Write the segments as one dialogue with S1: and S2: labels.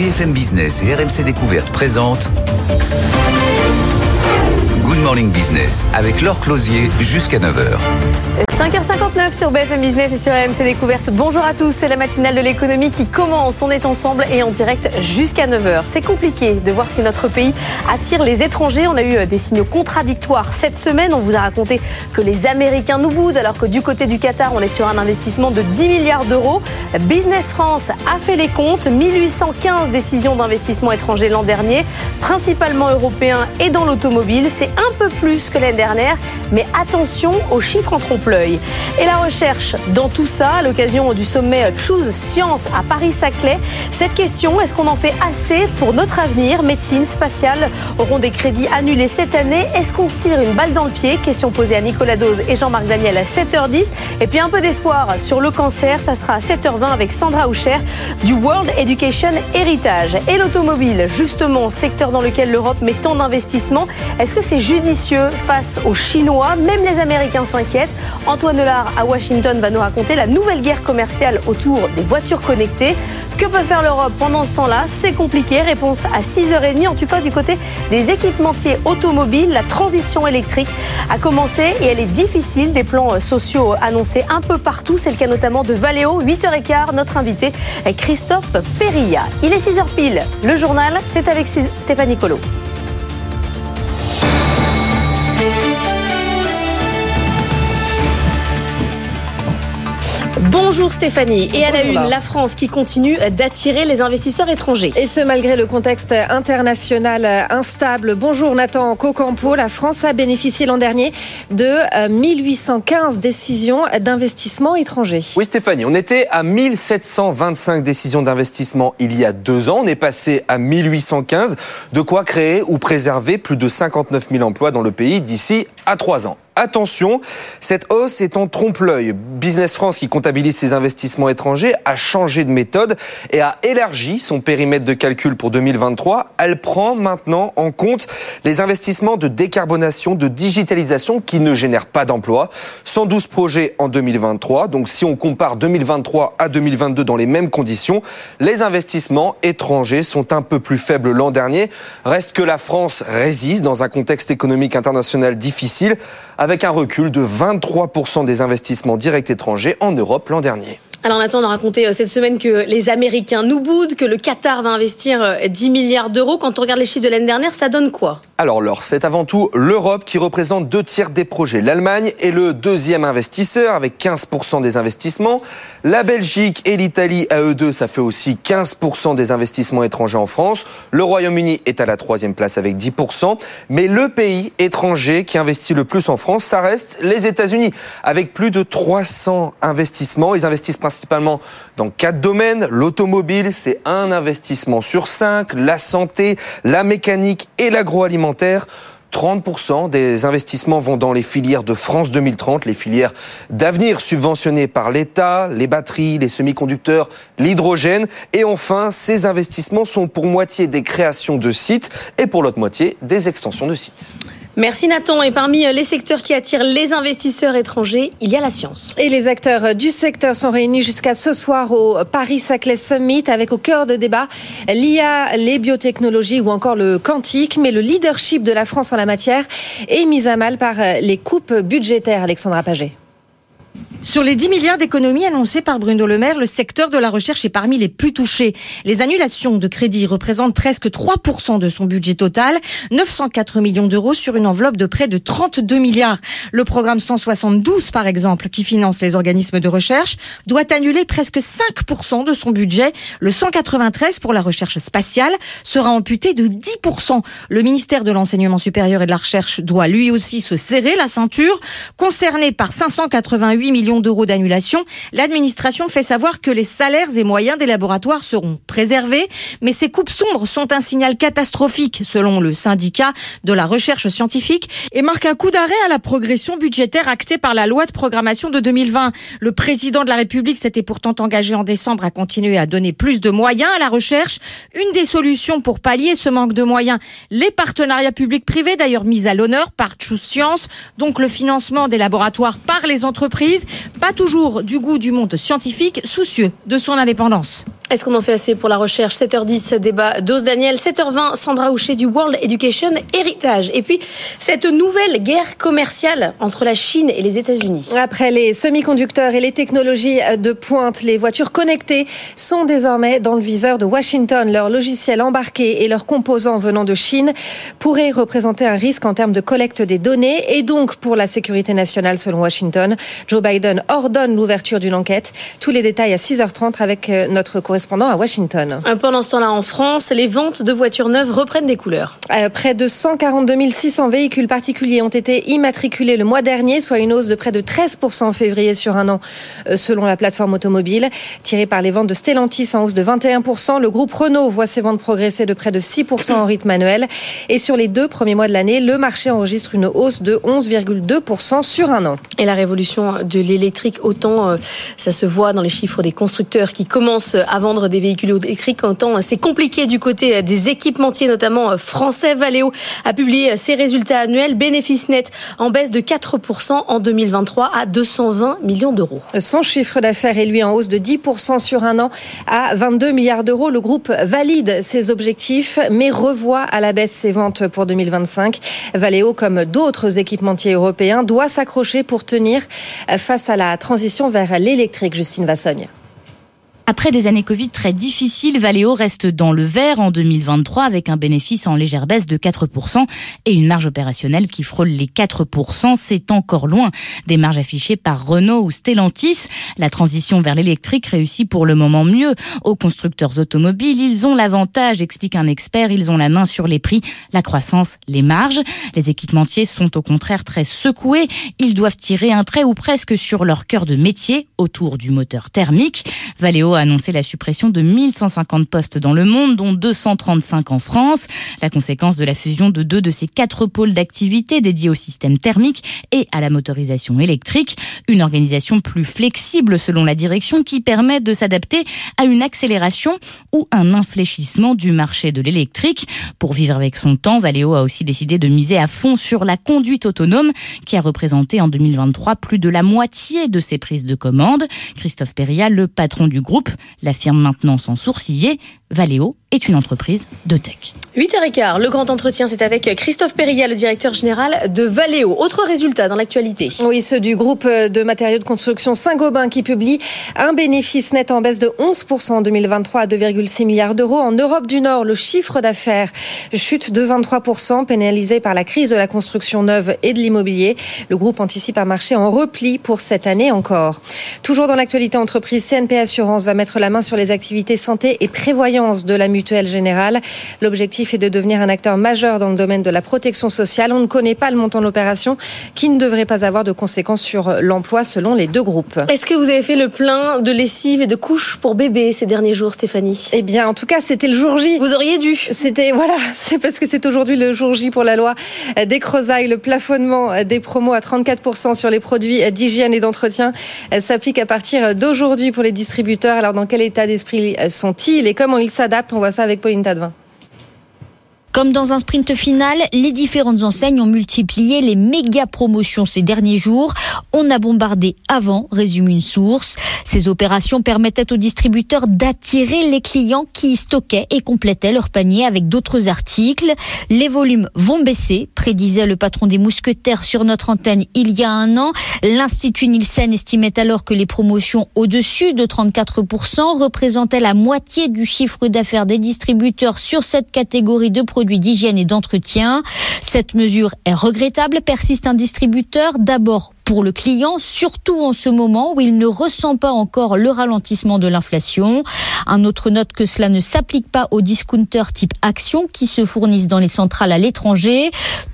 S1: BFM Business et RMC Découverte présentent Good Morning Business avec Laure Closier jusqu'à 9h.
S2: 5h59 sur BFM Business et sur AMC Découverte. Bonjour à tous, c'est la matinale de l'économie qui commence. On est ensemble et en direct jusqu'à 9h. C'est compliqué de voir si notre pays attire les étrangers. On a eu des signaux contradictoires cette semaine. On vous a raconté que les Américains nous boudent alors que du côté du Qatar, on est sur un investissement de 10 milliards d'euros. Business France a fait les comptes. 1815 décisions d'investissement étranger l'an dernier, principalement européens et dans l'automobile. C'est un peu plus que l'année dernière, mais attention aux chiffres en trompe-l'œil. Et la recherche dans tout ça, à l'occasion du sommet Choose Science à Paris-Saclay, cette question, est-ce qu'on en fait assez pour notre avenir? Médecine, spatiale auront des crédits annulés cette année. Est-ce qu'on se tire une balle dans le pied? Question posée à Nicolas Dose et Jean-Marc Daniel à 7h10. Et puis un peu d'espoir sur le cancer, ça sera à 7h20 avec Sandra Houcher du World Education Heritage. Et l'automobile, justement, secteur dans lequel l'Europe met tant d'investissements, est-ce que c'est judicieux face aux Chinois? Même les Américains s'inquiètent. Antoine Delard à Washington va nous raconter la nouvelle guerre commerciale autour des voitures connectées. Que peut faire l'Europe pendant ce temps-là? C'est compliqué. Réponse à 6h30. En tout cas, du côté des équipementiers automobiles, la transition électrique a commencé et elle est difficile. Des plans sociaux annoncés un peu partout. C'est le cas notamment de Valeo. 8h15, notre invité est Christophe Perilla. Il est 6h pile. Le journal, c'est avec Stéphanie Colo. Bonjour Stéphanie. Et à la une, la France qui continue d'attirer les investisseurs étrangers.
S3: Et ce, malgré le contexte international instable. Bonjour Nathan Cocampo. La France a bénéficié l'an dernier de 1815 euh, décisions d'investissement étranger.
S4: Oui Stéphanie, on était à 1725 décisions d'investissement il y a deux ans. On est passé à 1815. De quoi créer ou préserver plus de 59 000 emplois dans le pays d'ici à trois ans. Attention, cette hausse est en trompe-l'œil. Business France, qui comptabilise ses investissements étrangers, a changé de méthode et a élargi son périmètre de calcul pour 2023. Elle prend maintenant en compte les investissements de décarbonation, de digitalisation qui ne génèrent pas d'emplois. 112 projets en 2023. Donc si on compare 2023 à 2022 dans les mêmes conditions, les investissements étrangers sont un peu plus faibles l'an dernier. Reste que la France résiste dans un contexte économique international difficile avec un recul de 23% des investissements directs étrangers en Europe l'an dernier.
S2: Alors Nathan, on a raconté euh, cette semaine que les Américains nous boudent, que le Qatar va investir 10 euh, milliards d'euros. Quand on regarde les chiffres de l'année dernière, ça donne quoi?
S4: Alors Laure, c'est avant tout l'Europe qui représente deux tiers des projets. L'Allemagne est le deuxième investisseur avec 15% des investissements. La Belgique et l'Italie, à eux deux, ça fait aussi 15% des investissements étrangers en France. Le Royaume-Uni est à la troisième place avec 10%. Mais le pays étranger qui investit le plus en France, ça reste les États-Unis, avec plus de 300 investissements. Ils investissent principalement dans quatre domaines. L'automobile, c'est un investissement sur cinq. La santé, la mécanique et l'agroalimentaire. 30% des investissements vont dans les filières de France 2030, les filières d'avenir subventionnées par l'État, les batteries, les semi-conducteurs, l'hydrogène. Et enfin, ces investissements sont pour moitié des créations de sites et pour l'autre moitié des extensions de sites.
S2: Merci Nathan. Et parmi les secteurs qui attirent les investisseurs étrangers, il y a la science.
S3: Et les acteurs du secteur sont réunis jusqu'à ce soir au Paris-Saclay Summit avec au cœur de débat l'IA, les biotechnologies ou encore le quantique. Mais le leadership de la France en la matière est mis à mal par les coupes budgétaires. Alexandra Paget.
S5: Sur les 10 milliards d'économies annoncées par Bruno Le Maire, le secteur de la recherche est parmi les plus touchés. Les annulations de crédit représentent presque 3% de son budget total, 904 millions d'euros sur une enveloppe de près de 32 milliards. Le programme 172, par exemple, qui finance les organismes de recherche, doit annuler presque 5% de son budget. Le 193 pour la recherche spatiale sera amputé de 10%. Le ministère de l'Enseignement supérieur et de la Recherche doit lui aussi se serrer la ceinture. Concerné par 588 millions d'euros d'annulation. L'administration fait savoir que les salaires et moyens des laboratoires seront préservés, mais ces coupes sombres sont un signal catastrophique selon le syndicat de la recherche scientifique et marquent un coup d'arrêt à la progression budgétaire actée par la loi de programmation de 2020. Le président de la République s'était pourtant engagé en décembre à continuer à donner plus de moyens à la recherche. Une des solutions pour pallier ce manque de moyens, les partenariats publics-privés d'ailleurs mis à l'honneur par Choose Science, donc le financement des laboratoires par les entreprises pas toujours du goût du monde scientifique, soucieux de son indépendance.
S2: Est-ce qu'on en fait assez pour la recherche? 7h10, débat dose Daniel. 7h20, Sandra Houchet du World Education Héritage. Et puis, cette nouvelle guerre commerciale entre la Chine et les États-Unis.
S3: Après les semi-conducteurs et les technologies de pointe, les voitures connectées sont désormais dans le viseur de Washington. Leurs logiciels embarqués et leurs composants venant de Chine pourraient représenter un risque en termes de collecte des données et donc pour la sécurité nationale selon Washington. Joe Biden ordonne l'ouverture d'une enquête. Tous les détails à 6h30 avec euh, notre correspondant correspondant à Washington.
S2: Pendant ce temps-là, en France, les ventes de voitures neuves reprennent des couleurs.
S3: Euh, près de 142 600 véhicules particuliers ont été immatriculés le mois dernier, soit une hausse de près de 13% en février sur un an, euh, selon la plateforme automobile. Tirée par les ventes de Stellantis en hausse de 21%, le groupe Renault voit ses ventes progresser de près de 6% en rythme annuel. Et sur les deux premiers mois de l'année, le marché enregistre une hausse de 11,2% sur un an.
S2: Et la révolution de l'électrique, autant euh, ça se voit dans les chiffres des constructeurs qui commencent à des véhicules électriques en temps c'est compliqué du côté des équipementiers, notamment français. Valeo a publié ses résultats annuels. Bénéfice net en baisse de 4% en 2023 à 220 millions d'euros.
S3: Son chiffre d'affaires est lui en hausse de 10% sur un an à 22 milliards d'euros. Le groupe valide ses objectifs mais revoit à la baisse ses ventes pour 2025. Valeo, comme d'autres équipementiers européens, doit s'accrocher pour tenir face à la transition vers l'électrique. Justine Vassogne.
S6: Après des années Covid très difficiles, Valeo reste dans le vert en 2023 avec un bénéfice en légère baisse de 4% et une marge opérationnelle qui frôle les 4%. C'est encore loin des marges affichées par Renault ou Stellantis. La transition vers l'électrique réussit pour le moment mieux aux constructeurs automobiles. Ils ont l'avantage, explique un expert, ils ont la main sur les prix, la croissance, les marges. Les équipementiers sont au contraire très secoués. Ils doivent tirer un trait ou presque sur leur cœur de métier autour du moteur thermique. Valeo annoncé la suppression de 1150 postes dans le monde, dont 235 en France. La conséquence de la fusion de deux de ces quatre pôles d'activité dédiés au système thermique et à la motorisation électrique. Une organisation plus flexible selon la direction qui permet de s'adapter à une accélération ou un infléchissement du marché de l'électrique. Pour vivre avec son temps, Valeo a aussi décidé de miser à fond sur la conduite autonome qui a représenté en 2023 plus de la moitié de ses prises de commandes. Christophe Perria, le patron du groupe, l'affirme maintenant sans sourciller. Valeo est une entreprise de tech.
S2: 8h15, le grand entretien, c'est avec Christophe Perilla, le directeur général de Valeo. Autre résultat dans l'actualité.
S3: Oui, ceux du groupe de matériaux de construction Saint-Gobain qui publie un bénéfice net en baisse de 11% en 2023 à 2,6 milliards d'euros. En Europe du Nord, le chiffre d'affaires chute de 23%, pénalisé par la crise de la construction neuve et de l'immobilier. Le groupe anticipe un marché en repli pour cette année encore. Toujours dans l'actualité entreprise, CNP Assurance va mettre la main sur les activités santé et prévoyance de la mutuelle générale. L'objectif est de devenir un acteur majeur dans le domaine de la protection sociale. On ne connaît pas le montant de l'opération qui ne devrait pas avoir de conséquences sur l'emploi selon les deux groupes.
S2: Est-ce que vous avez fait le plein de lessive et de couches pour bébé ces derniers jours, Stéphanie?
S3: Eh bien, en tout cas, c'était le jour J.
S2: Vous auriez dû.
S3: C'était, voilà, c'est parce que c'est aujourd'hui le jour J pour la loi des crozailles. Le plafonnement des promos à 34% sur les produits d'hygiène et d'entretien s'applique à partir d'aujourd'hui pour les distributeurs. Alors, dans quel état d'esprit sont-ils et comment ils s'adaptent On voit ça avec Pauline Tadevin.
S7: Comme dans un sprint final, les différentes enseignes ont multiplié les méga promotions ces derniers jours. On a bombardé avant, résume une source. Ces opérations permettaient aux distributeurs d'attirer les clients qui stockaient et complétaient leur panier avec d'autres articles. Les volumes vont baisser, prédisait le patron des mousquetaires sur notre antenne il y a un an. L'Institut Nielsen estimait alors que les promotions au-dessus de 34% représentaient la moitié du chiffre d'affaires des distributeurs sur cette catégorie de produits produits d'hygiène et d'entretien. Cette mesure est regrettable, persiste un distributeur, d'abord pour le client, surtout en ce moment où il ne ressent pas encore le ralentissement de l'inflation. Un autre note que cela ne s'applique pas aux discounters type Action qui se fournissent dans les centrales à l'étranger.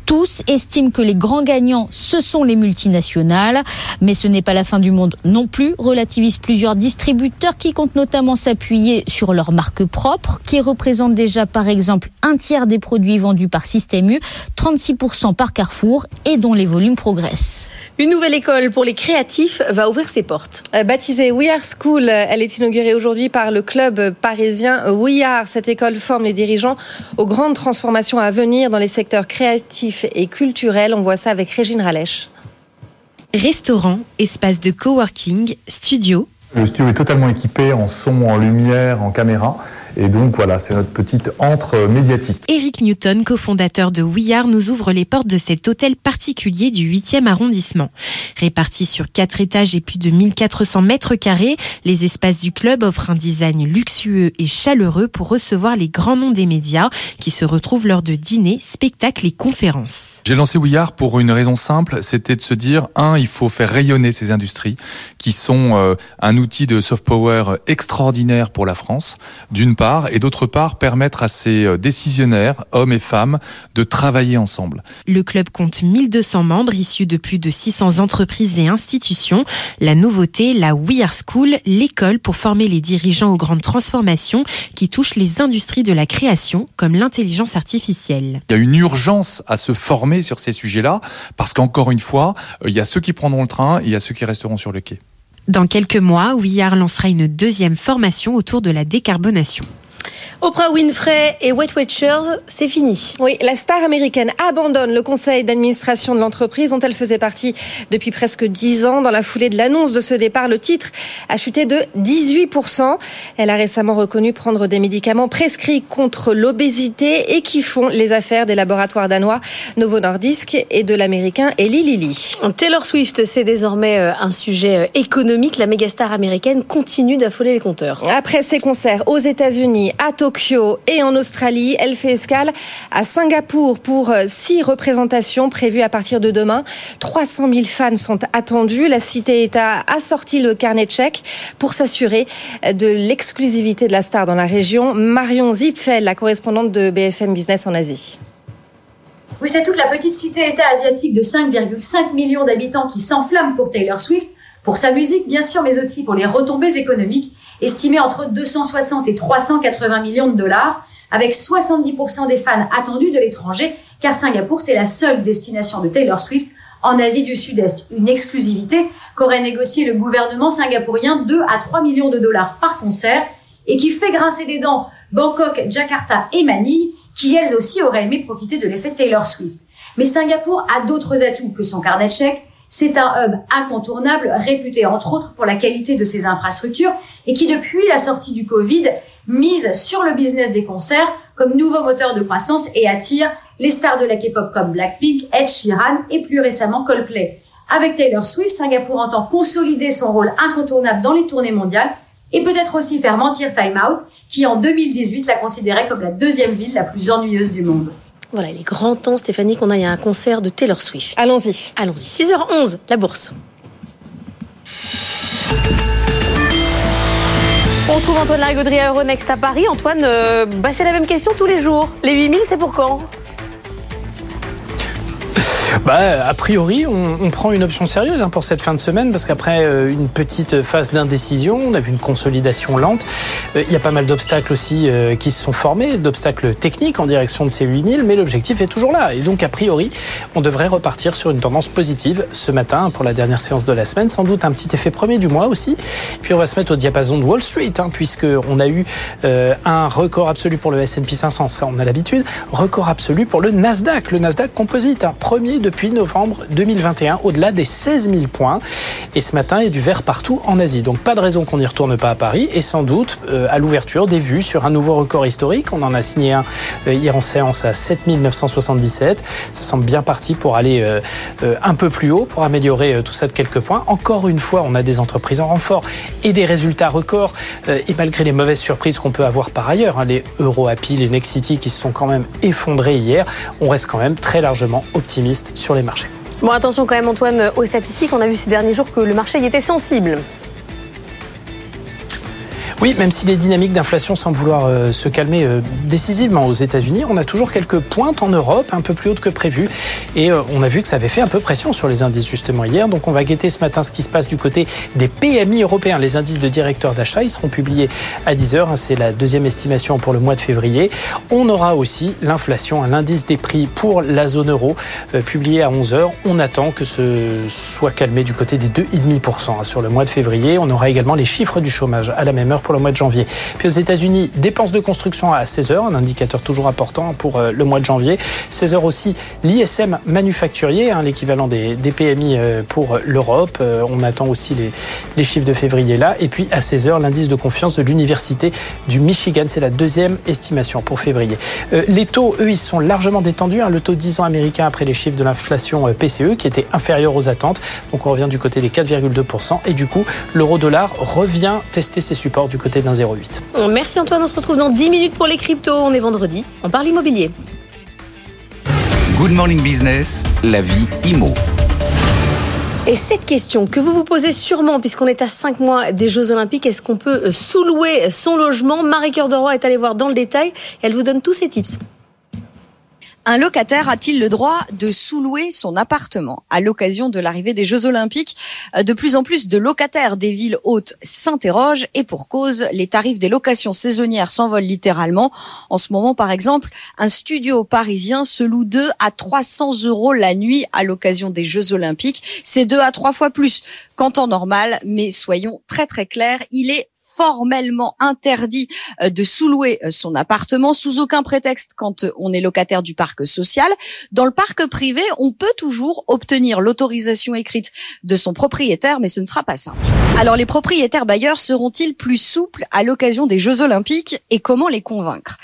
S7: Tous estiment que les grands gagnants, ce sont les multinationales. Mais ce n'est pas la fin du monde non plus, relativisent plusieurs distributeurs qui comptent notamment s'appuyer sur leurs marques propres, qui représentent déjà par exemple un tiers des produits vendus par Système U, 36% par Carrefour et dont les volumes progressent.
S2: Une nouvelle école pour les créatifs va ouvrir ses portes.
S3: Euh, baptisée We Are School, elle est inaugurée aujourd'hui par le club parisien We Are. Cette école forme les dirigeants aux grandes transformations à venir dans les secteurs créatifs et culturel. On voit ça avec Régine Ralèche.
S8: Restaurant, espace de coworking, studio,
S9: Le studio est totalement équipé en son, en lumière, en caméra. Et donc voilà, c'est notre petite entre médiatique.
S8: Eric Newton, cofondateur de We Are, nous ouvre les portes de cet hôtel particulier du 8e arrondissement. Réparti sur quatre étages et plus de 1400 mètres carrés, les espaces du club offrent un design luxueux et chaleureux pour recevoir les grands noms des médias qui se retrouvent lors de dîners, spectacles et conférences.
S10: J'ai lancé We Are pour une raison simple, c'était de se dire, un, il faut faire rayonner ces industries qui sont euh, un outil de soft power extraordinaire pour la France, d'une part, et d'autre part permettre à ces euh, décisionnaires, hommes et femmes, de travailler ensemble.
S8: Le club compte 1200 membres issus de plus de 600 entreprises et institutions. La nouveauté, la We Are School, l'école pour former les dirigeants aux grandes transformations qui touchent les industries de la création comme l'intelligence artificielle.
S10: Il y a une urgence à se former sur ces sujets-là parce qu'encore une fois, euh, il y a ceux qui prendront le train et il y a ceux qui resteront sur le quai.
S8: Dans quelques mois, Are lancera une deuxième formation autour de la décarbonation.
S2: Oprah Winfrey et Wet Watchers, c'est fini.
S3: Oui, la star américaine abandonne le conseil d'administration de l'entreprise dont elle faisait partie depuis presque dix ans. Dans la foulée de l'annonce de ce départ, le titre a chuté de 18%. Elle a récemment reconnu prendre des médicaments prescrits contre l'obésité et qui font les affaires des laboratoires danois Novo Nordisk et de l'américain Eli Lilly.
S2: Taylor Swift, c'est désormais euh, un sujet euh, économique. La mégastar américaine continue d'affoler les compteurs.
S3: Après ses concerts aux États-Unis, à Tokyo et en Australie. Elle fait escale à Singapour pour euh, six représentations prévues à partir de demain. 300 000 fans sont attendus. La cité-État a sorti le carnet de chèques pour s'assurer de l'exclusivité de la star dans la région. Marion Zipfel, la correspondante de BFM Business en Asie.
S11: Oui, c'est toute la petite cité-État asiatique de 5,5 millions d'habitants qui s'enflamme pour Taylor Swift, pour sa musique bien sûr, mais aussi pour les retombées économiques estimé entre 260 et 380 millions de dollars, avec 70% des fans attendus de l'étranger, car Singapour, c'est la seule destination de Taylor Swift en Asie du Sud-Est. Une exclusivité qu'aurait négocié le gouvernement singapourien 2 à 3 millions de dollars par concert et qui fait grincer des dents Bangkok, Jakarta et Manille, qui elles aussi auraient aimé profiter de l'effet Taylor Swift. Mais Singapour a d'autres atouts que son carnet de chèques, c'est un hub incontournable, réputé entre autres pour la qualité de ses infrastructures et qui, depuis la sortie du Covid, mise sur le business des concerts comme nouveau moteur de croissance et attire les stars de la K-pop comme Blackpink, Ed Sheeran et plus récemment Coldplay. Avec Taylor Swift, Singapour entend consolider son rôle incontournable dans les tournées mondiales et peut-être aussi faire mentir Time Out, qui en 2018 la considérait comme la deuxième ville la plus ennuyeuse du monde.
S2: Voilà, il est grand temps, Stéphanie, qu'on aille à un concert de Taylor Swift.
S3: Allons-y.
S2: Allons-y. 6h11, la bourse. On retrouve Antoine Larigauderie à Euronext à Paris. Antoine, euh, bah c'est la même question tous les jours. Les 8000, c'est pour quand?
S12: Bah, a priori, on, prend une option sérieuse hein, pour cette fin de semaine parce qu'après euh, une petite phase d'indécision, on a vu une consolidation lente. Euh, il y a pas mal d'obstacles aussi euh, qui se sont formés, d'obstacles techniques en direction de ces 8000, mais l'objectif est toujours là. Et donc, a priori, on devrait repartir sur une tendance positive ce matin pour la dernière séance de la semaine. Sans doute un petit effet premier du mois aussi. Puis on va se mettre au diapason de Wall Street, hein, puisqu'on a eu un record absolu pour le S&P 500, ça on a l'habitude. Record absolu pour le Nasdaq, le Nasdaq Composite, un premier depuis novembre 2021, au-delà des 16 000 points. Et ce matin, il y a du vert partout en Asie. Donc pas de raison qu'on n'y retourne pas à Paris. Et sans doute, euh, à l'ouverture, des vues sur un nouveau record historique. On en a signé un euh, hier en séance à 7 977. Ça semble bien parti pour aller euh, un peu plus haut, pour améliorer tout ça de quelques points. Encore une fois, on a des entreprises en renfort et des résultats records. et malgré les mauvaises surprises qu'on peut avoir par ailleurs, hein, les Euro Happy, les Nexity qui se sont quand même effondrés hier, on reste quand même très largement optimiste sur les marchés.
S2: Bon, attention quand même, Antoine, aux statistiques. On a vu ces derniers jours que le marché y était sensible.
S12: Oui, même si les dynamiques d'inflation semblent vouloir euh, se calmer euh, décisivement aux États-Unis, on a toujours quelques pointes en Europe, un peu plus hautes que prévu. Et euh, on a vu que ça avait fait un peu pression sur les indices justement hier. Donc on va guetter ce matin ce qui se passe du côté des PMI européens. Les indices de directeurs d'achat, ils seront publiés à 10h. Hein, c'est la deuxième estimation pour le mois de février. On aura aussi l'inflation, l'indice des prix pour la zone euro, publié à 11h. On attend que ce soit calmé du côté des 2,5% hein, sur le mois de février. On aura également les chiffres du chômage à la même heure pour le mois de janvier. Puis aux États-Unis, dépenses de construction à 16 heures, un indicateur toujours important pour le mois de janvier. 16 heures aussi, l'ISM manufacturier, hein, l'équivalent des, PMI pour l'Europe. On attend aussi les, chiffres de février là. Et puis à 16 heures, l'indice de confiance de l'Université du Michigan. C'est la deuxième estimation pour février. les taux, eux, ils sont largement détendus. Hein. le taux 10 ans américain après les chiffres de l'inflation PCE qui était inférieur aux attentes. Donc on revient du côté des 4,2%. Et du coup, l'euro-dollar revient tester ses supports côté d'un 0,8.
S2: Merci Antoine, on se retrouve dans 10 minutes pour les cryptos. On est vendredi, on parle immobilier.
S1: Good Morning Business, la vie IMO.
S2: Et cette question que vous vous posez sûrement, puisqu'on est à 5 mois des Jeux Olympiques, est-ce qu'on peut sous-louer son logement? Marie-Cœur de Roy est allée voir dans le détail et elle vous donne tous ses tips.
S13: Un locataire a-t-il le droit de sous-louer son appartement à l'occasion de l'arrivée des Jeux Olympiques? Euh, De plus en plus de locataires des villes hautes s'interrogent et pour cause, les tarifs des locations saisonnières s'envolent littéralement. En ce moment, par exemple, un studio parisien se loue 2 à 300 euros la nuit à l'occasion des Jeux Olympiques. C'est deux à trois fois plus qu'en temps normal, mais soyons très très clairs, il est formellement interdit euh, de sous-louer euh, son appartement sous aucun prétexte quand on est locataire du parc social. Dans le parc privé, on peut toujours obtenir l'autorisation écrite de son propriétaire, mais ce ne sera pas simple. Alors les propriétaires bailleurs seront-ils plus souples à l'occasion des Jeux Olympiques et comment les convaincre?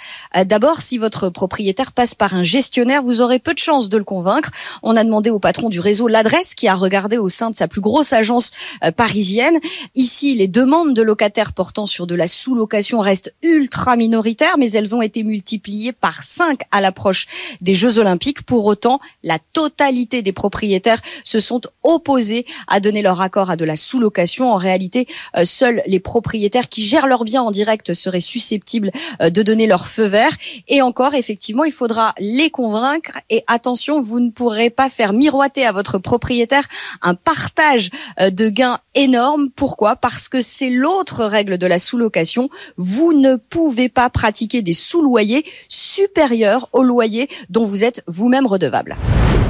S13: D'abord, si votre propriétaire passe par un gestionnaire, vous aurez peu de chances de le convaincre. On a demandé au patron du réseau l'adresse qui a regardé au sein de sa plus grosse agence parisienne. Ici, les demandes de locataires portant sur de la sous-location restent ultra minoritaires, mais elles ont été multipliées par 5 à l'approche des Jeux Olympiques. Pour autant, la totalité des propriétaires se sont opposés à donner leur accord à de la sous-location. En réalité, euh, seuls les propriétaires qui gèrent leurs biens en direct seraient susceptibles euh, de donner leur feu vert. Et encore, effectivement, il faudra les convaincre. Et attention, vous ne pourrez pas faire miroiter à votre propriétaire un partage euh, de gains énorme. Pourquoi? Parce que c'est l'autre règle de la sous-location, vous ne pouvez pas pratiquer des sous-loyers supérieurs au loyer dont vous êtes vous-même redevable.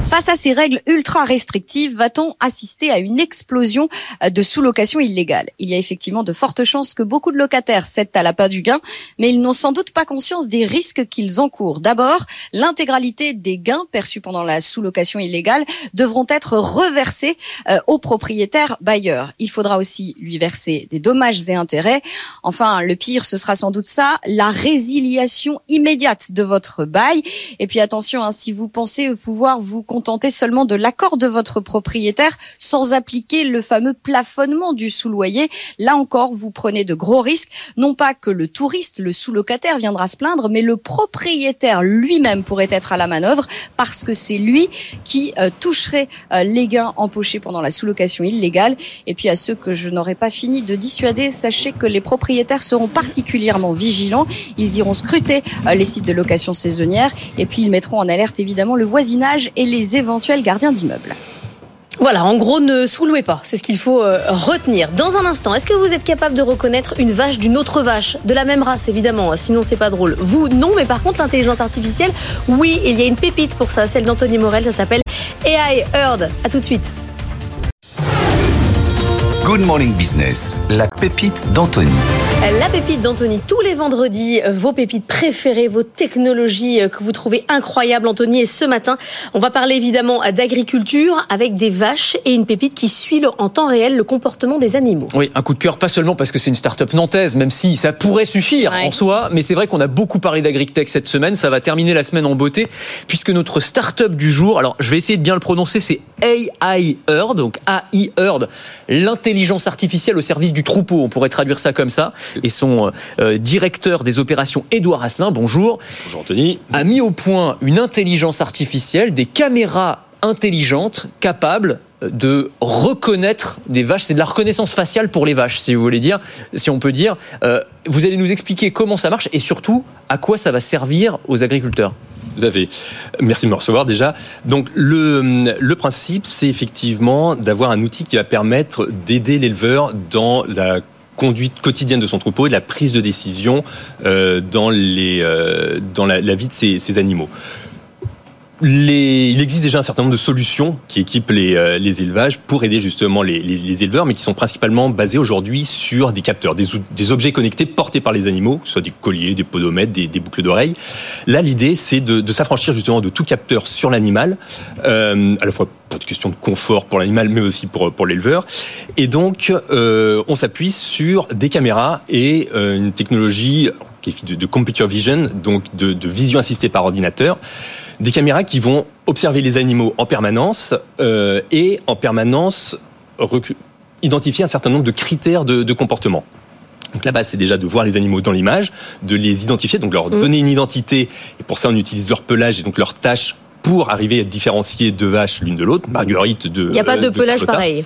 S13: Face à ces règles ultra restrictives, va-t-on assister à une explosion euh, de sous-location illégale Il y a effectivement de fortes chances que beaucoup de locataires cèdent à la pas du gain, mais ils n'ont sans doute pas conscience des risques qu'ils encourent. D'abord, l'intégralité des gains perçus pendant la sous-location illégale devront être reversés euh, au propriétaire bailleur. Il faudra aussi lui verser des dommages et intérêts. Enfin, le pire, ce sera sans doute ça, la résiliation immédiate de votre bail. Et puis attention, hein, si vous pensez pouvoir vous contenter seulement de l'accord de votre propriétaire sans appliquer le fameux plafonnement du sous-loyer. Là encore, vous prenez de gros risques. Non pas que le touriste, le sous-locataire viendra se plaindre, mais le propriétaire lui-même pourrait être à la manœuvre parce que c'est lui qui euh, toucherait euh, les gains empochés pendant la sous-location illégale. Et puis à ceux que je n'aurais pas fini de dissuader, sachez que les propriétaires seront particulièrement vigilants. Ils iront scruter euh, les sites de location saisonnière et puis ils mettront en alerte évidemment le voisinage et les éventuels gardiens d'immeubles.
S2: Voilà, en gros, ne sous-louez pas. C'est ce qu'il faut euh, retenir. Dans un instant, est-ce que vous êtes capable de reconnaître une vache d'une autre vache? De la même race, évidemment. Sinon, c'est pas drôle. Vous, non, mais par contre, l'intelligence artificielle, oui, il y a une pépite pour ça. Celle d'Anthony Morel, ça s'appelle AI Heard. À tout de suite.
S1: Good Morning Business, la pépite d'Anthony.
S2: La pépite d'Anthony, tous les vendredis, vos pépites préférées, vos technologies euh, que vous trouvez incroyables, Anthony. Et ce matin, on va parler évidemment d'agriculture avec des vaches et une pépite qui suit en temps réel le comportement des animaux.
S14: Oui, un coup de cœur, pas seulement parce que c'est une start-up nantaise, même si ça pourrait suffire en soi, mais c'est vrai qu'on a beaucoup parlé d'agritech cette semaine. Ça va terminer la semaine en beauté, puisque notre start-up du jour, alors je vais essayer de bien le prononcer, c'est AI Heard, donc AI Heard, l'intelligence artificielle au service du troupeau. On pourrait traduire ça comme ça et son euh, directeur des opérations, Édouard Asselin, bonjour.
S15: Bonjour Anthony.
S14: A mis au point une intelligence artificielle, des caméras intelligentes capables de reconnaître des vaches. C'est de la reconnaissance faciale pour les vaches, si vous voulez dire, si on peut dire. Euh, vous allez nous expliquer comment ça marche et surtout à quoi ça va servir aux agriculteurs.
S15: Tout à fait. Merci de me recevoir déjà. Donc le, le principe, c'est effectivement d'avoir un outil qui va permettre d'aider l'éleveur dans la conduite quotidienne de son troupeau et la prise de décision euh, dans, les, euh, dans la, vie de ces, animaux. Les, il existe déjà un certain nombre de solutions qui équipent les, euh, les élevages pour aider justement les, les, éleveurs, mais qui sont principalement basées aujourd'hui sur des capteurs, des, des, objets connectés portés par les animaux, que ce soit des colliers, des podomètres, des, des boucles d'oreilles. Là, l'idée, c'est de, de s'affranchir justement de tout capteur sur l'animal, euh, à la fois pour des questions de confort pour l'animal, mais aussi pour, pour l'éleveur. Et donc, euh, on s'appuie sur des caméras et euh, une technologie qui est de, de computer vision, donc de, de vision assistée par ordinateur des caméras qui vont observer les animaux en permanence euh, et en permanence identifier un certain nombre de critères de, de comportement. Donc la base, c'est déjà de voir les animaux dans l'image, de les identifier, donc leur mmh. donner une identité. Et pour ça, on utilise leur pelage et donc leur tâche pour arriver à différencier deux vaches l'une de l'autre. Marguerite de.
S2: Il n'y a pas de, de pelage
S15: Carlotta.
S2: pareil.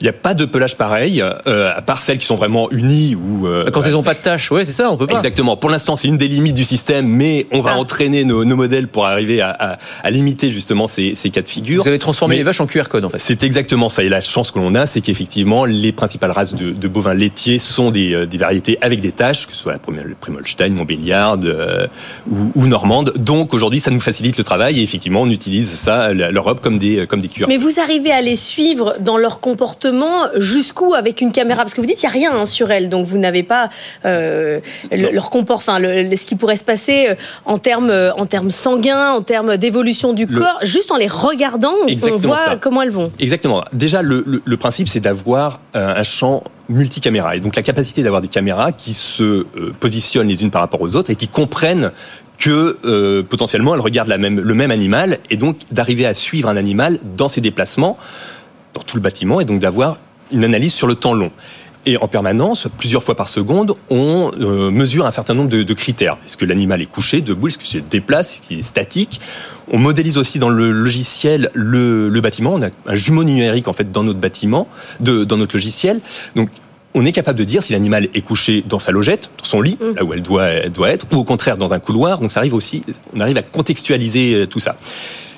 S15: Il n'y a pas de pelage pareil, euh, à part celles qui sont vraiment unies ou
S16: euh, quand elles n'ont pas de tâches. Ouais, c'est ça, on peut pas.
S15: Exactement. Pour l'instant, c'est une des limites du système, mais on va ah. entraîner nos, nos, modèles pour arriver à, à, à limiter justement ces, ces, cas de figure.
S16: Vous avez transformé mais les vaches en QR code en fait.
S15: C'est exactement ça. Et la chance que l'on a, c'est qu'effectivement, les principales races de, de, bovins laitiers sont des, euh, des, variétés avec des tâches, que ce soit la Primolstein, Montbéliarde euh, ou, ou, normande. Donc aujourd'hui, ça nous facilite le travail et effectivement, on utilise ça, l'Europe, comme des comme des QR.
S2: Mais vous arrivez à les suivre dans leur comportement jusqu'où avec une caméra? Parce que vous dites qu'il n'y a rien hein, sur elle, donc vous n'avez pas euh, le, leur comport, enfin le, ce qui pourrait se passer euh, en termes euh, en termes sanguins, en termes d'évolution du le... corps. Juste en les regardant, Exactement on voit ça. comment elles vont.
S15: Exactement. Déjà, le, principe, c'est d'avoir un champ multicaméra. Et donc la capacité d'avoir des caméras qui se positionnent les unes par rapport aux autres et qui comprennent que euh, potentiellement elles regardent la même, le même animal et donc d'arriver à suivre un animal dans ses déplacements dans tout le bâtiment et donc d'avoir une analyse sur le temps long. Et en permanence, plusieurs fois par seconde, on euh, mesure un certain nombre de, de critères. Est-ce que l'animal est couché, debout, est-ce qu'il se déplace, est-ce qu'il est statique? On modélise aussi dans le logiciel le, le, bâtiment. On a un jumeau numérique en fait dans notre bâtiment, de, dans notre logiciel. Donc on est capable de dire si l'animal est couché dans sa logette, dans son lit, mmh. là où elle doit, elle doit être, ou au contraire dans un couloir. Donc ça arrive aussi, on arrive à contextualiser tout ça.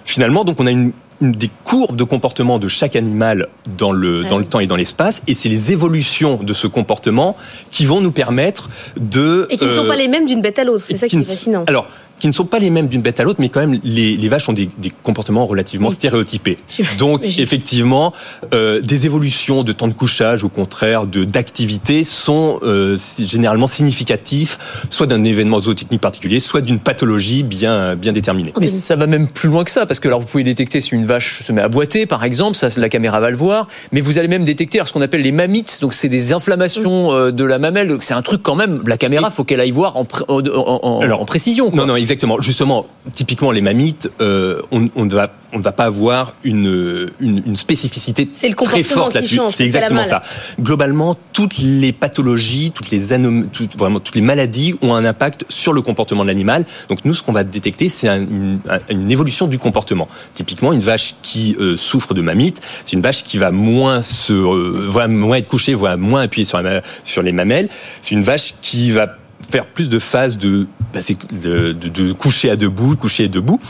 S15: Finalement, donc on a une des courbes de comportement de chaque animal dans le, dans le temps et dans l'espace, et c'est les évolutions de ce comportement qui vont nous permettre de...
S2: Et qui ne sont pas les mêmes d'une bête à l'autre, c'est ça qui est fascinant.
S15: Alors, qui ne sont pas les mêmes d'une bête à l'autre, mais quand même, les, les vaches ont des, des, comportements relativement stéréotypés. Donc, effectivement, euh, des évolutions de temps de couchage, au contraire, de d'activité, sont euh, généralement significatifs, soit d'un événement zootechnique particulier, soit d'une pathologie bien bien déterminée.
S16: Mais ça va même plus loin que ça, parce que alors vous pouvez détecter si une vache se met à boiter, par exemple, ça la caméra va le voir, mais vous allez même détecter ce qu'on appelle les mammites, donc c'est des inflammations euh, de la mamelle, donc c'est un truc quand même. La caméra, faut qu'elle aille voir en, en, en, alors, en précision. Quoi.
S15: Non, non, exactement. Justement, typiquement les mammites, euh, on, on, va on ne va pas avoir une, une, une spécificité très forte là-dessus.
S2: C'est
S15: exactement ça. Globalement, toutes les pathologies, toutes les anom toutes, vraiment toutes les maladies ont un impact sur le comportement de l'animal. Donc nous, ce qu'on va détecter, c'est un, une, une, évolution du comportement. Typiquement, une vache qui euh, souffre de mammites, c'est une vache qui va moins se, euh, va moins être couchée, va moins appuyer sur, la, sur les mamelles. C'est une vache qui va faire plus de phases de, bah, de, de, de, coucher à debout, coucher à debout.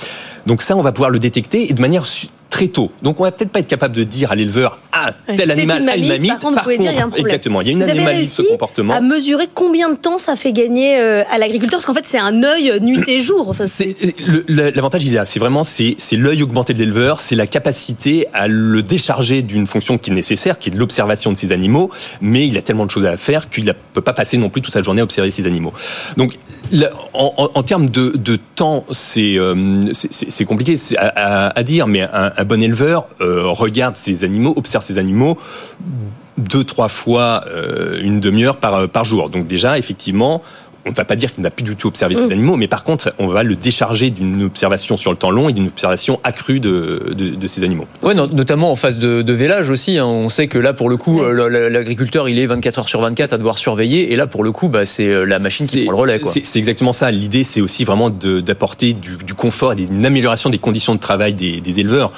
S15: Donc ça, on va pouvoir le détecter et de manière très tôt. Donc on va peut-être pas être capable de dire à l'éleveur ah tel animal a une mamite.
S2: Par contre, dire il y a un
S15: exactement, il y a une
S2: vous
S15: anomalie de ce comportement.
S2: À mesurer combien de temps ça fait gagner euh, à l'agriculteur parce qu'en fait c'est un œil nuit et jour. Enfin,
S15: L'avantage il est là, c'est vraiment c'est l'œil augmenté de l'éleveur, c'est la capacité à le décharger d'une fonction qui est nécessaire, qui est de l'observation de ces animaux, mais il a tellement de choses à faire qu'il ne peut pas passer non plus toute sa journée à observer ces animaux. Donc en, en, termes de, temps, c'est euh, compliqué à, dire, mais un, bon éleveur euh, regarde ces animaux, observe ces animaux deux, trois fois euh, une demi-heure par, par jour. Donc déjà, effectivement, on ne va pas dire qu'il n'a plus du tout observé mmh. ces animaux, mais par contre, on va le décharger d'une observation sur le temps long et d'une observation accrue de, de, de, ces animaux.
S16: Oui, notamment en phase de, de vélage aussi. Hein. On sait que là, pour le coup, mmh. l'agriculteur, il est 24 heures sur 24 à devoir surveiller, et là, pour le coup, bah, c'est euh, la machine qui prend le relais.
S15: C'est exactement ça. L'idée, c'est aussi vraiment d'apporter du, du, confort et une amélioration des conditions de travail des, des éleveurs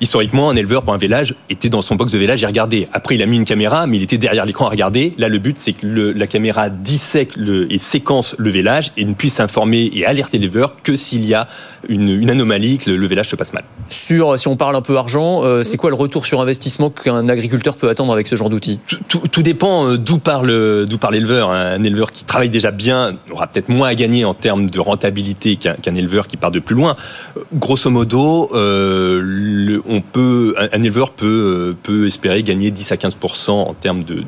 S15: historiquement, un éleveur pour un village était dans son box de village et regardait. Après, il a mis une caméra, mais il était derrière l'écran à regarder. Là, le but, c'est que le, la caméra dissèque le, et séquence le village et ne puisse informer et alerter l'éleveur que s'il y a une, une, anomalie, que le, le, village se passe mal.
S16: Sur, si on parle un peu argent, euh, c'est quoi le retour sur investissement qu'un agriculteur peut attendre avec ce genre d'outil
S15: tout, tout, tout, dépend euh, d'où parle, d'où parle l'éleveur. Un éleveur qui travaille déjà bien aura peut-être moins à gagner en termes de rentabilité qu'un qu éleveur qui part de plus loin. Grosso modo, euh, le, on peut, un, éleveur peut, peut espérer gagner 10 à 15% en termes de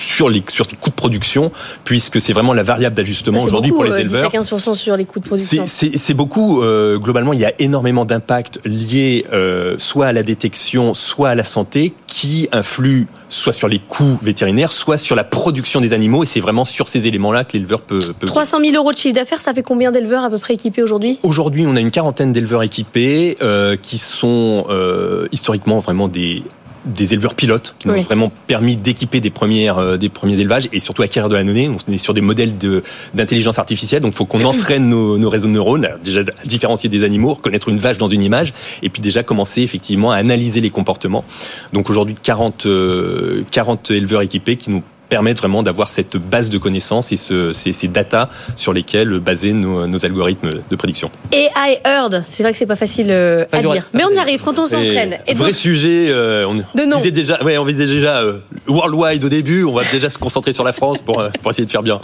S15: sur, les, sur ses coûts de production, puisque c'est vraiment la variable d'ajustement aujourd'hui pour les éleveurs.
S2: 10 à 15 sur les coûts de production.
S15: C'est beaucoup. Euh, globalement, il y a énormément d'impacts liés euh, soit à la détection, soit à la santé, qui influent soit sur les coûts vétérinaires, soit sur la production des animaux. Et c'est vraiment sur ces éléments-là que l'éleveur peut, peut...
S2: 300 000 euros de chiffre d'affaires, ça fait combien d'éleveurs à peu près équipés aujourd'hui?
S15: Aujourd'hui, on a une quarantaine d'éleveurs équipés euh, qui sont euh, historiquement vraiment des des éleveurs pilotes qui nous oui. ont vraiment permis d'équiper des premières euh, des premiers élevages et surtout acquérir de la donnée. On est sur des modèles de d'intelligence artificielle, donc il faut qu'on entraîne nos, nos, réseaux de neurones, déjà différencier des animaux, reconnaître une vache dans une image, et puis déjà commencer effectivement à analyser les comportements. Donc aujourd'hui 40 euh, 40 éleveurs équipés qui nous permettre vraiment d'avoir cette base de connaissances et ce, ces, ces datas sur lesquelles baser nos, nos, algorithmes de prédiction.
S2: Et I heard, c'est vrai que c'est pas facile euh, à dire, mais on y arrive quand on s'entraîne.
S15: Vrai donc... sujet, euh, on
S2: de
S15: disait déjà, ouais, on visait déjà euh, worldwide au début, on va déjà se concentrer sur la France pour, euh, pour essayer de faire bien.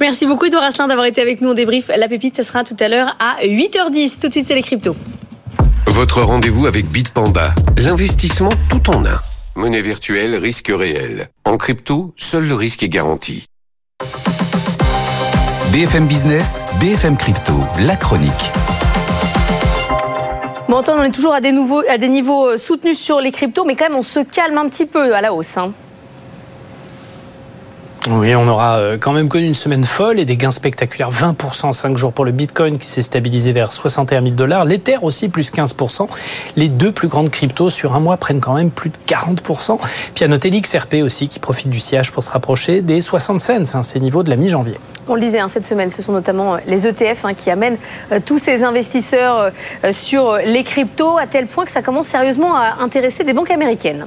S2: Merci beaucoup Edouard Asselin d'avoir été avec nous. On débrief la pépite, ça sera tout à l'heure à 8h10. Tout de suite, c'est les cryptos.
S17: Votre rendez-vous avec Bitpanda, l'investissement tout en un. Monnaie virtuelle, risque réel. En crypto, seul le risque est garanti.
S1: BFM Business, BFM Crypto, la chronique.
S2: Bon, Antoine, on est toujours à des, nouveaux, à des niveaux soutenus sur les cryptos, mais quand même, on se calme un petit peu à la hausse. Hein.
S12: Oui, on aura quand même connu une semaine folle et des gains spectaculaires. 20% en 5 jours pour le Bitcoin qui s'est stabilisé vers 61 000 dollars. L'Ether aussi, plus 15%. Les deux plus grandes cryptos sur un mois prennent quand même plus de 40%. Puis à noter aussi qui profite du sillage pour se rapprocher des 60 cents, hein, ces niveaux de la mi-janvier.
S2: On le disait hein, cette semaine, ce sont notamment les ETF hein, qui amènent euh, tous ces investisseurs euh, sur les cryptos à tel point que ça commence sérieusement à intéresser des banques américaines.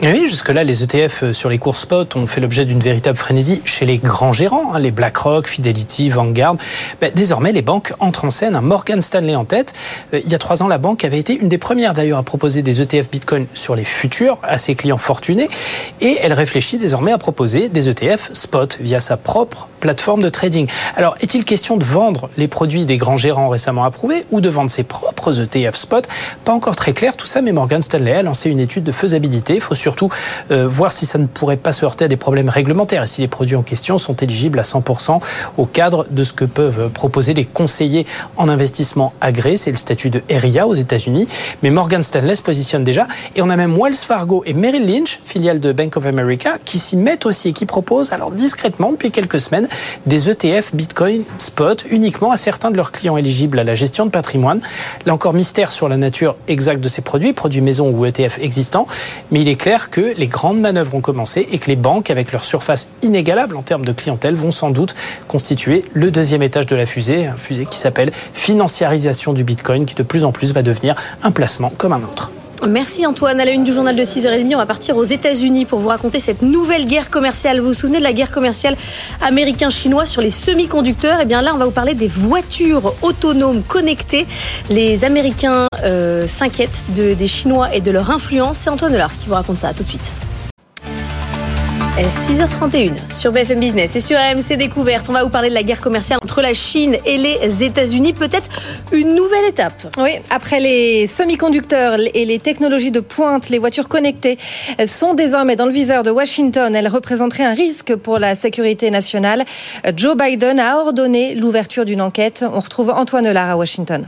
S12: Oui, jusque-là, les ETF sur les cours spot ont fait l'objet d'une véritable frénésie chez les grands gérants, hein, les BlackRock, Fidelity, Vanguard. Ben, désormais, les banques entrent en scène, un Morgan Stanley en tête. Euh, il y a trois ans, la banque avait été une des premières d'ailleurs à proposer des ETF Bitcoin sur les futurs à ses clients fortunés. Et elle réfléchit désormais à proposer des ETF spot via sa propre plateforme de trading. Alors, est-il question de vendre les produits des grands gérants récemment approuvés ou de vendre ses propres ETF spot? Pas encore très clair tout ça, mais Morgan Stanley a lancé une étude de faisabilité. Il faut surtout euh, voir si ça ne pourrait pas se heurter à des problèmes réglementaires et si les produits en question sont éligibles à 100% au cadre de ce que peuvent proposer les conseillers en investissement agréés. C'est le statut de RIA aux États-Unis. Mais Morgan Stanley se positionne déjà et on a même Wells Fargo et Merrill Lynch, filiale de Bank of America, qui s'y mettent aussi et qui proposent alors discrètement depuis quelques semaines des ETF Bitcoin spot uniquement à certains de leurs clients éligibles à la gestion de patrimoine. Là encore mystère sur la nature exacte de ces produits, produits maison ou ETF existants, mais il est clair que les grandes manœuvres ont commencé et que les banques, avec leur surface inégalable en termes de clientèle, vont sans doute constituer le deuxième étage de la fusée, une fusée qui s'appelle financiarisation du Bitcoin, qui de plus en plus va devenir un placement comme un autre.
S2: Merci Antoine. À la une du journal de 6h30, on va partir aux États-Unis pour vous raconter cette nouvelle guerre commerciale. Vous vous souvenez de la guerre commerciale américain-chinois sur les semi-conducteurs? Eh bien là, on va vous parler des voitures autonomes connectées. Les Américains euh, s'inquiètent de, des Chinois et de leur influence. C'est Antoine Delard qui vous raconte ça. Tout de suite. 6h31 sur BFM Business et sur AMC Découverte. On va vous parler de la guerre commerciale entre la Chine et les États-Unis. Peut-être une nouvelle étape.
S3: Oui, après les semi-conducteurs et les technologies de pointe, les voitures connectées sont désormais dans le viseur de Washington. Elles représenteraient un risque pour la sécurité nationale. Joe Biden a ordonné l'ouverture d'une enquête. On retrouve Antoine Lard à Washington.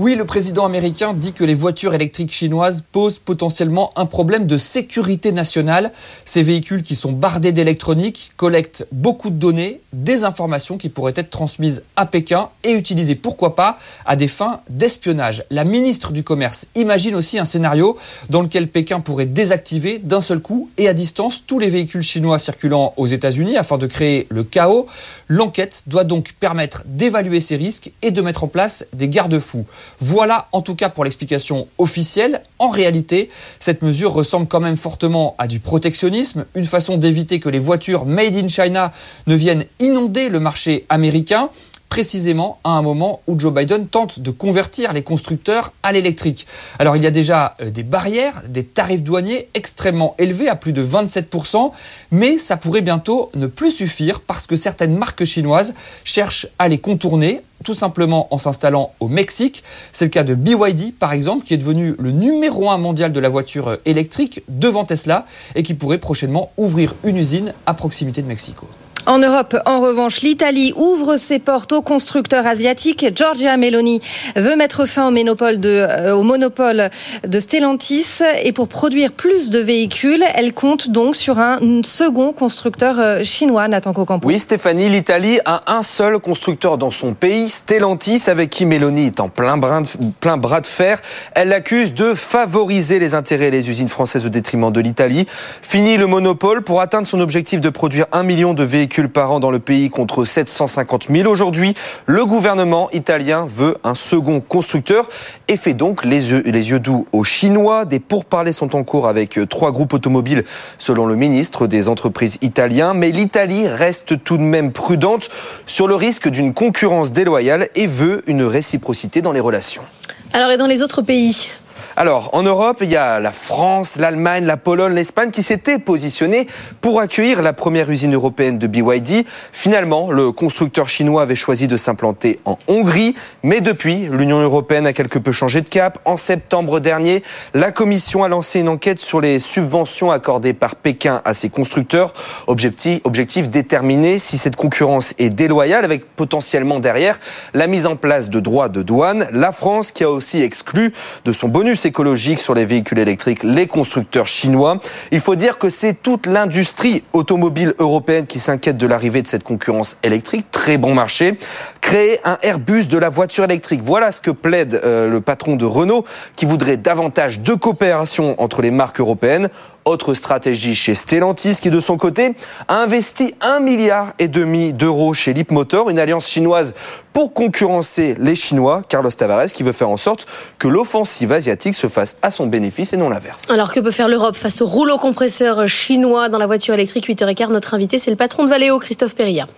S18: Oui, le président américain dit que les voitures électriques chinoises posent potentiellement un problème de sécurité nationale. Ces véhicules qui sont bardés d'électronique collectent beaucoup de données, des informations qui pourraient être transmises à Pékin et utilisées, pourquoi pas, à des fins d'espionnage. La ministre du Commerce imagine aussi un scénario dans lequel Pékin pourrait désactiver d'un seul coup et à distance tous les véhicules chinois circulant aux États-Unis afin de créer le chaos. L'enquête doit donc permettre d'évaluer ces risques et de mettre en place des garde-fous. Voilà en tout cas pour l'explication officielle. En réalité, cette mesure ressemble quand même fortement à du protectionnisme, une façon d'éviter que les voitures made in China ne viennent inonder le marché américain précisément à un moment où Joe Biden tente de convertir les constructeurs à l'électrique. Alors il y a déjà euh, des barrières, des tarifs douaniers extrêmement élevés à plus de 27%, mais ça pourrait bientôt ne plus suffire parce que certaines marques chinoises cherchent à les contourner tout simplement en s'installant au Mexique. C'est le cas de BYD par exemple, qui est devenu le numéro un mondial de la voiture électrique devant Tesla et qui pourrait prochainement ouvrir une usine à proximité de Mexico.
S3: En Europe, en revanche, l'Italie ouvre ses portes aux constructeurs asiatiques. Giorgia Meloni veut mettre fin au monopole de, euh, Stellantis et pour produire plus de véhicules, elle compte donc sur un second constructeur euh, chinois, Nathan Cocampo.
S4: Oui, Stéphanie, l'Italie a un seul constructeur dans son pays, Stellantis, avec qui Meloni est en plein, plein bras de fer. Elle l'accuse de favoriser les intérêts des usines françaises au détriment de l'Italie. Fini le monopole pour atteindre son objectif de produire un million de véhicules par an dans le pays contre 750 000 aujourd'hui. Le gouvernement italien veut un second constructeur et fait donc les yeux, les yeux doux aux Chinois. Des pourparlers sont en cours avec trois groupes automobiles selon le ministre des entreprises italiens. Mais l'Italie reste tout de même prudente sur le risque d'une concurrence déloyale et veut une réciprocité dans les relations.
S2: Alors et dans les autres pays?
S4: Alors, en Europe, il y a la France, l'Allemagne, la Pologne, l'Espagne qui s'étaient positionnés pour accueillir la première usine européenne de BYD. Finalement, le constructeur chinois avait choisi de s'implanter en Hongrie, mais depuis, l'Union européenne a quelque peu changé de cap. En septembre dernier, la Commission a lancé une enquête sur les subventions accordées par Pékin à ses constructeurs. Objectif, objectif déterminer si cette concurrence est déloyale, avec potentiellement derrière la mise en place de droits de douane. La France qui a aussi exclu de son bonus sur les véhicules électriques les constructeurs chinois. Il faut dire que c'est toute l'industrie automobile européenne qui s'inquiète de l'arrivée de cette concurrence électrique. Très bon marché. Créer un Airbus de la voiture électrique. Voilà ce que plaide euh, le patron de Renault qui voudrait davantage de coopération entre les marques européennes. Autre stratégie chez Stellantis qui de son côté a investi un milliard et demi d'euros chez Leapmotor, une alliance chinoise pour concurrencer les Chinois. Carlos Tavares qui veut faire en sorte que l'offensive asiatique se fasse à son bénéfice et non l'inverse.
S2: Alors que peut faire l'Europe face au rouleau compresseur chinois dans la voiture électrique? 8h15 Notre invité c'est le patron de Valeo, Christophe Perilla.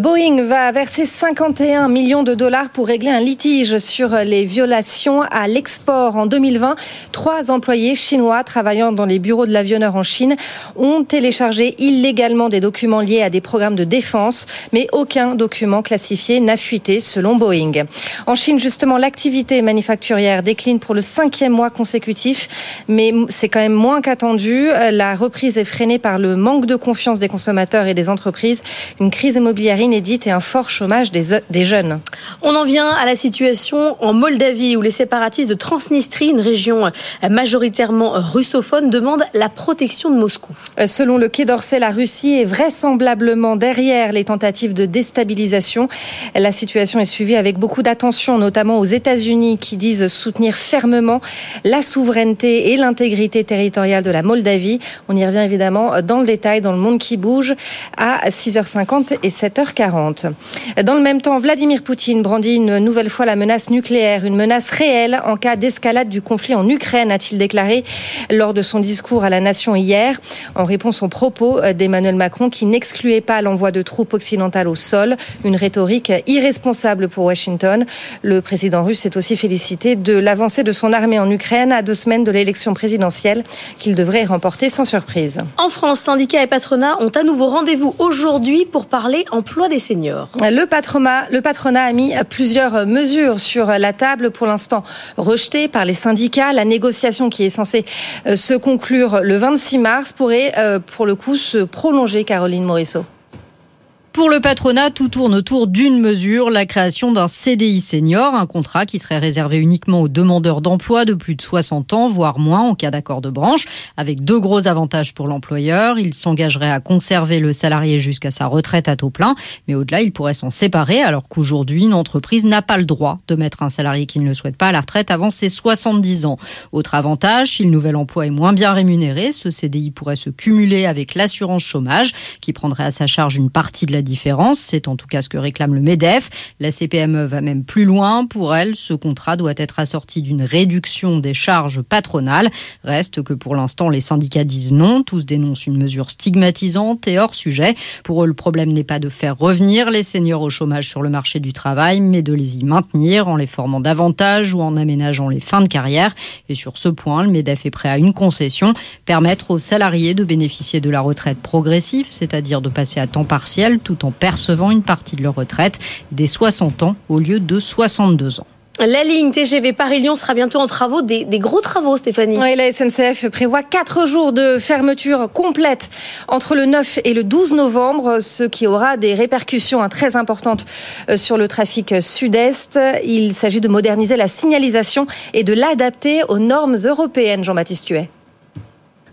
S3: Boeing va verser 51 millions de dollars pour régler un litige sur les violations à l'export en 2020. Trois employés chinois travaillant dans les bureaux de l'avionneur en Chine ont téléchargé illégalement des documents liés à des programmes de défense, mais aucun document classifié n'a fuité selon Boeing. En Chine, justement, l'activité manufacturière décline pour le cinquième mois consécutif, mais c'est quand même moins qu'attendu. La reprise est freinée par le manque de confiance des consommateurs et des entreprises, une crise immobilière inédite et un fort chômage des, des jeunes.
S2: On en vient à la situation en Moldavie où les séparatistes de Transnistrie, une région majoritairement russophone, demandent la protection de Moscou.
S3: Selon le Quai d'Orsay, la Russie est vraisemblablement derrière les tentatives de déstabilisation. La situation est suivie avec beaucoup d'attention, notamment aux États-Unis qui disent soutenir fermement la souveraineté et l'intégrité territoriale de la Moldavie. On y revient évidemment dans le détail dans le monde qui bouge à 6h50 et 7h40. Dans le même temps, Vladimir Poutine brandit une nouvelle fois la menace nucléaire, une menace réelle en cas d'escalade du conflit en Ukraine, a-t-il déclaré lors de son discours à la nation hier, en réponse aux propos d'Emmanuel Macron qui n'excluait pas l'envoi de troupes occidentales au sol, une rhétorique irresponsable pour Washington. Le président russe s'est aussi félicité de l'avancée de son armée en Ukraine à deux semaines de l'élection présidentielle qu'il devrait remporter sans surprise.
S2: En France, syndicats et patronats ont à nouveau rendez-vous aujourd'hui pour parler emploi des seniors.
S3: Le patronat, le patronat a mis plusieurs mesures sur la table, pour l'instant rejetées par les syndicats. La négociation qui est censée se conclure le 26 mars pourrait, pour le coup, se prolonger, Caroline Morisseau.
S19: Pour le patronat, tout tourne autour d'une mesure, la création d'un CDI senior, un contrat qui serait réservé uniquement aux demandeurs d'emploi de plus de 60 ans, voire moins en cas d'accord de branche, avec deux gros avantages pour l'employeur. Il s'engagerait à conserver le salarié jusqu'à sa retraite à taux plein, mais au-delà, il pourrait s'en séparer, alors qu'aujourd'hui, une entreprise n'a pas le droit de mettre un salarié qui ne le souhaite pas à la retraite avant ses 70 ans. Autre avantage, si le nouvel emploi est moins bien rémunéré, ce CDI pourrait se cumuler avec l'assurance chômage, qui prendrait à sa charge une partie de la différence. C'est en tout cas ce que réclame le MEDEF. La CPME va même plus loin. Pour elle, ce contrat doit être assorti d'une réduction des charges patronales. Reste que pour l'instant, les syndicats disent non. Tous dénoncent une mesure stigmatisante et hors sujet. Pour eux, le problème n'est pas de faire revenir les seniors au chômage sur le marché du travail, mais de les y maintenir en les formant davantage ou en aménageant les fins de carrière. Et sur ce point, le MEDEF est prêt à une concession, permettre aux salariés de bénéficier de la retraite progressive, c'est-à-dire de passer à temps partiel tout en percevant une partie de leur retraite dès 60 ans au lieu de 62 ans.
S2: La ligne TGV Paris-Lyon sera bientôt en travaux, des, des gros travaux, Stéphanie.
S3: Oui, la SNCF prévoit quatre jours de fermeture complète entre le 9 et le 12 novembre, ce qui aura des répercussions hein, très importantes euh, sur le trafic sud-est. Il s'agit de moderniser la signalisation et de l'adapter aux normes européennes, Jean-Baptiste Huet.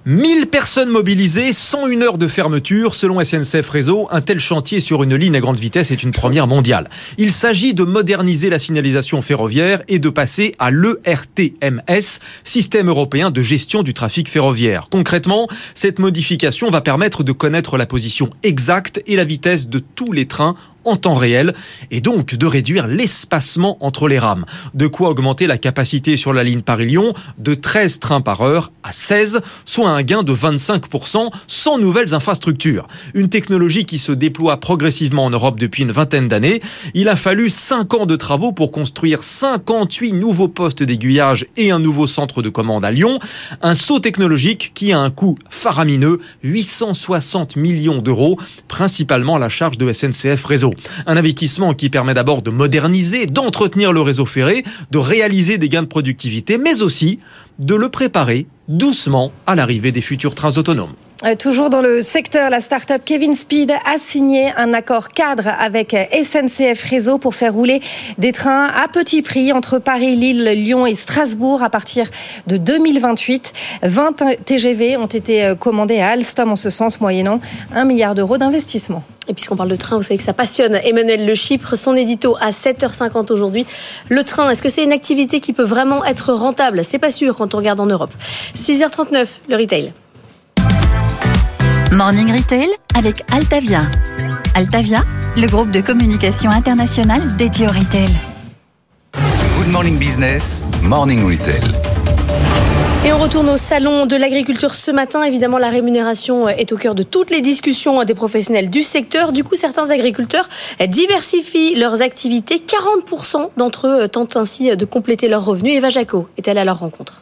S20: 1000 personnes mobilisées, 101 heures de fermeture. Selon SNCF Réseau, un tel chantier sur une ligne à grande vitesse est une première mondiale. Il s'agit de moderniser la signalisation ferroviaire et de passer à l'ERTMS, Système européen de gestion du trafic ferroviaire. Concrètement, cette modification va permettre de connaître la position exacte et la vitesse de tous les trains en temps réel et donc de réduire l'espacement entre les rames. De quoi augmenter la capacité sur la ligne Paris-Lyon de 13 trains par heure à 16, soit un gain de 25% sans nouvelles infrastructures. Une technologie qui se déploie progressivement en Europe depuis une vingtaine d'années. Il a fallu 5 ans de travaux pour construire 58 nouveaux postes d'aiguillage et un nouveau centre de commande à Lyon. Un saut technologique qui a un coût faramineux, 860 millions d'euros, principalement à la charge de SNCF Réseau. Un investissement qui permet d'abord de moderniser, d'entretenir le réseau ferré, de réaliser des gains de productivité, mais aussi de le préparer doucement à l'arrivée des futurs trains autonomes.
S3: Euh, toujours dans le secteur, la start-up Kevin Speed a signé un accord cadre avec SNCF Réseau pour faire rouler des trains à petit prix entre Paris, Lille, Lyon et Strasbourg à partir de 2028. 20 TGV ont été euh, commandés à Alstom en ce sens, moyennant un milliard d'euros d'investissement.
S2: Et puisqu'on parle de train, vous savez que ça passionne Emmanuel Le Chypre, son édito à 7h50 aujourd'hui. Le train, est-ce que c'est une activité qui peut vraiment être rentable? C'est pas sûr quand on regarde en Europe. 6h39, le retail.
S17: Morning Retail avec Altavia. Altavia, le groupe de communication internationale dédié au retail.
S1: Good Morning Business, Morning Retail.
S2: Et on retourne au salon de l'agriculture ce matin. Évidemment, la rémunération est au cœur de toutes les discussions des professionnels du secteur. Du coup, certains agriculteurs diversifient leurs activités. 40% d'entre eux tentent ainsi de compléter leurs revenus. Eva Jaco est-elle à leur rencontre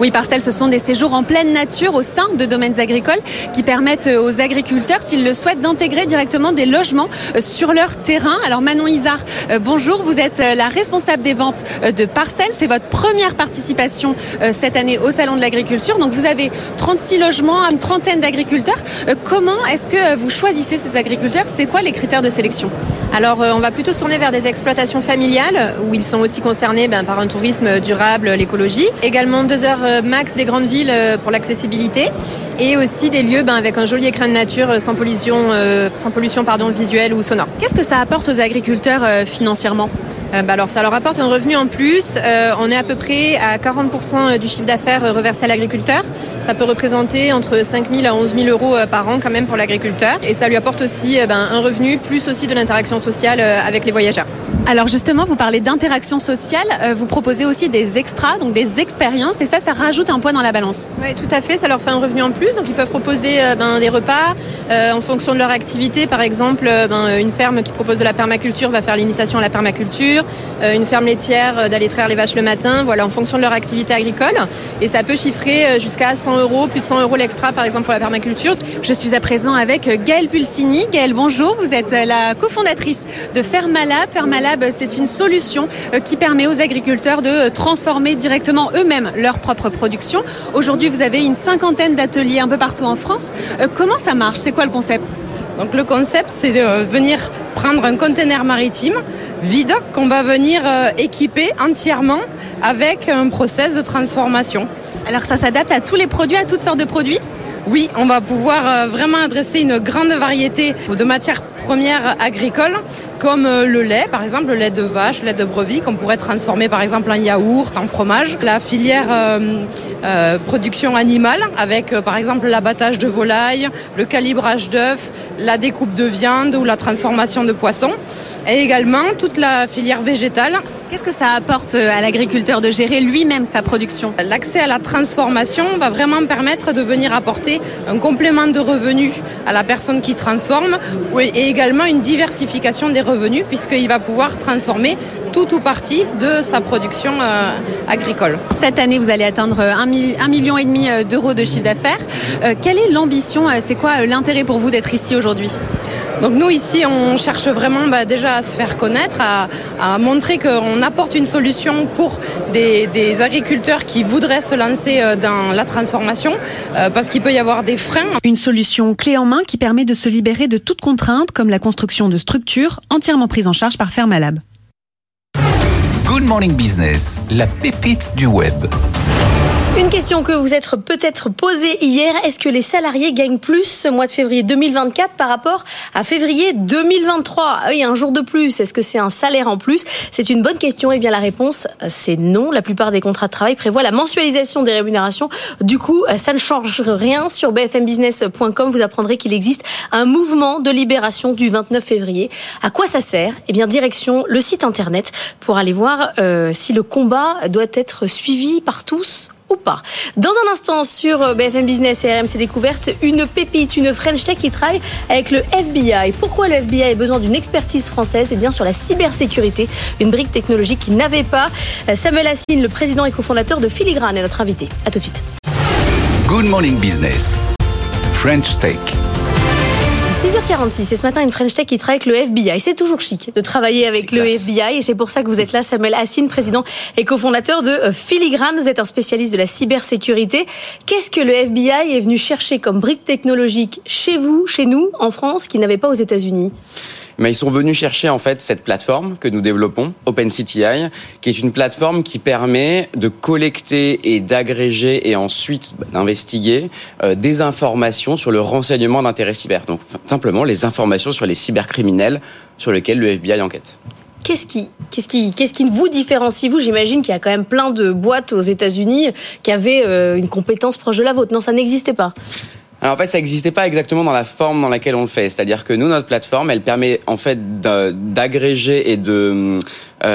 S21: oui, Parcelles, ce sont des séjours en pleine nature au sein de domaines agricoles qui permettent aux agriculteurs, s'ils le souhaitent, d'intégrer directement des logements euh, sur leur terrain. Alors Manon Isard, euh, bonjour, vous êtes euh, la responsable des ventes de Parcelles. C'est votre première participation cette année au Salon de l'agriculture. Donc vous avez 36 logements, une trentaine d'agriculteurs. Comment est-ce que vous choisissez ces agriculteurs? C'est quoi les critères de sélection?
S22: Alors, on va plutôt se tourner vers des exploitations familiales où ils sont aussi concernés ben, par un tourisme durable, l'écologie. Deux heures max des grandes villes euh, pour l'accessibilité et aussi des lieux ben, avec un joli écran de nature euh, sans pollution, euh, sans pollution pardon, visuelle ou sonore.
S21: Qu'est-ce que ça apporte aux agriculteurs financièrement?
S22: Bah alors ça leur apporte un revenu en plus. on est à peu près à 40% du chiffre d'affaires reversé à l'agriculteur. Ça peut représenter entre 5 000 à 11 000 euros par an quand même pour l'agriculteur. Et ça lui apporte aussi ben, un revenu plus aussi de l'interaction sociale avec les voyageurs.
S21: Alors justement, vous parlez d'interaction sociale, euh, vous proposez aussi des extras, donc des expériences, et ça, ça rajoute un poids dans la balance.
S22: Oui, tout à fait, ça leur fait un revenu en plus, donc ils peuvent proposer euh, ben, des repas euh, en fonction de leur activité. Par exemple, ben, une ferme qui propose de la permaculture va faire l'initiation à la permaculture, une ferme laitière d'aller traire les vaches le matin, voilà, en fonction de leur activité agricole. Et ça peut chiffrer jusqu'à 100 euros, plus de 100 euros l'extra, par exemple, pour la permaculture.
S21: Je suis à présent avec Gaëlle Pulsini. Gaëlle, bonjour, vous êtes la cofondatrice de Fermalab. Fermalab c'est une solution euh, qui permet aux agriculteurs de euh, transformer directement eux-mêmes leur propre production. Aujourd'hui, vous avez une cinquantaine d'ateliers un peu partout en France. Euh, comment ça marche? C'est quoi le concept? Donc le concept, c'est de venir prendre un conteneur maritime vide qu'on va venir euh, équiper entièrement avec un process de transformation.
S23: Alors ça s'adapte à tous les produits, à toutes sortes de produits?
S21: Oui, on va pouvoir euh, vraiment adresser une grande variété de matières premières agricoles, comme euh, le lait, par exemple, le lait de vache, le lait de brebis, qu'on pourrait transformer par exemple en yaourt, en fromage. La filière euh, production animale, avec par exemple l'abattage de volailles, le calibrage d'œufs, la découpe de viande ou la transformation de poissons. Et également toute la filière végétale.
S23: Qu'est-ce que ça apporte à l'agriculteur de gérer lui-même sa production?
S21: L'accès à la transformation va vraiment permettre de venir apporter un complément de revenus à la personne qui transforme et également une diversification des revenus puisqu'il va pouvoir transformer tout ou partie de sa production euh, agricole.
S23: Cette année, vous allez atteindre un, million et demi euh, d'euros de chiffre d'affaires. Euh, quelle est l'ambition C'est quoi l'intérêt pour vous d'être ici aujourd'hui?
S21: Donc nous ici, on cherche vraiment bah, déjà à se faire connaître, à, montrer qu'on apporte une solution pour des, agriculteurs qui voudraient se lancer dans la transformation, parce qu'il peut y avoir des freins.
S23: Une solution clé en main qui permet de se libérer de toute contrainte, comme la construction de structures entièrement prises en charge par Fermalab.
S1: Good Morning Business, la pépite du web.
S2: Une question que vous êtes peut-être posée hier, est-ce que les salariés gagnent plus ce mois de février 2024 par rapport à février 2023 ah Oui, un jour de plus, est-ce que c'est un salaire en plus? C'est une bonne question et bien la réponse c'est non. La plupart des contrats de travail prévoient la mensualisation des rémunérations. Du coup, ça ne change rien sur bfmbusiness.com, vous apprendrez qu'il existe un mouvement de libération du 29 février. À quoi ça sert? Eh bien direction le site internet pour aller voir euh, si le combat doit être suivi par tous Dans un instant, sur euh, BFM Business et RMC Découverte, une pépite, une French Tech qui travaille avec le FBI. Pourquoi le FBI a besoin d'une expertise française? Eh bien sur la cybersécurité, une brique technologique qu'il n'avait pas. Euh, Samuel Assine, le président et cofondateur de Filigrane, est notre invité. À tout de suite.
S1: Good Morning Business. French Tech.
S2: 6h46, et ce matin, une French Tech qui travaille avec le FBI. C'est toujours chic de travailler avec le FBI, et c'est pour ça que vous êtes là, Samuel Assine, président et cofondateur de euh, Filigrane. Vous êtes un spécialiste de la cybersécurité. Qu'est-ce que le FBI est venu chercher comme brique technologique chez vous, chez nous, en France, qu'il n'avait pas aux États-Unis?
S24: Mais ils sont venus chercher en fait cette plateforme que nous développons, OpenCTI, qui est une plateforme qui permet de collecter et d'agréger et ensuite d'investiguer euh, des informations sur le renseignement d'intérêt cyber. Donc simplement les informations sur les cybercriminels sur lesquels le FBI enquête.
S2: Qu'est-ce qui, qu'est-ce qui, qu'est-ce qui vous différencie vous? J'imagine qu'il y a quand même plein de boîtes aux États-Unis qui avaient euh, une compétence proche de la vôtre. Non, ça n'existait pas.
S24: Alors en fait, ça n'existait pas exactement dans la forme dans laquelle on le fait. C'est-à-dire que nous, notre plateforme, elle permet en fait d'agréger et de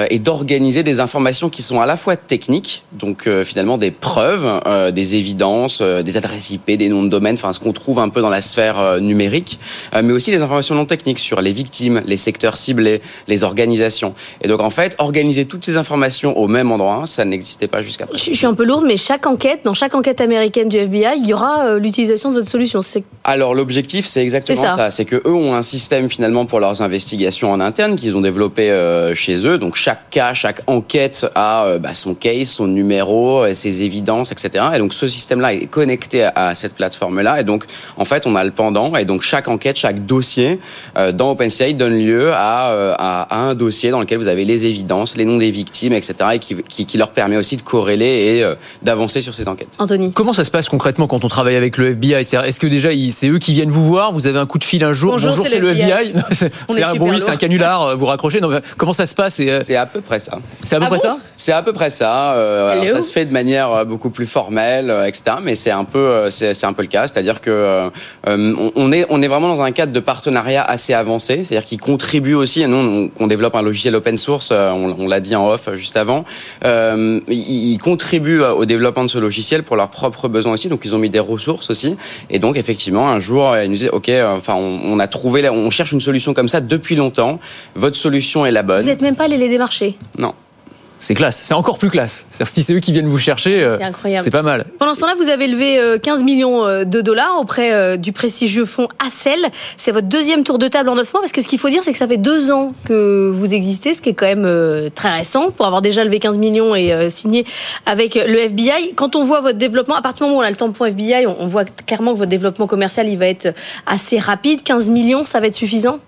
S24: et d'organiser des informations qui sont à la fois techniques, donc euh, finalement des preuves, euh, des évidences, des adresses IP, des noms de domaine, enfin ce qu'on trouve un peu dans la sphère numérique, mais aussi des informations non techniques sur les victimes, les secteurs ciblés, les organisations. Et donc en fait, organiser toutes ces informations au même endroit, ça n'existait pas jusqu'à présent.
S2: Je suis un peu lourde, mais chaque enquête, dans chaque enquête américaine du FBI, il y aura l'utilisation de votre solution.
S24: Alors l'objectif, c'est exactement ça. C'est que eux ont un système finalement pour leurs investigations en interne qu'ils ont développé chez eux. Donc chaque cas, chaque enquête a euh, bah, son case, son numéro, euh, ses évidences, etc. Et donc ce système-là est connecté à cette plateforme-là. Et donc en fait, on a le pendant. Et donc chaque enquête, chaque dossier euh, dans OpenCI donne lieu à, à, un dossier dans lequel vous avez les évidences, les noms des victimes, etc. Et qui, qui, qui leur permet aussi de corréler et d'avancer sur ces enquêtes.
S2: Anthony.
S16: Comment ça se passe concrètement quand on travaille avec le FBI Est-ce que déjà c'est eux qui viennent vous voir? Vous avez un coup de fil un jour?
S2: Bonjour, c'est le FBI.
S16: c'est un bon oui, c'est un canular. Vous raccrochez. Comment ça se passe?
S24: C'est à peu près ça.
S16: C'est à peu
S24: ah
S16: près ça
S24: C'est à peu près ça. Euh, ça se fait de manière euh, beaucoup plus formelle, euh, etc. Mais c'est un peu, c'est un peu le cas. C'est-à-dire que on est, on est vraiment dans un cadre de partenariat assez avancé. C'est-à-dire qu'ils contribuent aussi. Et nous, on, développe un logiciel open source. On, l'a dit en off juste avant. ils, contribuent au développement de ce logiciel pour leurs propres besoins aussi. Donc ils ont mis des ressources aussi. Et donc effectivement, un jour, ils nous disaient, ok, enfin, on, on a trouvé, on cherche une solution comme ça depuis longtemps. Votre solution est la bonne.
S2: Vous n'êtes même pas allé les démarcher
S24: non.
S16: c'est classe. C'est encore plus classe. C'est-à-dire si c'est eux qui viennent vous chercher,
S2: C'est incroyable.
S16: c'est pas mal.
S2: Pendant ce temps-là, vous avez levé euh, 15 millions euh, de dollars auprès euh, du prestigieux fonds Accel. C'est votre deuxième tour de table en 9 mois, parce que ce qu'il faut dire, c'est que ça fait deux ans que vous existez, ce qui est quand même euh, très récent, pour avoir déjà levé 15 millions et euh, signé avec le FBI. Quand on voit votre développement, à partir du moment où on a le tampon FBI, on voit clairement que votre développement commercial, il va être assez rapide. 15 millions, ça va être suffisant?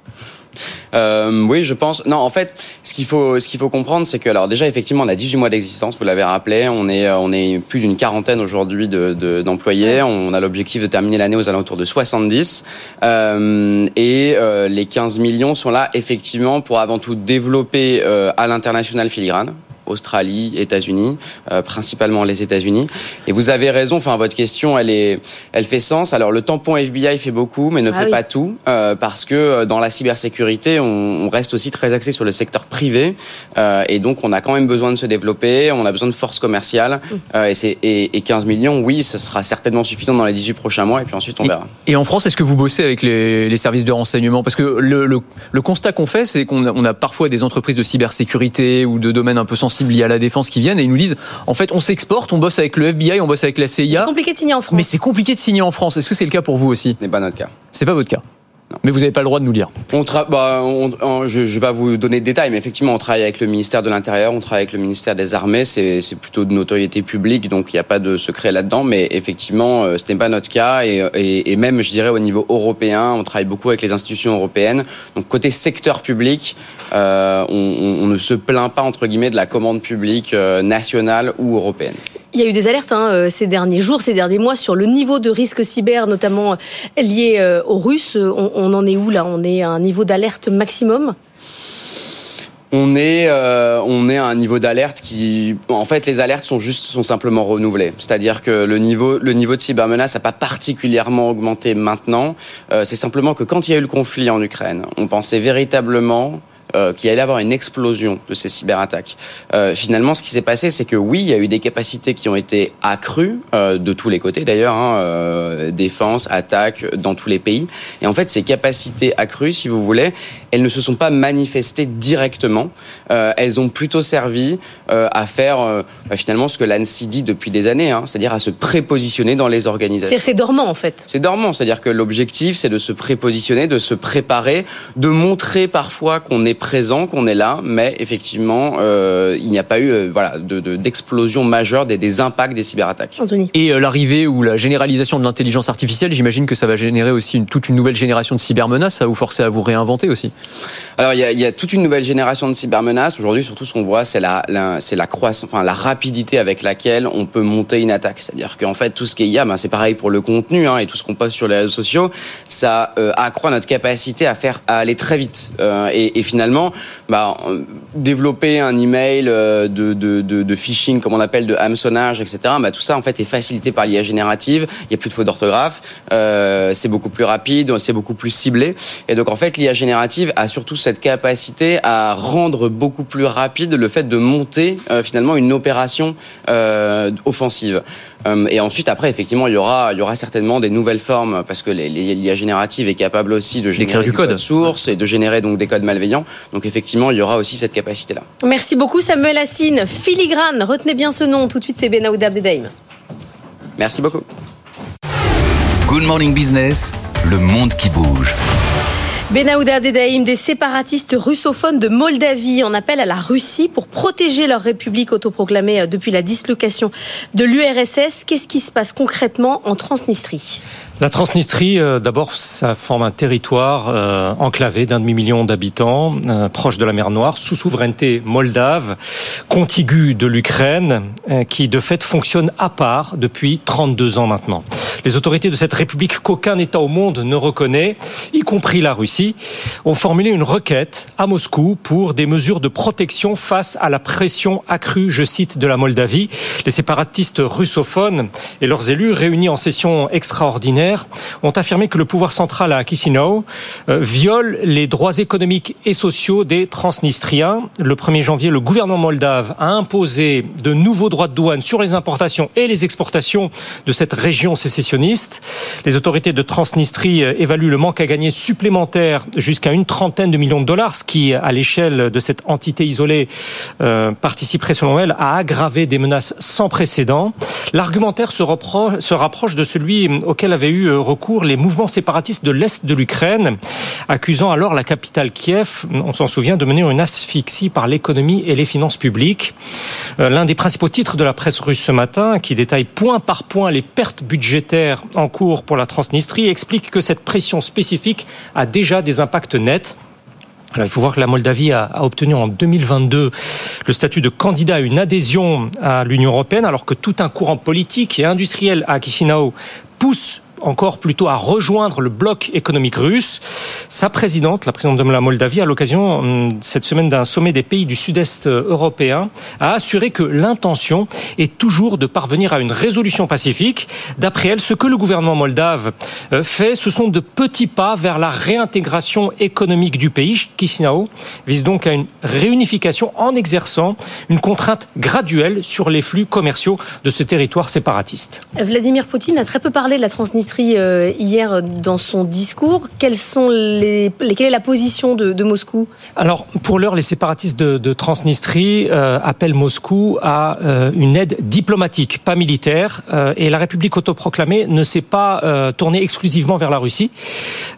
S24: Euh, oui, je pense. Non, en fait, ce qu'il faut, ce qu'il faut comprendre, c'est que alors déjà effectivement, on a 18 mois d'existence. Vous l'avez rappelé, on est, euh, on est plus d'une quarantaine aujourd'hui de, de- d'employés. On a l'objectif de terminer l'année aux alentours de 70. Euh, et euh, les 15 millions sont là effectivement pour avant tout développer euh, à l'international filigrane. Australie, États-Unis, euh, principalement les États-Unis. Et vous avez raison. Enfin, votre question, elle est, elle fait sens. Alors, le tampon FBI fait beaucoup, mais ne
S2: Ah
S24: fait
S2: oui.
S24: pas tout, euh, parce que euh, dans la cybersécurité, on, on reste aussi très axé sur le secteur privé, euh, et donc on a quand même besoin de se développer. On a besoin de force commerciale, euh, et, c'est, et, et 15 millions, oui, ce sera certainement suffisant dans les 18 prochains mois, et puis ensuite on verra.
S16: Et en France, est-ce que vous bossez avec les, les services de renseignement? Parce que le, le, le constat qu'on fait, c'est qu'on a, on a parfois des entreprises de cybersécurité ou de domaines un peu sensibles liés à la défense qui viennent et ils nous disent, en fait, on s'exporte, on bosse avec le FBI, on bosse avec la CIA.
S2: C'est compliqué de signer en France.
S16: Mais c'est compliqué de signer en France. Est-ce que c'est le cas pour vous aussi?
S24: Ce n'est pas notre cas.
S16: C'est pas votre cas. Mais vous n'avez pas le droit de nous dire.
S24: On bah, je ne vais pas vous donner de détails, mais effectivement, on travaille avec le ministère de l'Intérieur, on travaille avec le ministère des Armées, c'est plutôt de notoriété publique, donc il n'y a pas de secret là-dedans, mais effectivement, euh, ce n'est pas notre cas, et, même, je dirais, au niveau européen, on travaille beaucoup avec les institutions européennes. Donc, côté secteur public, euh, on ne se plaint pas, entre guillemets, de la commande publique euh, nationale ou européenne.
S2: Il y a eu des alertes hein, euh, ces derniers jours, ces derniers mois sur le niveau de risque cyber, notamment euh, lié euh, aux Russes. On, en est où là? On est à un niveau d'alerte maximum?
S24: On est, à un niveau d'alerte qui, en fait, les alertes sont juste, sont simplement renouvelées. C'est-à-dire que le niveau, le niveau de cybermenace n'a pas particulièrement augmenté maintenant. C'est simplement que quand il y a eu le conflit en Ukraine, on pensait véritablement euh, qu'il allait avoir une explosion de ces cyberattaques. Euh, finalement, ce qui s'est passé, c'est que oui, il y a eu des capacités qui ont été accrues euh, de tous les côtés d'ailleurs, hein, euh, défense, attaque dans tous les pays. Et en fait, ces capacités accrues, si vous voulez, elles ne se sont pas manifestées directement. Euh, elles ont plutôt servi euh, à faire euh, bah, finalement ce que l'ANSI dit depuis des années, hein, c'est-à-dire à se prépositionner dans les organisations.
S2: C'est c'est dormant en fait.
S24: C'est dormant, c'est-à-dire que l'objectif, c'est de se prépositionner, de se préparer, de montrer parfois qu'on est présent, qu'on est là, mais effectivement, euh, il n'y a pas eu euh, voilà, de- de- d'explosion majeure des, des impacts des cyberattaques.
S2: Anthony.
S16: Et euh, l'arrivée ou la généralisation de l'intelligence artificielle, j'imagine que ça va générer aussi une, toute une nouvelle génération de cybermenaces. Ça va vous forcer à vous réinventer aussi.
S24: Alors il y a, il y a toute une nouvelle génération de cybermenaces. Aujourd'hui, surtout ce qu'on voit, c'est la, la- c'est la croissance, enfin la rapidité avec laquelle on peut monter une attaque. C'est-à-dire qu'en fait, tout ce qui est IA, ben, c'est pareil pour le contenu hein, et tout ce qu'on poste sur les réseaux sociaux, ça euh, accroît notre capacité à faire, à aller très vite. Euh, et, et finalement, bah, euh, développer un email euh, de, de, de, de phishing, comme on appelle, de hameçonnage, etc. Bah, tout ça en fait est facilité par l'IA générative. Il n'y a plus de faute d'orthographe. Euh, c'est beaucoup plus rapide, c'est beaucoup plus ciblé. Et donc en fait, l'IA générative a surtout cette capacité à rendre beaucoup plus rapide le fait de monter euh, finalement une opération euh, offensive. Euh, et ensuite, après, effectivement, il y aura, il y aura certainement des nouvelles formes parce que l'IA générative est capable aussi de générer
S16: du code.
S24: source et de générer donc des codes malveillants. Donc effectivement, il y aura aussi cette capacité-là.
S2: Merci beaucoup Samuel Assine. Filigrane, retenez bien ce nom. Tout de suite, c'est Benaouda Abdedaïm.
S24: Merci beaucoup.
S1: Good Morning Business, le monde qui bouge.
S2: Benaouda Abdedaïm, des séparatistes russophones de Moldavie en appellent à la Russie pour protéger leur république autoproclamée euh, depuis la dislocation de l'URSS. Qu'est-ce qui se passe concrètement en Transnistrie?
S25: La Transnistrie, euh, d'abord, ça forme un territoire euh, enclavé d'un demi-million d'habitants, euh, proche de la mer Noire, sous souveraineté moldave, contigu de l'Ukraine, qui de fait fonctionne à part depuis 32 ans maintenant. Les autorités de cette république qu'aucun État au monde ne reconnaît, y compris la Russie, ont formulé une requête à Moscou pour des mesures de protection face à la pression accrue, je cite, de la Moldavie. Les séparatistes russophones et leurs élus réunis en session extraordinaire ont affirmé que le pouvoir central à Chisinau euh, viole les droits économiques et sociaux des transnistriens. Le 1er janvier, le gouvernement moldave a imposé de nouveaux droits de douane sur les importations et les exportations de cette région sécessionniste. Les autorités de Transnistrie euh, évaluent le manque à gagner supplémentaire jusqu'à une trentaine de millions de dollars, ce qui, à l'échelle de cette entité isolée, euh, participerait selon elle à aggraver des menaces sans précédent. L'argumentaire se, se rapproche de celui auquel avaient eu recours les mouvements séparatistes de l'Est de l'Ukraine, accusant alors la capitale Kiev, on s'en souvient, de mener une asphyxie par l'économie et les finances publiques. Euh, l'un des principaux titres de la presse russe ce matin, qui détaille point par point les pertes budgétaires en cours pour la Transnistrie, explique que cette pression spécifique a déjà des impacts nets. Alors, il faut voir que la Moldavie a, a, obtenu en 2022 le statut de candidat à une adhésion à l'Union européenne, alors que tout un courant politique et industriel à Chisinau pousse encore plutôt à rejoindre le bloc économique russe. Sa présidente, la présidente de la Moldavie, à l'occasion hum, cette semaine d'un sommet des pays du sud-est euh, européen, a assuré que l'intention est toujours de parvenir à une résolution pacifique. D'après elle, ce que le gouvernement moldave euh, fait, ce sont de petits pas vers la réintégration économique du pays. Chisinau vise donc à une réunification en exerçant une contrainte graduelle sur les flux commerciaux de ce territoire séparatiste.
S2: Vladimir Poutine a très peu parlé de la Transnistrie euh, hier dans son discours. Quelles sont les, quelle est la position de, Moscou?
S25: Alors, pour l'heure, les séparatistes de, Transnistrie euh, appellent Moscou à euh, une aide diplomatique, pas militaire. Et la République autoproclamée ne s'est pas tournée exclusivement vers la Russie.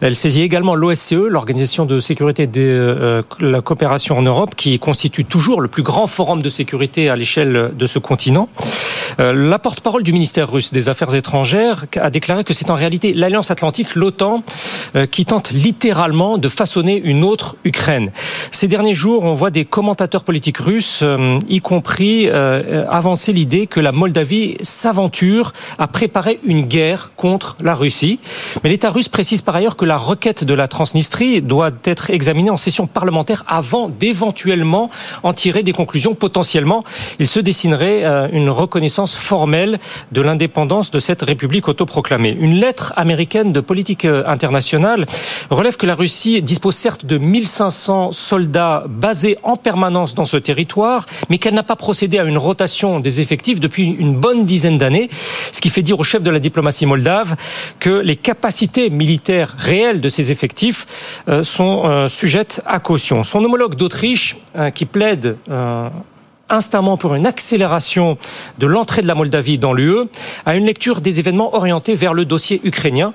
S25: Elle saisit également l'OSCE, l'Organisation de sécurité de la coopération en Europe, qui constitue toujours le plus grand forum de sécurité à l'échelle de ce continent. La porte-parole du ministère russe des Affaires étrangères a déclaré que c'est en réalité l'Alliance Atlantique, l'OTAN, euh, qui tente littéralement de façonner une autre Ukraine. Ces derniers jours, on voit des commentateurs politiques russes, euh, y compris euh, avancer l'idée que la Moldavie s'aventure à préparer une guerre contre la Russie. Mais l'État russe précise par ailleurs que la requête de la Transnistrie doit être examinée en session parlementaire avant d'éventuellement en tirer des conclusions. Potentiellement, il se dessinerait une reconnaissance formelle de l'indépendance de cette république autoproclamée. Une lettre américaine de politique euh, internationale relève que la Russie dispose certes de 1500 soldats basés en permanence dans ce territoire, mais qu'elle n'a pas procédé à une rotation des effectifs depuis une bonne dizaine d'années, ce qui fait dire au chef de la diplomatie moldave que les capacités militaires réelles de ces effectifs euh, sont euh, sujettes à caution. Son homologue d'Autriche, qui plaide instamment pour une accélération de l'entrée de la Moldavie dans l'UE, à une lecture des événements orientés vers le dossier ukrainien.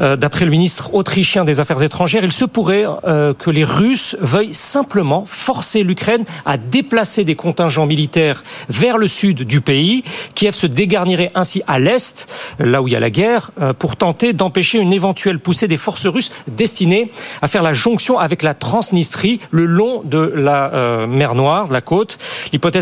S25: Euh, D'après le ministre autrichien des Affaires étrangères, il se pourrait euh, que les Russes veuillent simplement forcer l'Ukraine à déplacer des contingents militaires vers le sud du pays. Kiev se dégarnirait ainsi à l'est, là où il y a la guerre, euh, pour tenter d'empêcher une éventuelle poussée des forces russes destinées à faire la jonction avec la Transnistrie le long de la mer Noire, de la côte.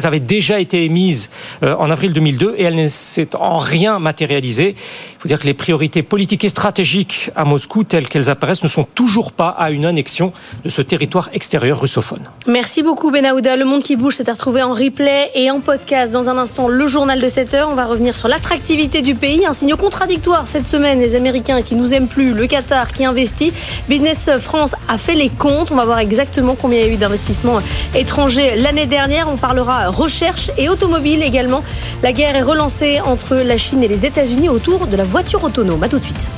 S25: Avait déjà été émise euh, en avril 2002 et elle ne s'est en rien matérialisée. Il faut dire que les priorités politiques et stratégiques à Moscou, telles qu'elles apparaissent, ne sont toujours pas à une annexion de ce territoire extérieur russophone.
S2: Merci beaucoup Benahouda. Le Monde qui bouge s'est retrouvé en replay et en podcast. Dans un instant, le journal de 7 heures. On va revenir sur l'attractivité du pays. Un signe contradictoire cette semaine. Les Américains qui nous aiment plus, le Qatar qui investit. Business France a fait les comptes. On va voir exactement combien il y a eu d'investissements étrangers l'année dernière. On parlera recherche et automobile également. La guerre est relancée entre la Chine et les États-Unis autour de la voiture autonome. A tout de suite.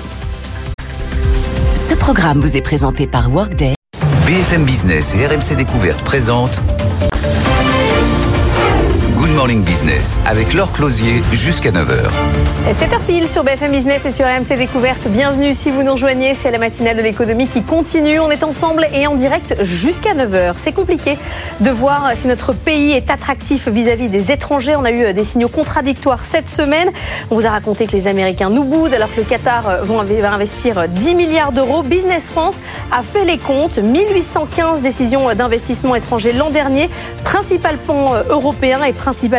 S26: Ce programme vous est présenté par Workday.
S1: BFM Business et RMC Découverte présentent Morning Business avec Laure Closier jusqu'à 9h.
S2: 7h pile sur BFM Business et sur RMC Découverte. Bienvenue si vous nous rejoignez. C'est la matinale de l'économie qui continue. On est ensemble et en direct jusqu'à 9h. C'est compliqué de voir si notre pays est attractif vis-à-vis des étrangers. On a eu des signaux contradictoires cette semaine. On vous a raconté que les Américains nous boudent alors que le Qatar va investir 10 milliards d'euros. Business France a fait les comptes. 1815 décisions d'investissement étranger l'an dernier. Principal pont européen et principal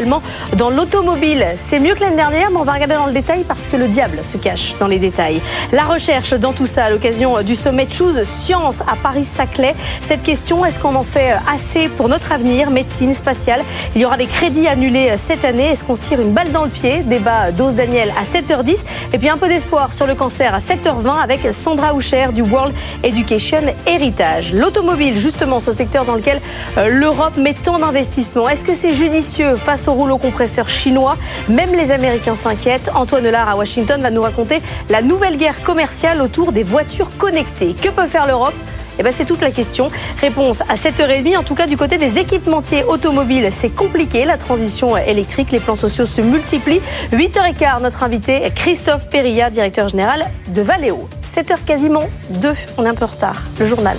S2: dans l'automobile. C'est mieux que l'année dernière, mais on va regarder dans le détail parce que le diable se cache dans les détails. La recherche dans tout ça à l'occasion du sommet Choose Science à Paris-Saclay. Cette question, est-ce qu'on en fait assez pour notre avenir, médecine, spatiale Il y aura des crédits annulés cette année. Est-ce qu'on se tire une balle dans le pied? Débat d'Ose Daniel à 7h10. Et puis un peu d'espoir sur le cancer à 7h20 avec Sandra Houcher du World Education Heritage. L'automobile, justement, ce secteur dans lequel euh, l'Europe met tant d'investissements. Est-ce que c'est judicieux face au rouleau compresseur chinois Même les Américains s'inquiètent. Antoine Lard à Washington va nous raconter la nouvelle guerre commerciale autour des voitures connectées. Que peut faire l'Europe? Eh ben, c'est toute la question. Réponse à 7h30. En tout cas, du côté des équipementiers automobiles, c'est compliqué. La transition électrique, les plans sociaux se multiplient. 8h15, notre invité Christophe Perilla, directeur général de Valeo. 7h quasiment 2. On est un peu en retard. Le journal.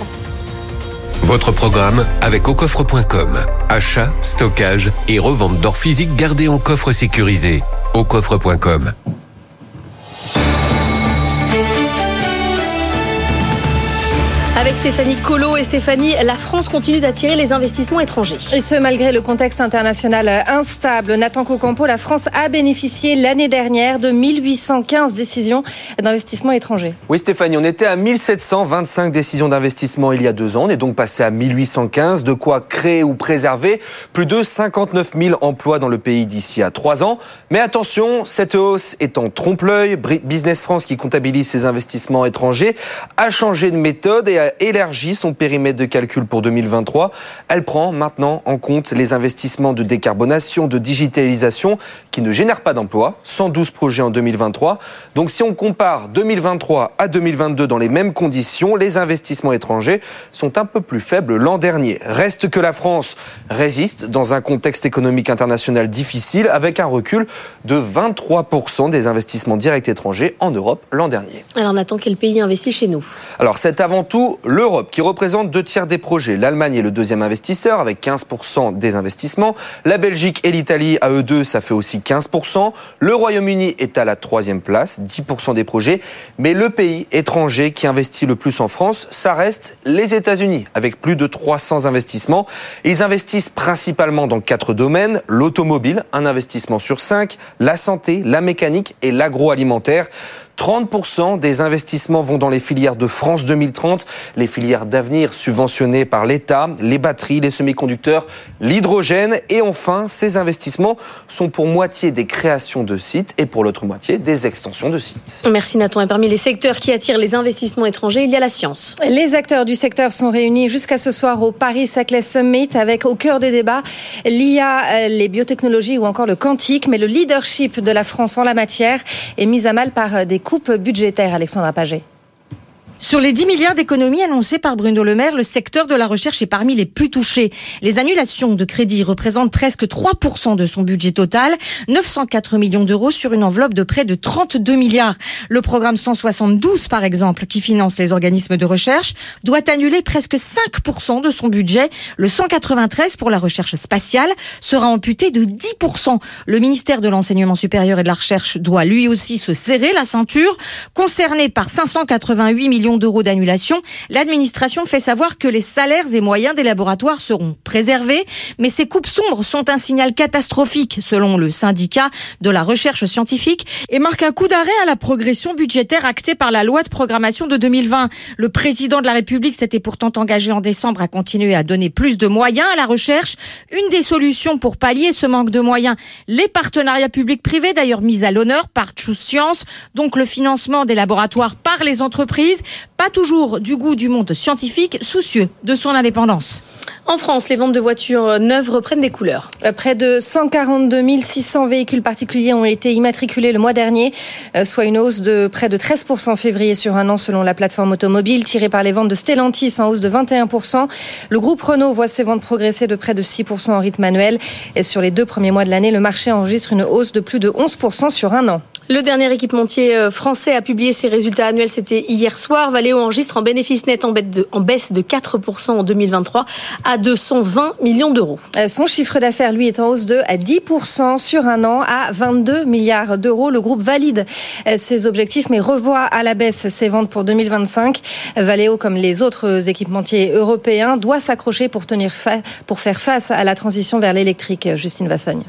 S17: Votre programme avec aucoffre.com. Achat, stockage et revente d'or physique gardé en coffre sécurisé. Aucoffre.com.
S2: Avec Stéphanie Colo et Stéphanie, la France continue d'attirer les investissements étrangers.
S3: Et ce, malgré le contexte international instable. Nathan Cocampo, la France a bénéficié l'année dernière de 1815 décisions d'investissement étrangers.
S4: Oui, Stéphanie, on était à 1725 décisions d'investissement il y a deux ans. On est donc passé à 1815. De quoi créer ou préserver plus de 59 000 emplois dans le pays d'ici à trois ans. Mais attention, cette hausse est en trompe-l'œil. Business France, qui comptabilise ses investissements étrangers, a changé de méthode et a élargi son périmètre de calcul pour 2023. Elle prend maintenant en compte les investissements de décarbonation, de digitalisation qui ne génèrent pas d'emplois. 112 projets en 2023. Donc si on compare 2023 à 2022 dans les mêmes conditions, les investissements étrangers sont un peu plus faibles l'an dernier. Reste que la France résiste dans un contexte économique international difficile avec un recul de 23% des investissements directs étrangers en Europe l'an dernier.
S2: Alors Nathan, quel pays investit chez nous?
S4: Alors c'est avant tout l'Europe qui représente deux tiers des projets. L'Allemagne est le deuxième investisseur avec 15% des investissements. La Belgique et l'Italie, à eux deux, ça fait aussi 15%. Le Royaume-Uni est à la troisième place, 10% des projets. Mais le pays étranger qui investit le plus en France, ça reste les États-Unis, avec plus de 300 investissements. Ils investissent principalement dans quatre domaines. L'automobile, un investissement sur cinq, la santé, la mécanique et l'agroalimentaire. 30% des investissements vont dans les filières de France 2030, les filières d'avenir subventionnées par l'État, les batteries, les semi-conducteurs, l'hydrogène. Et enfin, ces investissements sont pour moitié des créations de sites et pour l'autre moitié des extensions de sites.
S2: Merci Nathan. Et parmi les secteurs qui attirent les investissements étrangers, il y a la science.
S3: Les acteurs du secteur sont réunis jusqu'à ce soir au Paris Saclay Summit avec au cœur des débats l'IA, les biotechnologies ou encore le quantique. Mais le leadership de la France en la matière est mis à mal par des coupe budgétaire, Alexandra Paget.
S5: Sur les 10 milliards d'économies annoncées par Bruno Le Maire, le secteur de la recherche est parmi les plus touchés. Les annulations de crédit représentent presque 3% de son budget total, 904 millions d'euros sur une enveloppe de près de 32 milliards. Le programme 172, par exemple, qui finance les organismes de recherche, doit annuler presque 5% de son budget. Le 193 pour la recherche spatiale sera amputé de 10%. Le ministère de l'Enseignement supérieur et de la Recherche doit lui aussi se serrer la ceinture. Concerné par 588 millions d'euros d'annulation. L'administration fait savoir que les salaires et moyens des laboratoires seront préservés, mais ces coupes sombres sont un signal catastrophique selon le syndicat de la recherche scientifique et marquent un coup d'arrêt à la progression budgétaire actée par la loi de programmation de 2020. Le président de la République s'était pourtant engagé en décembre à continuer à donner plus de moyens à la recherche. Une des solutions pour pallier ce manque de moyens, les partenariats publics-privés d'ailleurs mis à l'honneur par Choose Science, donc le financement des laboratoires par les entreprises pas toujours du goût du monde scientifique, soucieux de son indépendance.
S2: En France, les ventes de voitures neuves reprennent des couleurs.
S3: Euh, près de 142 600 véhicules particuliers ont été immatriculés le mois dernier, euh, soit une hausse de près de 13% en février sur un an selon la plateforme automobile tirée par les ventes de Stellantis en hausse de 21%. Le groupe Renault voit ses ventes progresser de près de 6% en rythme annuel. Et sur les deux premiers mois de l'année, le marché enregistre une hausse de plus de 11% sur un an.
S2: Le dernier équipementier euh, français a publié ses résultats annuels, c'était hier soir. Valeo enregistre en bénéfice net en baisse de 4% en 2023 à 220 millions d'euros.
S3: Euh, son chiffre d'affaires, lui, est en hausse de 10% sur un an à 22 milliards d'euros. Le groupe valide euh, ses objectifs, mais revoit à la baisse ses ventes pour 2025. Valeo, comme les autres équipementiers européens, doit s'accrocher pour, tenir pour faire face à la transition vers l'électrique. Justine Vassogne.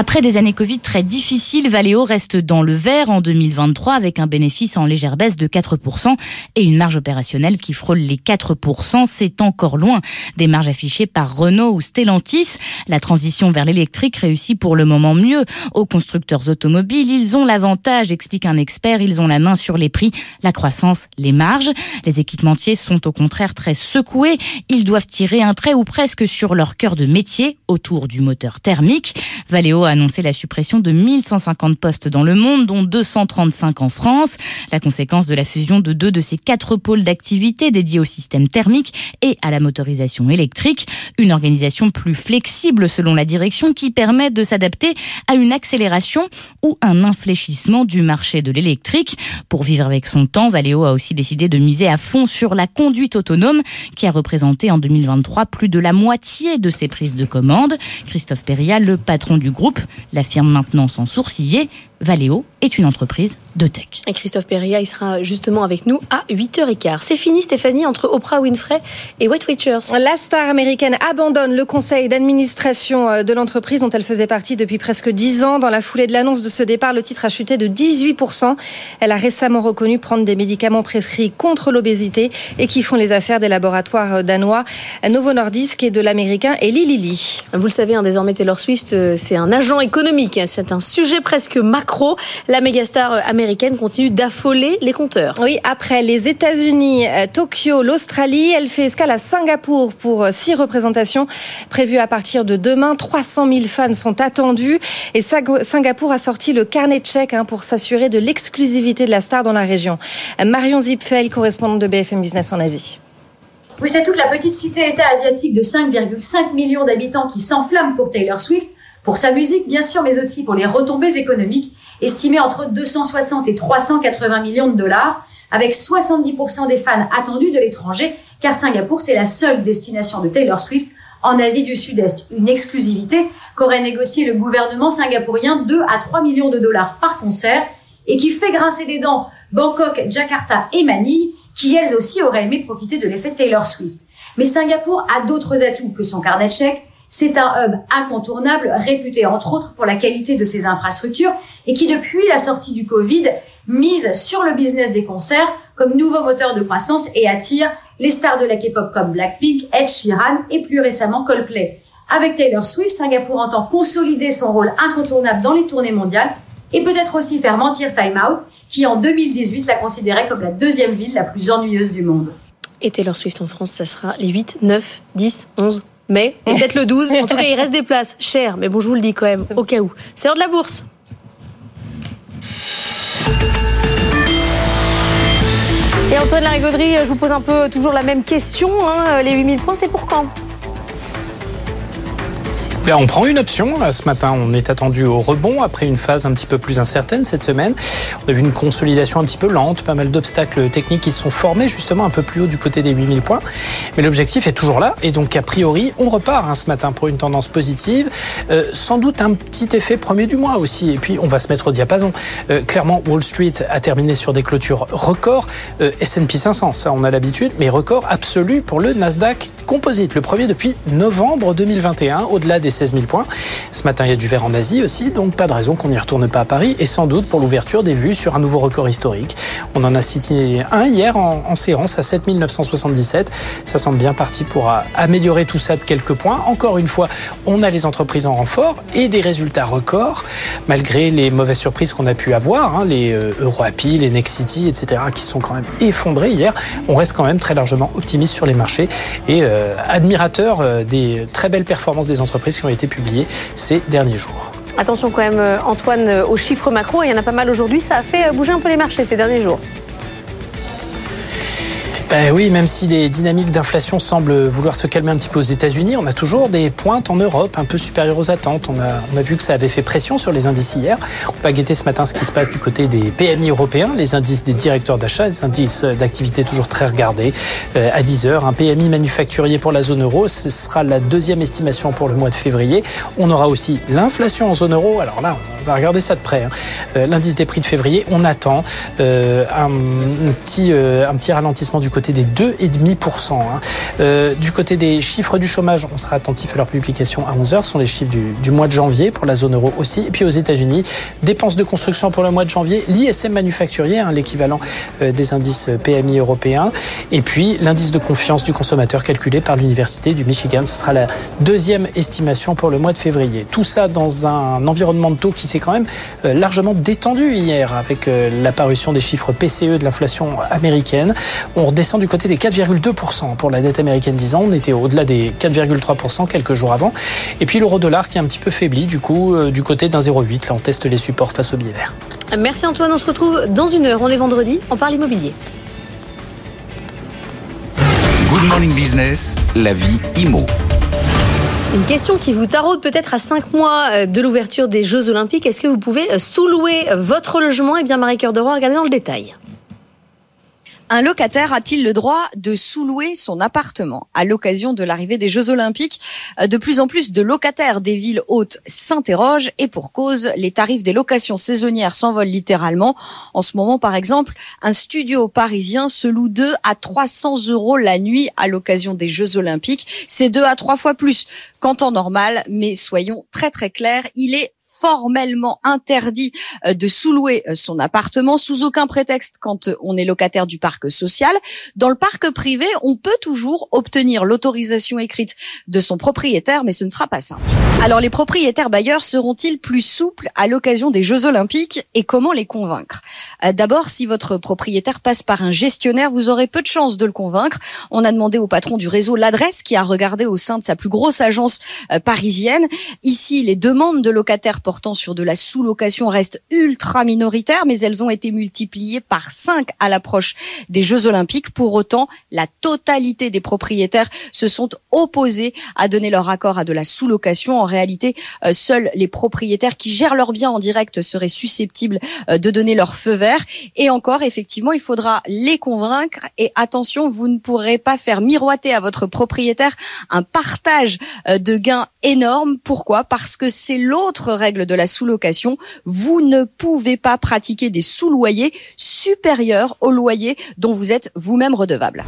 S6: Après des années Covid très difficiles, Valeo reste dans le vert en 2023 avec un bénéfice en légère baisse de 4% et une marge opérationnelle qui frôle les 4%. C'est encore loin des marges affichées par Renault ou Stellantis. La transition vers l'électrique réussit pour le moment mieux aux constructeurs automobiles. Ils ont l'avantage, explique un expert, ils ont la main sur les prix, la croissance, les marges. Les équipementiers sont au contraire très secoués. Ils doivent tirer un trait ou presque sur leur cœur de métier autour du moteur thermique. Valeo a annoncé la suppression de 1150 postes dans le monde, dont 235 en France. La conséquence de la fusion de deux de ces quatre pôles d'activité dédiés au système thermique et à la motorisation électrique. Une organisation plus flexible selon la direction qui permet de s'adapter à une accélération ou un infléchissement du marché de l'électrique. Pour vivre avec son temps, Valeo a aussi décidé de miser à fond sur la conduite autonome qui a représenté en 2023 plus de la moitié de ses prises de commande. Christophe Perria, le patron du groupe, l'affirme maintenant sans sourciller. Valeo est une entreprise de tech.
S2: Et Christophe Perria, il sera justement avec nous à 8h15. C'est fini Stéphanie entre Oprah Winfrey et Wet Witchers.
S3: La star américaine abandonne le conseil d'administration euh, de l'entreprise dont elle faisait partie depuis presque 10 ans. Dans la foulée de l'annonce de ce départ, le titre a chuté de 18%. Elle a récemment reconnu prendre des médicaments prescrits contre l'obésité et qui font les affaires des laboratoires euh, danois Novo Nordisk et de l'américain Eli Lilly.
S2: Vous le savez, hein, désormais Taylor Swift, euh, c'est un agent économique. Hein. C'est un sujet presque macro. La mégastar américaine continue d'affoler les compteurs.
S3: Oui, après les États-Unis, Tokyo, l'Australie, elle fait escale à Singapour pour six représentations prévues à partir de demain. 300 000 fans sont attendus et Singapour a sorti le carnet de chèques hein, pour s'assurer de l'exclusivité de la star dans la région. Marion Zipfel, correspondante de BFM Business en Asie.
S11: Oui, c'est toute la petite cité-État asiatique de 5,5 millions d'habitants qui s'enflamme pour Taylor Swift, pour sa musique bien sûr, mais aussi pour les retombées économiques, estimées entre 260 et 380 millions de dollars, avec 70% des fans attendus de l'étranger, car Singapour, c'est la seule destination de Taylor Swift en Asie du Sud-Est, une exclusivité qu'aurait négocié le gouvernement singapourien 2 à 3 millions de dollars par concert et qui fait grincer des dents Bangkok, Jakarta et Manille, qui elles aussi auraient aimé profiter de l'effet Taylor Swift. Mais Singapour a d'autres atouts que son carnet de. C'est un hub incontournable, réputé entre autres pour la qualité de ses infrastructures et qui depuis la sortie du Covid mise sur le business des concerts comme nouveau moteur de croissance et attire les stars de la K-pop comme Blackpink, Ed Sheeran et plus récemment Coldplay. Avec Taylor Swift, Singapour entend consolider son rôle incontournable dans les tournées mondiales et peut-être aussi faire mentir Time Out, qui en 2018 la considérait comme la deuxième ville la plus ennuyeuse du monde.
S2: Et Taylor Swift en France, ça sera les 8, 9, 10, 11 mai, peut-être le 12. En tout cas, il reste des places chères, mais bon, je vous le dis quand même, au cas où. C'est l'heure de la bourse. Et Antoine Larigauderie, je vous pose un peu toujours la même question. Hein. Les 8000 points, c'est pour quand?
S12: On prend une option. Ce matin, on est attendu au rebond après une phase un petit peu plus incertaine cette semaine. On a vu une consolidation un petit peu lente, pas mal d'obstacles techniques qui se sont formés justement un peu plus haut du côté des 8000 points. Mais l'objectif est toujours là. Et donc, a priori, on repart hein, ce matin pour une tendance positive. Euh, sans doute un petit effet premier du mois aussi. Et puis, on va se mettre au diapason. Euh, clairement, Wall Street a terminé sur des clôtures records. Euh, S&P 500, ça on a l'habitude, mais record absolu pour le Nasdaq Composite, le premier depuis novembre 2021, au-delà des 16 000 points. Ce matin, il y a du vert en Asie aussi, donc pas de raison qu'on n'y retourne pas à Paris, et sans doute pour l'ouverture des vues sur un nouveau record historique. On en a cité un hier en, séance à 7977. Ça semble bien parti pour améliorer tout ça de quelques points. Encore une fois, on a les entreprises en renfort et des résultats records, malgré les mauvaises surprises qu'on a pu avoir, hein, les euh, EuroAPI, les Nexity, etc., qui sont quand même effondrés hier. On reste quand même très largement optimiste sur les marchés et euh, admirateur euh, des très belles performances des entreprises qui ont été publiées ces derniers jours.
S2: Attention quand même, euh, Antoine, aux chiffres macro, il y en a pas mal aujourd'hui, ça a fait bouger un peu les marchés ces derniers jours.
S12: Ben oui, même si les dynamiques d'inflation semblent vouloir se calmer un petit peu aux États-Unis, on a toujours des pointes en Europe un peu supérieures aux attentes. On a, on a vu que ça avait fait pression sur les indices hier. On va guetter ce matin ce qui se passe du côté des PMI européens, les indices des directeurs d'achat, les indices d'activité toujours très regardés. Euh, à 10 heures, un PMI manufacturier pour la zone euro, ce sera la deuxième estimation pour le mois de février. On aura aussi l'inflation en zone euro. Alors là, va regarder ça de près. Hein. Euh, l'indice des prix de février, on attend euh, un, petit, un petit ralentissement du côté des 2,5%. Hein. du côté des chiffres du chômage, on sera attentif à leur publication à 11h. Ce sont les chiffres du, mois de janvier pour la zone euro aussi. Et puis aux États-Unis, dépenses de construction pour le mois de janvier, l'ISM manufacturier, hein, l'équivalent des indices PMI européens. Et puis l'indice de confiance du consommateur calculé par l'Université du Michigan. Ce sera la deuxième estimation pour le mois de février. Tout ça dans un environnement de taux qui s'est quand même euh, largement détendu hier avec euh, l'apparition des chiffres PCE de l'inflation américaine. On redescend du côté des 4,2% pour la dette américaine 10 ans. On était au-delà des 4,3% quelques jours avant. Et puis l'euro-dollar qui est un petit peu faibli du coup euh, du côté d'un 0,8. Là on teste les supports face au billet vert.
S2: Merci Antoine, on se retrouve dans une heure. On est vendredi, on parle immobilier.
S1: Good Morning Business, la vie IMO.
S2: Une question qui vous taraude peut-être à 5 mois euh, de l'ouverture des Jeux Olympiques. Est-ce que vous pouvez euh, sous-louer votre logement? Eh bien, Marie-Cœur de Roy, regardez dans le détail.
S13: Un locataire a-t-il le droit de sous-louer son appartement À l'occasion de l'arrivée des Jeux Olympiques, euh, de plus en plus de locataires des villes hautes s'interrogent et pour cause, les tarifs des locations saisonnières s'envolent littéralement. En ce moment, par exemple, un studio parisien se loue 2 à 300 euros la nuit à l'occasion des Jeux Olympiques. C'est deux à trois fois plus qu'en temps normal, mais soyons très très clairs, il est formellement interdit euh, de sous-louer euh, son appartement sous aucun prétexte quand euh, on est locataire du parc social. Dans le parc privé, on peut toujours obtenir l'autorisation écrite de son propriétaire, mais ce ne sera pas simple. Alors les propriétaires bailleurs seront-ils plus souples à l'occasion des Jeux Olympiques et comment les convaincre? D'abord, si votre propriétaire passe par un gestionnaire, vous aurez peu de chances de le convaincre. On a demandé au patron du réseau l'adresse qui a regardé au sein de sa plus grosse agence parisienne. Ici, les demandes de locataires portant sur de la sous-location restent ultra minoritaires, mais elles ont été multipliées par 5 à l'approche des Jeux Olympiques. Pour autant, la totalité des propriétaires se sont opposés à donner leur accord à de la sous-location. En réalité, euh, seuls les propriétaires qui gèrent leurs biens en direct seraient susceptibles euh, de donner leur feu vert. Et encore, effectivement, il faudra les convaincre. Et attention, vous ne pourrez pas faire miroiter à votre propriétaire un partage euh, de gains énorme. Pourquoi? Parce que c'est l'autre de la sous-location, vous ne pouvez pas pratiquer des sous-loyers supérieurs au loyer dont vous êtes vous-même redevable.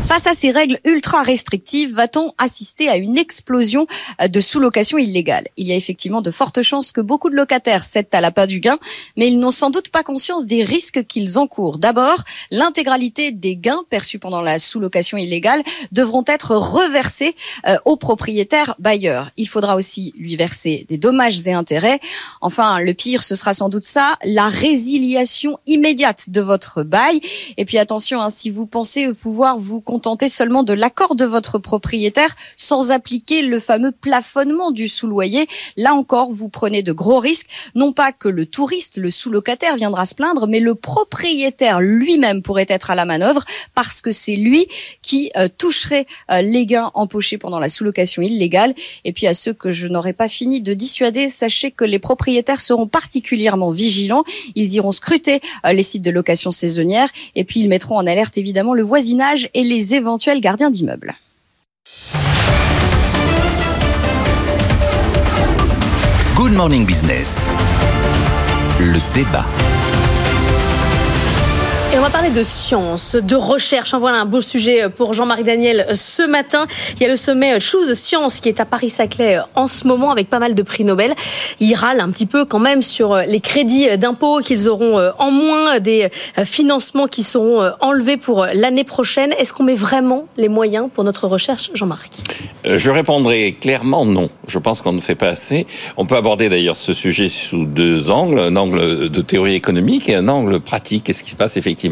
S13: Face à ces règles ultra restrictives, va-t-on assister à une explosion de sous-location illégale Il y a effectivement de fortes chances que beaucoup de locataires cèdent à la pas du gain, mais ils n'ont sans doute pas conscience des risques qu'ils encourent. D'abord, l'intégralité des gains perçus pendant la sous-location illégale devront être reversés euh, au propriétaire bailleur. Il faudra aussi lui verser des dommages et intérêts. Enfin, le pire, ce sera sans doute ça, la résiliation immédiate de votre bail. Et puis attention, hein, si vous pensez pouvoir vous contenter seulement de l'accord de votre propriétaire sans appliquer le fameux plafonnement du sous-loyer. Là encore, vous prenez de gros risques. Non pas que le touriste, le sous-locataire viendra se plaindre, mais le propriétaire lui-même pourrait être à la manœuvre parce que c'est lui qui euh, toucherait euh, les gains empochés pendant la sous-location illégale. Et puis à ceux que je n'aurais pas fini de dissuader, sachez que les propriétaires seront particulièrement vigilants. Ils iront scruter euh, les sites de location saisonnière et puis ils mettront en alerte évidemment le voisinage et les éventuels gardiens d'immeubles.
S1: Good Morning Business. Le débat.
S2: On va parler de science, de recherche. En voilà un beau sujet pour Jean-Marie Daniel ce matin. Il y a le sommet Choose Science qui est à Paris-Saclay en ce moment avec pas mal de prix Nobel. Il râle un petit peu quand même sur les crédits d'impôt qu'ils auront en moins, des financements qui seront enlevés pour l'année prochaine. Est-ce qu'on met vraiment les moyens pour notre recherche, Jean-Marc?
S27: Euh, Je répondrai clairement non. Je pense qu'on ne fait pas assez. On peut aborder d'ailleurs ce sujet sous deux angles, un angle de théorie économique et un angle pratique. Qu'est-ce qui se passe effectivement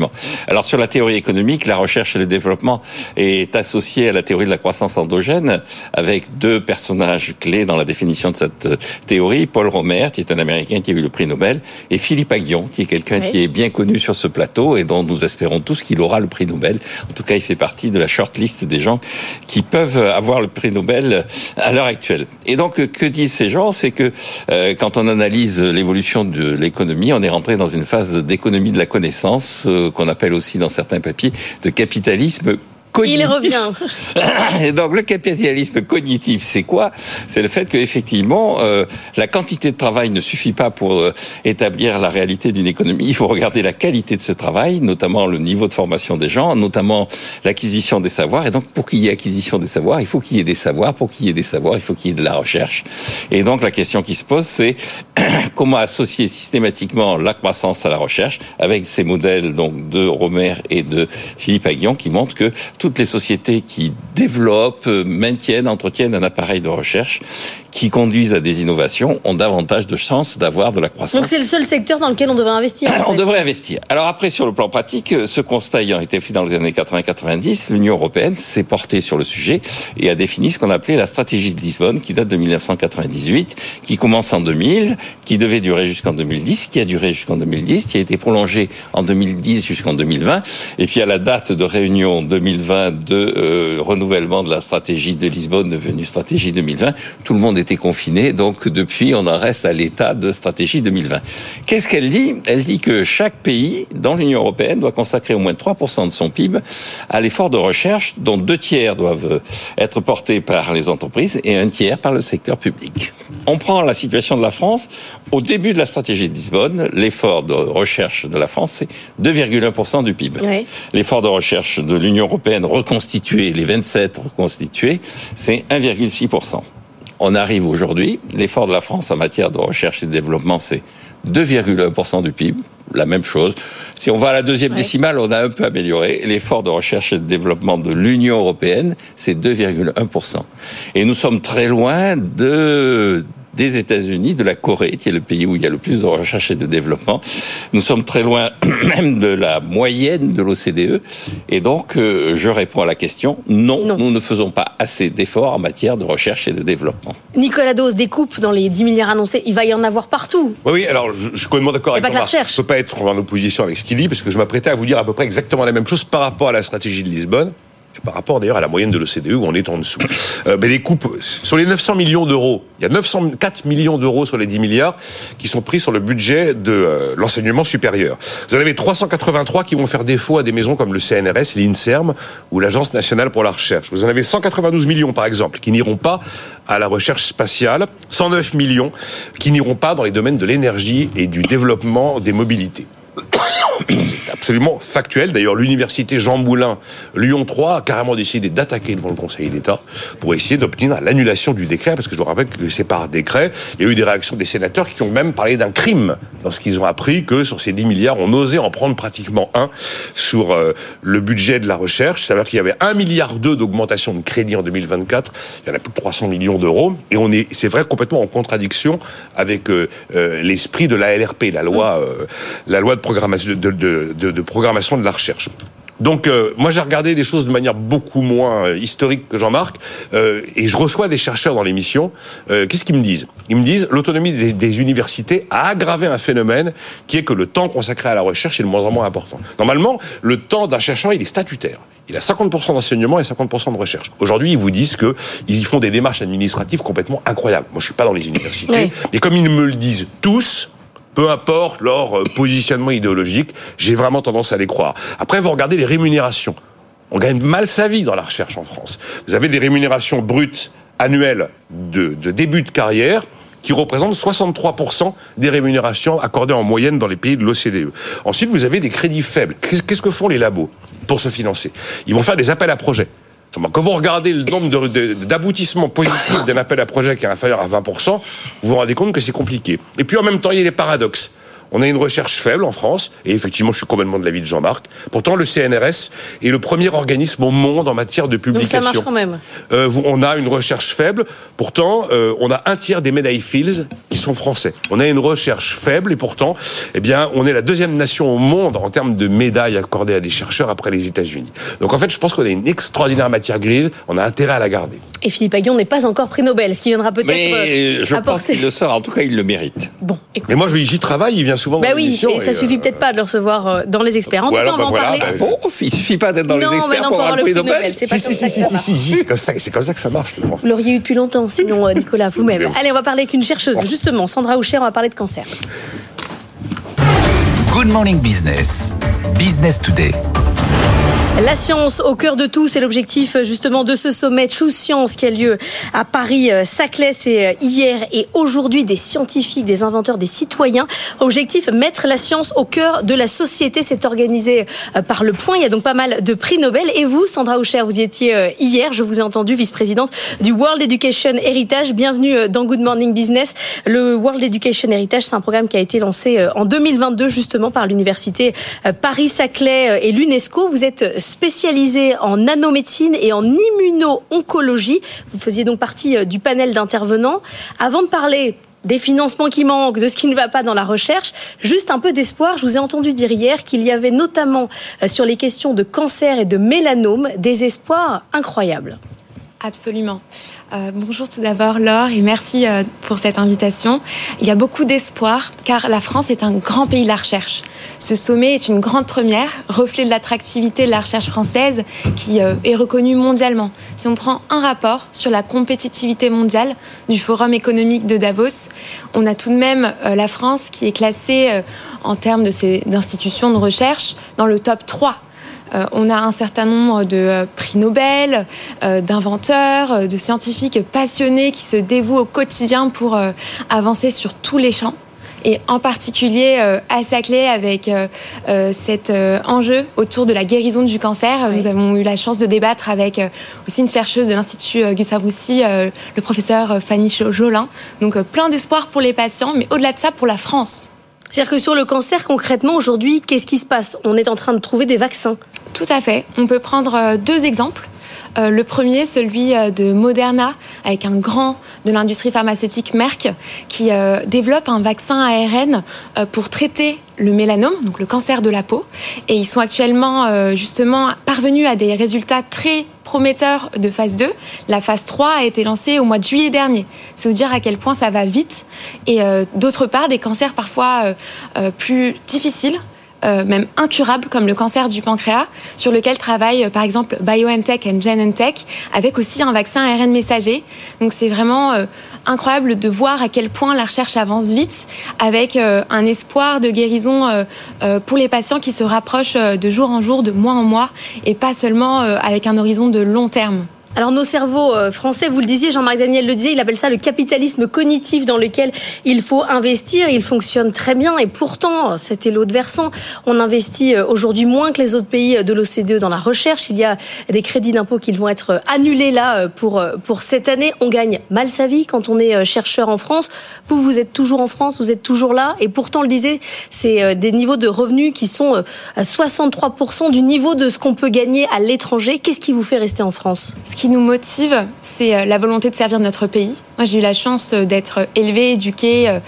S27: alors sur la théorie économique, la recherche et le développement est associé à la théorie de la croissance endogène avec deux personnages clés dans la définition de cette euh, théorie. Paul Romer, qui est un Américain qui a eu le prix Nobel, et Philippe Aguillon, qui est quelqu'un qui est bien connu sur ce plateau et dont nous espérons tous qu'il aura le prix Nobel. En tout cas, il fait partie de la shortlist des gens qui peuvent avoir le prix Nobel à l'heure actuelle. Et donc, que disent ces gens? C'est que euh, quand on analyse l'évolution de l'économie, on est rentré dans une phase d'économie de la connaissance qu'on appelle aussi dans certains papiers de capitalisme cognitif.
S2: Il revient.
S27: Et donc le capitalisme cognitif, c'est quoi? C'est le fait que effectivement euh, la quantité de travail ne suffit pas pour euh, établir la réalité d'une économie. Il faut regarder la qualité de ce travail, notamment le niveau de formation des gens, notamment l'acquisition des savoirs. Et donc pour qu'il y ait acquisition des savoirs, il faut qu'il y ait des savoirs. Pour qu'il y ait des savoirs, il faut qu'il y ait de la recherche. Et donc la question qui se pose, c'est comment associer systématiquement la croissance à la recherche avec ces modèles donc de Romer et de Philippe Aguillon qui montrent que toutes les sociétés qui développent, maintiennent, entretiennent un appareil de recherche qui conduisent à des innovations ont davantage de chances d'avoir de la croissance.
S2: Donc c'est le seul secteur dans lequel on devrait investir. en
S27: On
S2: fait.
S27: devrait investir. Alors après, sur le plan pratique, ce constat ayant été fait dans les années 80-90, l'Union européenne s'est portée sur le sujet et a défini ce qu'on appelait la stratégie de Lisbonne, qui date de 1998, qui commence en 2000, qui devait durer jusqu'en 2010, qui a duré jusqu'en 2010, qui a été prolongée en 2010 jusqu'en 2020, et puis à la date de réunion 2020 de euh, renouvellement de la stratégie de Lisbonne devenue stratégie 2020, tout le monde était confiné, donc depuis on en reste à l'état de stratégie 2020. Qu'est-ce qu'elle dit? Elle dit que chaque pays dans l'Union européenne doit consacrer au moins 3% de son PIB à l'effort de recherche, dont deux tiers doivent être portés par les entreprises et un tiers par le secteur public. On prend la situation de la France. Au début de la stratégie de Lisbonne, l'effort de recherche de la France, c'est 2,1% du PIB. L'effort de recherche de l'Union européenne reconstitué, les 27 reconstitués, c'est 1,6%. On arrive aujourd'hui, l'effort de la France en matière de recherche et de développement, c'est 2,1% du PIB, la même chose. Si on va à la deuxième décimale, on a un peu amélioré. L'effort de recherche et de développement de l'Union européenne, c'est 2,1%. Et nous sommes très loin de des États-Unis, de la Corée, qui est le pays où il y a le plus de recherche et de développement. Nous sommes très loin même de la moyenne de l'OCDE. Et donc, euh, je réponds à la question, non, nous ne faisons pas assez d'efforts en matière de recherche et de développement.
S2: Nicolas Dose, des coupes dans les 10 milliards annoncés, il va y en avoir partout.
S28: Oui, oui, alors je, je suis complètement d'accord avec. Je ne peux pas être en opposition avec ce qu'il dit, parce que je m'apprêtais à vous dire à peu près exactement la même chose par rapport à la stratégie de Lisbonne. Par rapport d'ailleurs à la moyenne de l'OCDE où on est en dessous. Euh, mais les coupes, sur les 900 millions d'euros, il y a 904 millions d'euros sur les 10 milliards qui sont pris sur le budget de euh, l'enseignement supérieur. Vous en avez 383 qui vont faire défaut à des maisons comme le CNRS, l'INSERM ou l'Agence nationale pour la recherche. Vous en avez 192 millions par exemple qui n'iront pas à la recherche spatiale, 109 millions qui n'iront pas dans les domaines de l'énergie et du développement des mobilités. C'est absolument factuel. D'ailleurs, l'université Jean Moulin, Lyon 3, a carrément décidé d'attaquer devant le Conseil d'État pour essayer d'obtenir l'annulation du décret, parce que je vous rappelle que c'est par décret. Il y a eu des réactions des sénateurs qui ont même parlé d'un crime lorsqu'ils ont appris que sur ces 10 milliards, on osait en prendre pratiquement un sur euh, le budget de la recherche. C'est-à-dire qu'il y avait 1 milliard d'augmentation de crédit en 2024. Il y en a plus de 300 millions d'euros. Et on est, c'est vrai, complètement en contradiction avec euh, euh, l'esprit de la LRP, la loi, la loi de programmation de, de, de, de programmation de la recherche. Donc euh, moi j'ai regardé des choses de manière beaucoup moins euh, historique que Jean-Marc euh, et je reçois des chercheurs dans l'émission. Euh, Qu'est-ce qu'ils me disent? Ils me disent l'autonomie des, des universités a aggravé un phénomène qui est que le temps consacré à la recherche est de moins en moins important. Normalement, le temps d'un chercheur il est statutaire. Il a 50% d'enseignement et 50% de recherche. Aujourd'hui, ils vous disent que ils font des démarches administratives complètement incroyables. Moi, je suis pas dans les universités, mais comme ils me le disent tous, peu importe leur euh, positionnement idéologique, j'ai vraiment tendance à les croire. Après, vous regardez les rémunérations. On gagne mal sa vie dans la recherche en France. Vous avez des rémunérations brutes annuelles de, début de carrière qui représentent 63% des rémunérations accordées en moyenne dans les pays de l'OCDE. Ensuite, vous avez des crédits faibles. Qu'est-ce que font les labos pour se financer? Ils vont faire des appels à projets. Quand vous regardez le nombre d'aboutissements positifs d'un appel à projet qui est inférieur à 20%, vous vous rendez compte que c'est compliqué. Et puis en même temps, il y a les paradoxes. On a une recherche faible en France, et effectivement, je suis complètement de l'avis de Jean-Marc. Pourtant, le CNRS est le premier organisme au monde en matière de
S2: Donc ça
S28: publication.
S2: marche quand même.
S28: Euh, on a une recherche faible. Pourtant, euh, on a un tiers des médailles Fields qui sont français. On a une recherche faible et pourtant, eh bien, on est la deuxième nation au monde en termes de médailles accordées à des chercheurs après les États-Unis. Donc en fait, je pense qu'on a une extraordinaire matière grise. On a intérêt à la garder.
S2: Et Philippe Aguillon n'est pas encore prix Nobel, ce qui viendra peut-être
S27: Mais
S2: euh,
S27: je pense qu'il le sort, en tout cas il le mérite.
S2: Bon, écoute.
S28: Mais moi, je- j'y travaille. Il vient souvent dans
S2: Bah oui,
S28: l'émission.
S2: et ça suffit
S28: euh,
S2: peut-être pas de le recevoir euh, dans les experts. En
S28: voilà,
S2: tout cas, on va
S28: bah
S2: en parler.
S28: bah,
S27: Bon, il suffit pas d'être dans
S2: non,
S27: les
S2: mais
S27: experts
S2: non,
S27: pour avoir le prix Nobel.
S2: Nobel, c'est pas
S28: Si,
S2: comme
S28: si,
S2: ça
S28: si,
S2: que
S28: si,
S2: ça
S28: si,
S2: marche.
S28: si, si, c'est comme ça- que ça marche.
S2: Vous l'auriez eu depuis longtemps, sinon, euh, Nicolas, vous-même. Allez, on va parler avec une chercheuse, justement, Sandra Houcher, on va parler de cancer.
S1: Good Morning Business. Business Today.
S2: La science au cœur de tout, c'est l'objectif justement de ce sommet Choose Science qui a lieu à Paris-Saclay. C'est hier et aujourd'hui des scientifiques, des inventeurs, des citoyens. Objectif, mettre la science au cœur de la société. C'est organisé euh, par Le Point. Il y a donc pas mal de prix Nobel. Et vous, Sandra Aucher, vous y étiez euh, hier. Je vous ai entendu, vice-présidente du World Education Heritage. Bienvenue euh, dans Good Morning Business. Le World Education Heritage, c'est un programme qui a été lancé en 2022 justement par l'université Paris-Saclay et l'UNESCO. Vous êtes spécialisé en nanomédecine et en immuno-oncologie. Vous faisiez donc partie euh, du panel d'intervenants. Avant de parler des financements qui manquent, de ce qui ne va pas dans la recherche. Juste un peu d'espoir. Je vous ai entendu dire hier qu'il y avait notamment euh, sur les questions de cancer et de mélanome des espoirs incroyables.
S29: Absolument. Euh, bonjour tout d'abord Laure et merci euh, pour cette invitation. Il y a beaucoup d'espoir car la France est un grand pays de la recherche. Ce sommet est une grande première, reflet de l'attractivité de la recherche française qui euh, est reconnue mondialement. Si on prend un rapport sur la compétitivité mondiale du Forum économique de Davos, on a tout de même la France qui est classée en termes d'institutions de recherche dans le top 3 euh, on a un certain nombre de euh, prix Nobel, euh, d'inventeurs, de scientifiques passionnés qui se dévouent au quotidien pour avancer sur tous les champs et en particulier à Saclay avec cet enjeu autour de la guérison du cancer. Nous avons eu la chance de débattre avec aussi une chercheuse de l'Institut Gustave Roussy, le professeur Fanny Jolin. Donc plein d'espoir pour les patients, mais au-delà de ça, pour la France.
S2: C'est-à-dire que sur le cancer, concrètement, aujourd'hui, qu'est-ce qui se passe? On est en train de trouver des vaccins.
S29: Tout à fait. On peut prendre euh, deux exemples. Euh, le premier, celui euh, de Moderna, avec un grand de l'industrie pharmaceutique Merck, qui développe un vaccin ARN pour traiter le mélanome, donc le cancer de la peau. Et ils sont actuellement justement parvenus à des résultats très prometteurs de phase 2. La phase 3 a été lancée au mois de juillet dernier. C'est vous dire à quel point ça va vite. Et d'autre part, des cancers parfois plus difficiles euh, même incurables comme le cancer du pancréas, sur lequel travaille euh, par exemple BioNTech et Genentech, avec aussi un vaccin ARN messager. Donc c'est vraiment euh, incroyable de voir à quel point la recherche avance vite, avec un espoir de guérison pour les patients qui se rapprochent de jour en jour, de mois en mois, et pas seulement avec un horizon de long terme.
S2: Alors nos cerveaux euh, français, vous le disiez, Jean-Marc Daniel le disait, il appelle ça le capitalisme cognitif dans lequel il faut investir. Il fonctionne très bien et pourtant, c'était l'autre versant. On investit euh, aujourd'hui moins que les autres pays de l'OCDE dans la recherche. Il y a des crédits d'impôt qui vont être annulés là euh, pour pour cette année. On gagne mal sa vie quand on est chercheur en France. Vous, vous êtes toujours en France, vous êtes toujours là et pourtant, le disait, c'est des niveaux de revenus qui sont à 63% du niveau de ce qu'on peut gagner à l'étranger. Qu'est-ce qui vous fait rester en France?
S29: Nous motive, c'est euh, la volonté de servir notre pays. Moi, j'ai eu la chance euh, d'être élevée, éduquée euh,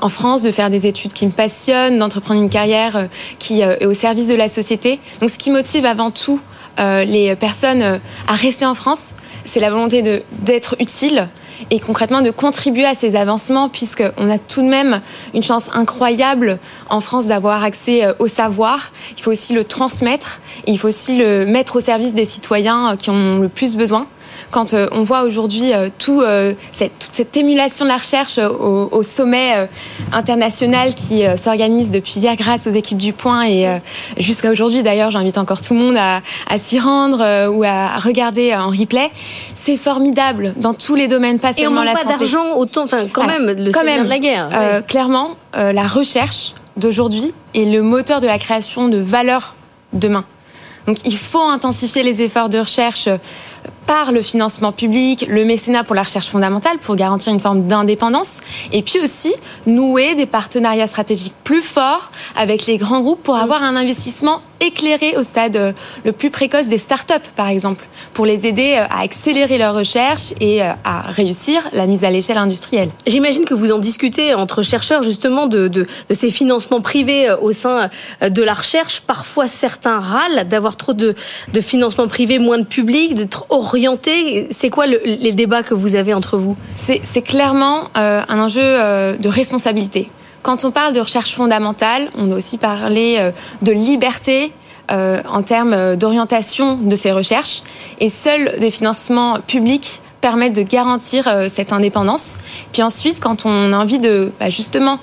S29: en France, de faire des études qui me passionnent, d'entreprendre une carrière qui est au service de la société. Donc, ce qui motive avant tout les personnes à rester en France, c'est la volonté d'être utile et concrètement de contribuer à ces avancements puisqu'on a tout de même une chance incroyable en France d'avoir accès au savoir. Il faut aussi le transmettre et il faut aussi le mettre au service des citoyens qui en ont le plus besoin quand euh, on voit aujourd'hui euh, tout, euh, cette, toute cette émulation de la recherche au, sommet international qui s'organise depuis hier grâce aux équipes du Point et jusqu'à aujourd'hui d'ailleurs, j'invite encore tout le monde à, s'y rendre ou à regarder en replay. C'est formidable dans tous les domaines, pas seulement la
S2: santé. Et on manque pas d'argent autant, enfin quand même, le quand même, de la guerre.
S29: Clairement, la recherche d'aujourd'hui est le moteur de la création de valeur demain. Donc il faut intensifier les efforts de recherche par le financement public, le mécénat pour la recherche fondamentale pour garantir une forme d'indépendance, et puis aussi nouer des partenariats stratégiques plus forts avec les grands groupes pour avoir un investissement éclairé au stade euh, le plus précoce des startups, par exemple, pour les aider euh, à accélérer leur recherche et euh, à réussir la mise à l'échelle industrielle.
S2: J'imagine que vous en discutez entre chercheurs justement de, ces financements privés au sein de la recherche. Parfois, certains râlent d'avoir trop de, de financement privé, moins de public, d'être C'est quoi les débats que vous avez entre vous?
S29: C'est clairement un enjeu de responsabilité. Quand on parle de recherche fondamentale, on doit aussi parler euh, de liberté euh, en termes d'orientation de ces recherches. Et seuls des financements publics permettent de garantir cette indépendance. Puis ensuite, quand on a envie de bah, justement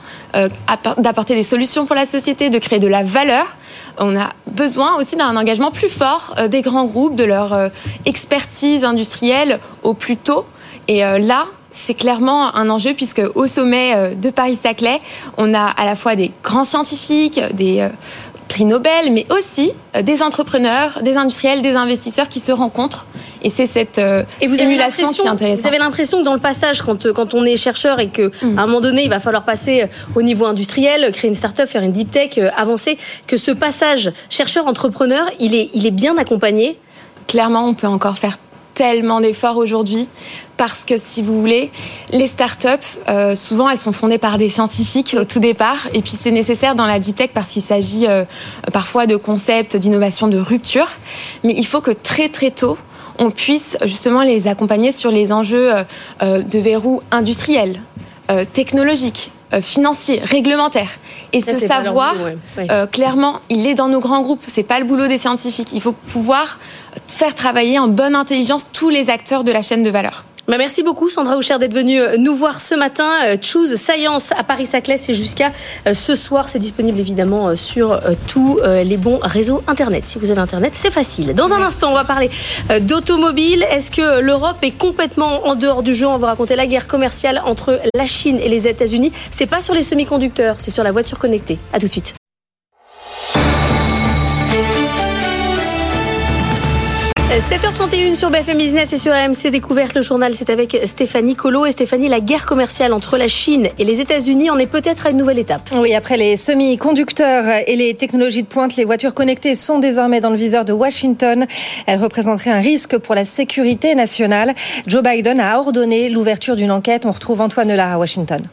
S29: d'apporter des solutions pour la société, de créer de la valeur, on a besoin aussi d'un engagement plus fort des grands groupes, de leur expertise industrielle au plus tôt. Et là, c'est clairement un enjeu puisque au sommet de Paris-Saclay, on a à la fois des grands scientifiques, des prix Nobel, mais aussi euh, des entrepreneurs, des industriels, des investisseurs qui se rencontrent. Et c'est cette euh, et vous émulation qui est intéressante.
S2: Vous avez l'impression que dans le passage, quand, euh, quand on est chercheur et qu'à mm. un moment donné, il va falloir passer au niveau industriel, créer une start-up, faire une deep tech, avancer, que ce passage chercheur-entrepreneur, il est, il est bien accompagné
S29: Clairement, on peut encore faire tellement d'efforts aujourd'hui parce que si vous voulez, les startups, euh, souvent elles sont fondées par des scientifiques au tout départ, et puis c'est nécessaire dans la deep tech parce qu'il s'agit euh, parfois de concepts d'innovation de rupture, mais il faut que très très tôt on puisse justement les accompagner sur les enjeux euh, de verrou industriels, technologiques, financiers, réglementaires. Et ce savoir, clairement, il est dans nos grands groupes. C'est pas le boulot des scientifiques. Il faut pouvoir faire travailler en bonne intelligence tous les acteurs de la chaîne de valeur.
S2: Bah, merci beaucoup Sandra Houcher d'être venue euh, nous voir ce matin. Euh, Choose Science à Paris-Saclay, c'est jusqu'à euh, ce soir. C'est disponible évidemment sur tous les bons réseaux Internet. Si vous avez Internet, c'est facile. Dans un instant, on va parler d'automobile. Est-ce que l'Europe est complètement en dehors du jeu? On va raconter la guerre commerciale entre la Chine et les États-Unis. C'est pas sur les semi-conducteurs, c'est sur la voiture connectée. À tout de suite. 7h31 sur BFM Business et sur AMC Découverte. Le journal, c'est avec Stéphanie Colo. Et Stéphanie, la guerre commerciale entre la Chine et les États-Unis en est peut-être à une nouvelle étape.
S3: Oui, après les semi-conducteurs et les technologies de pointe, les voitures connectées sont désormais dans le viseur de Washington. Elles représenteraient un risque pour la sécurité nationale. Joe Biden a ordonné l'ouverture d'une enquête. On retrouve Antoine Là à Washington.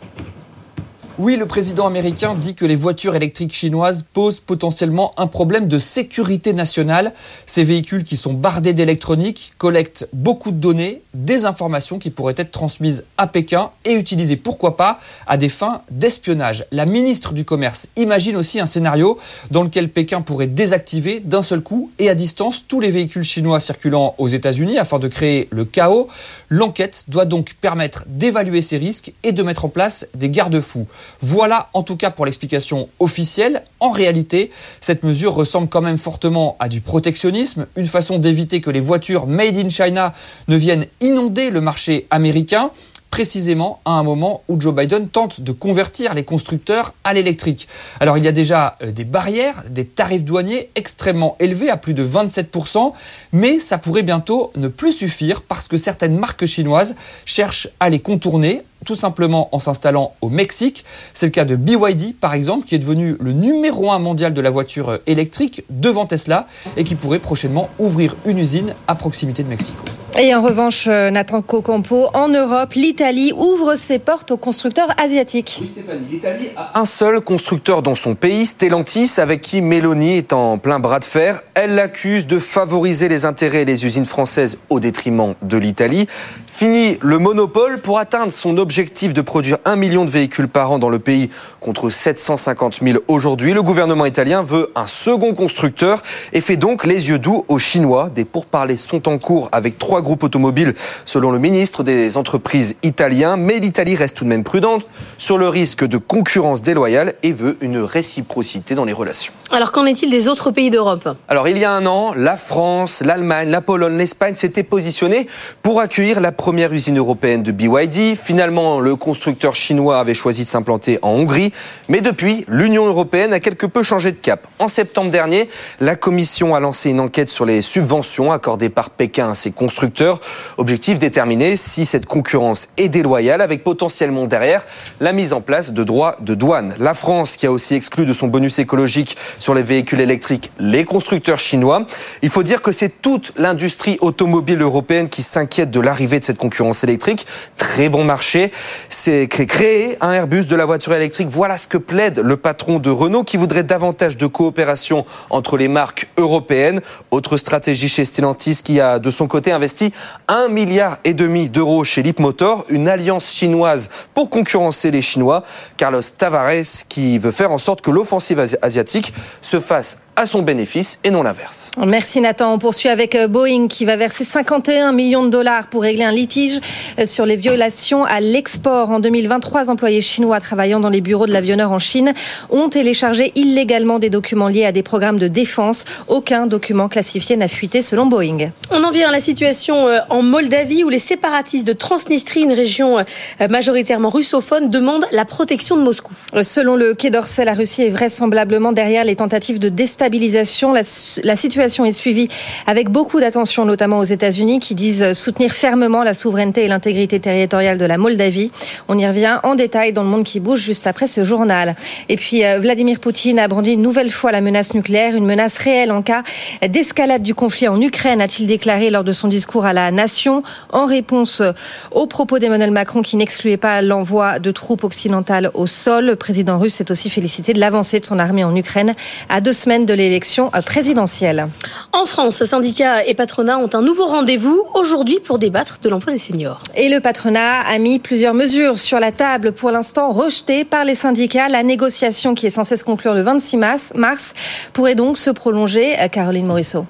S18: Oui, le président américain dit que les voitures électriques chinoises posent potentiellement un problème de sécurité nationale. Ces véhicules qui sont bardés d'électronique collectent beaucoup de données, des informations qui pourraient être transmises à Pékin et utilisées, pourquoi pas, à des fins d'espionnage. La ministre du Commerce imagine aussi un scénario dans lequel Pékin pourrait désactiver d'un seul coup et à distance tous les véhicules chinois circulant aux États-Unis afin de créer le chaos. L'enquête doit donc permettre d'évaluer ces risques et de mettre en place des garde-fous. Voilà en tout cas pour l'explication officielle. En réalité, cette mesure ressemble quand même fortement à du protectionnisme, une façon d'éviter que les voitures made in China ne viennent inonder le marché américain précisément à un moment où Joe Biden tente de convertir les constructeurs à l'électrique. Alors il y a déjà euh, des barrières, des tarifs douaniers extrêmement élevés à plus de 27%, mais ça pourrait bientôt ne plus suffire parce que certaines marques chinoises cherchent à les contourner tout simplement en s'installant au Mexique. C'est le cas de BYD, par exemple, qui est devenu le numéro un mondial de la voiture euh, électrique devant Tesla et qui pourrait prochainement ouvrir une usine à proximité de Mexico.
S3: Et en revanche, euh, Nathan Cocampo, en Europe, l'Italie ouvre ses portes aux constructeurs asiatiques.
S18: Oui, Stéphanie, l'Italie
S4: a un seul constructeur dans son pays, Stellantis, avec qui Mélanie est en plein bras de fer. Elle l'accuse de favoriser les intérêts des usines françaises au détriment de l'Italie. Fini le monopole. Pour atteindre son objectif de produire un million de véhicules par an dans le pays contre 750 000 aujourd'hui. Le gouvernement italien veut un second constructeur et fait donc les yeux doux aux Chinois. Des pourparlers sont en cours avec trois groupes automobiles selon le ministre des entreprises italien. Mais l'Italie reste tout de même prudente sur le risque de concurrence déloyale et veut une réciprocité dans les relations.
S2: Alors qu'en est-il des autres pays d'Europe?
S4: Alors il y a un an, la France, l'Allemagne, la Pologne, l'Espagne s'étaient positionnés pour accueillir la première première usine européenne de BYD. Finalement, le constructeur chinois avait choisi de s'implanter en Hongrie. Mais depuis, l'Union européenne a quelque peu changé de cap. En septembre dernier, la Commission a lancé une enquête sur les subventions accordées par Pékin à ses constructeurs. Objectif déterminer si cette concurrence est déloyale avec potentiellement derrière la mise en place de droits de douane. La France qui a aussi exclu de son bonus écologique sur les véhicules électriques les constructeurs chinois. Il faut dire que c'est toute l'industrie automobile européenne qui s'inquiète de l'arrivée de cette concurrence électrique. Très bon marché. C'est créer un Airbus de la voiture électrique. Voilà ce que plaide le patron de Renault qui voudrait davantage de coopération entre les marques européennes. Autre stratégie chez Stellantis qui a de son côté investi un milliard et demi d'euros chez Leapmotor, une alliance chinoise pour concurrencer les Chinois. Carlos Tavares qui veut faire en sorte que l'offensive asiatique se fasse à son bénéfice et non l'inverse.
S3: Merci Nathan. On poursuit avec euh, Boeing qui va verser 51 millions de dollars pour régler un litige euh, sur les violations à l'export. En 2023, employés chinois travaillant dans les bureaux de l'avionneur en Chine ont téléchargé illégalement des documents liés à des programmes de défense. Aucun document classifié n'a fuité selon Boeing.
S2: On en vient à la situation euh, en Moldavie où les séparatistes de Transnistrie, une région majoritairement russophone, demandent la protection de Moscou.
S3: Selon le Quai d'Orsay, la Russie est vraisemblablement derrière les tentatives de déstabilisation stabilisation. La, la situation est suivie avec beaucoup d'attention, notamment aux États-Unis, qui disent soutenir fermement la souveraineté et l'intégrité territoriale de la Moldavie. On y revient en détail dans le monde qui bouge juste après ce journal. Et puis, euh, Vladimir Poutine a brandi une nouvelle fois la menace nucléaire, une menace réelle en cas d'escalade du conflit en Ukraine, a-t-il déclaré lors de son discours à la nation, en réponse aux propos d'Emmanuel Macron qui n'excluait pas l'envoi de troupes occidentales au sol. Le président russe s'est aussi félicité de l'avancée de son armée en Ukraine à deux semaines de l'élection présidentielle.
S2: En France, syndicats et patronat ont un nouveau rendez-vous aujourd'hui pour débattre de l'emploi des seniors.
S3: Et le patronat a mis plusieurs mesures sur la table, pour l'instant rejetées par les syndicats. La négociation qui est censée se conclure le 26 mars, mars pourrait donc se prolonger. Caroline Morisseau.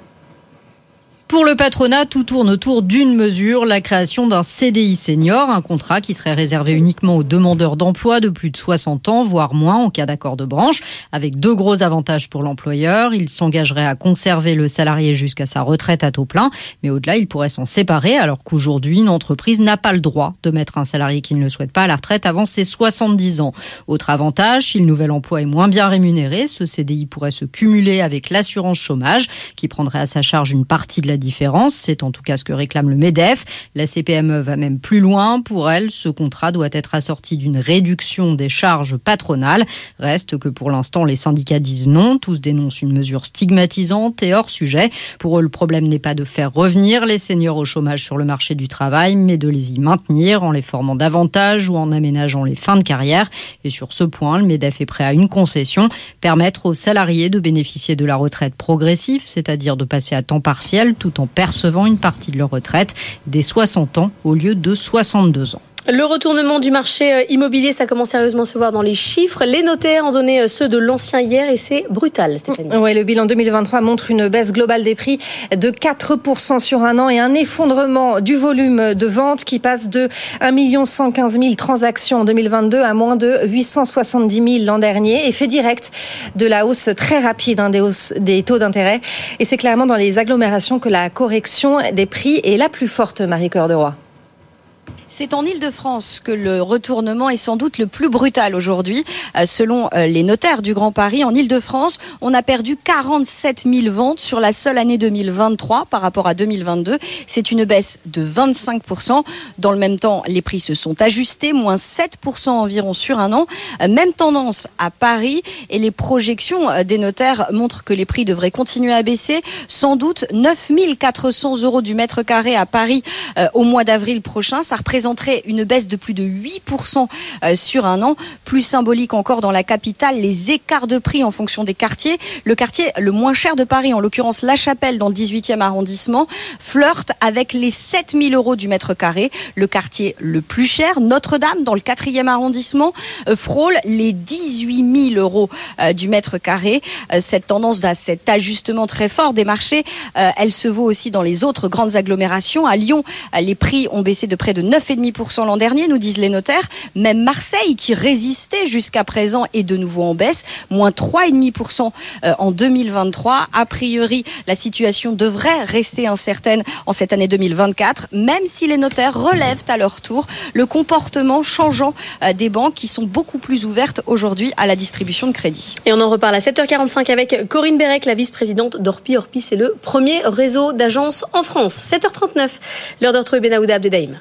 S19: Pour le patronat, tout tourne autour d'une mesure, la création d'un CDI senior, un contrat qui serait réservé uniquement aux demandeurs d'emploi de plus de 60 ans, voire moins en cas d'accord de branche, avec deux gros avantages pour l'employeur. Il s'engagerait à conserver le salarié jusqu'à sa retraite à taux plein, mais au-delà, il pourrait s'en séparer, alors qu'aujourd'hui, une entreprise n'a pas le droit de mettre un salarié qui ne le souhaite pas à la retraite avant ses 70 ans. Autre avantage, si le nouvel emploi est moins bien rémunéré, ce CDI pourrait se cumuler avec l'assurance chômage, qui prendrait à sa charge une partie de la C'est en tout cas ce que réclame le MEDEF. La CPME va même plus loin. Pour elle, ce contrat doit être assorti d'une réduction des charges patronales. Reste que pour l'instant, les syndicats disent non. Tous dénoncent une mesure stigmatisante et hors sujet. Pour eux, le problème n'est pas de faire revenir les seniors au chômage sur le marché du travail, mais de les y maintenir en les formant davantage ou en aménageant les fins de carrière. Et sur ce point, le MEDEF est prêt à une concession, permettre aux salariés de bénéficier de la retraite progressive, c'est-à-dire de passer à temps partiel tout en percevant une partie de leur retraite des 60 ans au lieu de 62 ans.
S2: Le retournement du marché euh, immobilier, ça commence sérieusement à se voir dans les chiffres. Les notaires ont donné euh, ceux de l'ancien hier et c'est brutal, Stéphanie.
S3: Ouais, le bilan 2023 montre une baisse globale des prix de 4% sur un an et un effondrement du volume de vente qui passe de 1 115 000 transactions en 2022 à moins de 870 000 l'an dernier. Effet direct de la hausse très rapide hein, des, des taux d'intérêt. Et c'est clairement dans les agglomérations que la correction des prix est la plus forte, Marie-Cœur de Roy.
S13: C'est en Ile-de-France que le retournement est sans doute le plus brutal aujourd'hui. Euh, selon euh, les notaires du Grand Paris, en Ile-de-France, on a perdu 47 000 ventes sur la seule année 2023 par rapport à 2022. C'est une baisse de 25% Dans le même temps, les prix se sont ajustés, moins 7% environ sur un an. Euh, même tendance à Paris et les projections des notaires montrent que les prix devraient continuer à baisser. Sans doute 9 400 euros du mètre carré à Paris au mois d'avril prochain. Présenterait une baisse de plus de 8% euh, sur un an. Plus symbolique encore dans la capitale, les écarts de prix en fonction des quartiers. Le quartier le moins cher de Paris, en l'occurrence La Chapelle dans le 18e arrondissement, flirte avec les 7000 euros du mètre carré. Le quartier le plus cher, Notre-Dame dans le 4e arrondissement, euh, frôle les 18 000 euros euh, du mètre carré. Cette tendance à cet ajustement très fort des marchés, elle se vaut aussi dans les autres grandes agglomérations. À Lyon, les prix ont baissé de près de 9 9,5% l'an dernier, nous disent les notaires. Même Marseille, qui résistait jusqu'à présent, est de nouveau en baisse, moins 3,5% euh, en 2023. A priori, la situation devrait rester incertaine en cette année 2024, même si les notaires relèvent à leur tour le comportement changeant euh, des banques qui sont beaucoup plus ouvertes aujourd'hui à la distribution de crédit.
S2: Et on en reparle à 7h45 avec Corinne Bérec, la vice-présidente d'Orpi. Orpi, c'est le premier réseau d'agences en France. 7h39, l'heure de retrouver Benaouda Abdedaïm.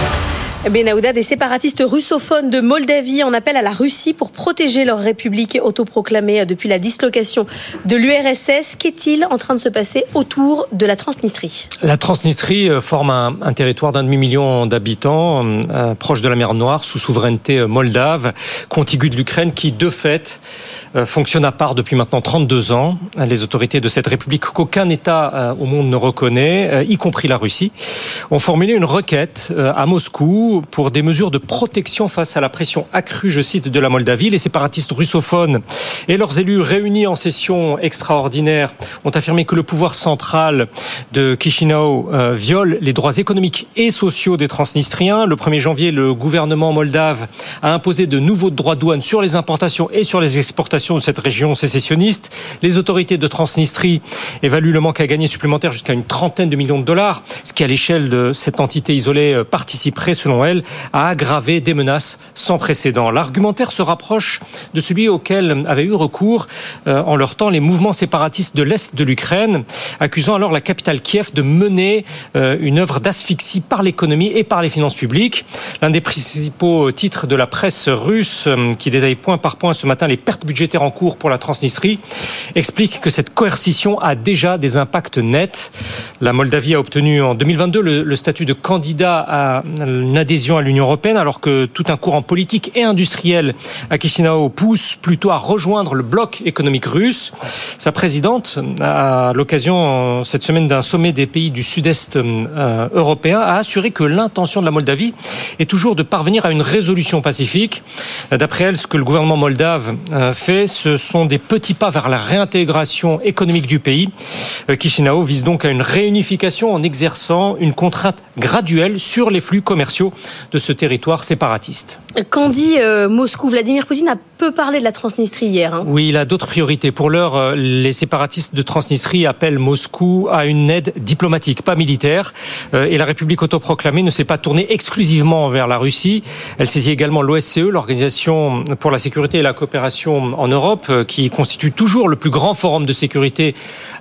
S2: Benahouda, des séparatistes russophones de Moldavie en appellent à la Russie pour protéger leur république autoproclamée depuis la dislocation de l'URSS. Qu'est-il en train de se passer autour de la Transnistrie?
S25: La Transnistrie euh, forme un, territoire d'un demi-million d'habitants, euh, proche de la mer Noire, sous souveraineté euh, moldave, contigu de l'Ukraine, qui de fait fonctionne à part depuis maintenant 32 ans. Les autorités de cette république qu'aucun État au monde ne reconnaît, y compris la Russie, ont formulé une requête à Moscou Pour des mesures de protection face à la pression accrue, je cite, de la Moldavie. Les séparatistes russophones et leurs élus réunis en session extraordinaire ont affirmé que le pouvoir central de Chisinau euh, viole les droits économiques et sociaux des transnistriens. Le 1er janvier, le gouvernement moldave a imposé de nouveaux droits de douane sur les importations et sur les exportations de cette région sécessionniste. Les autorités de Transnistrie évaluent le manque à gagner supplémentaire jusqu'à une trentaine de millions de dollars, ce qui à l'échelle de cette entité isolée euh, participerait, selon elle, à aggraver des menaces sans précédent. L'argumentaire se rapproche de celui auquel avaient eu recours euh, en leur temps les mouvements séparatistes de l'Est de l'Ukraine, accusant alors la capitale Kiev de mener euh, une œuvre d'asphyxie par l'économie et par les finances publiques. L'un des principaux titres de la presse russe, qui détaille point par point ce matin les pertes budgétaires en cours pour la Transnistrie, explique que cette coercition a déjà des impacts nets. La Moldavie a obtenu en 2022 le, statut de candidat à une à l'Union européenne, alors que tout un courant politique et industriel à Chisinau pousse plutôt à rejoindre le bloc économique russe. Sa présidente, à l'occasion cette semaine d'un sommet des pays du sud-est euh, européen, a assuré que l'intention de la Moldavie est toujours de parvenir à une résolution pacifique. D'après elle, ce que le gouvernement moldave euh, fait, ce sont des petits pas vers la réintégration économique du pays. Euh, Chisinau vise donc à une réunification en exerçant une contrainte graduelle sur les flux commerciaux de ce territoire séparatiste.
S2: Quand dit euh, Moscou, Vladimir Poutine a peu parlé de la Transnistrie hier. Hein.
S25: Oui, il a d'autres priorités. Pour l'heure, euh, les séparatistes de Transnistrie appellent Moscou à une aide diplomatique, pas militaire. Euh, et la République autoproclamée ne s'est pas tournée exclusivement vers la Russie. Elle saisit également l'OSCE, l'Organisation pour la sécurité et la coopération en Europe, euh, qui constitue toujours le plus grand forum de sécurité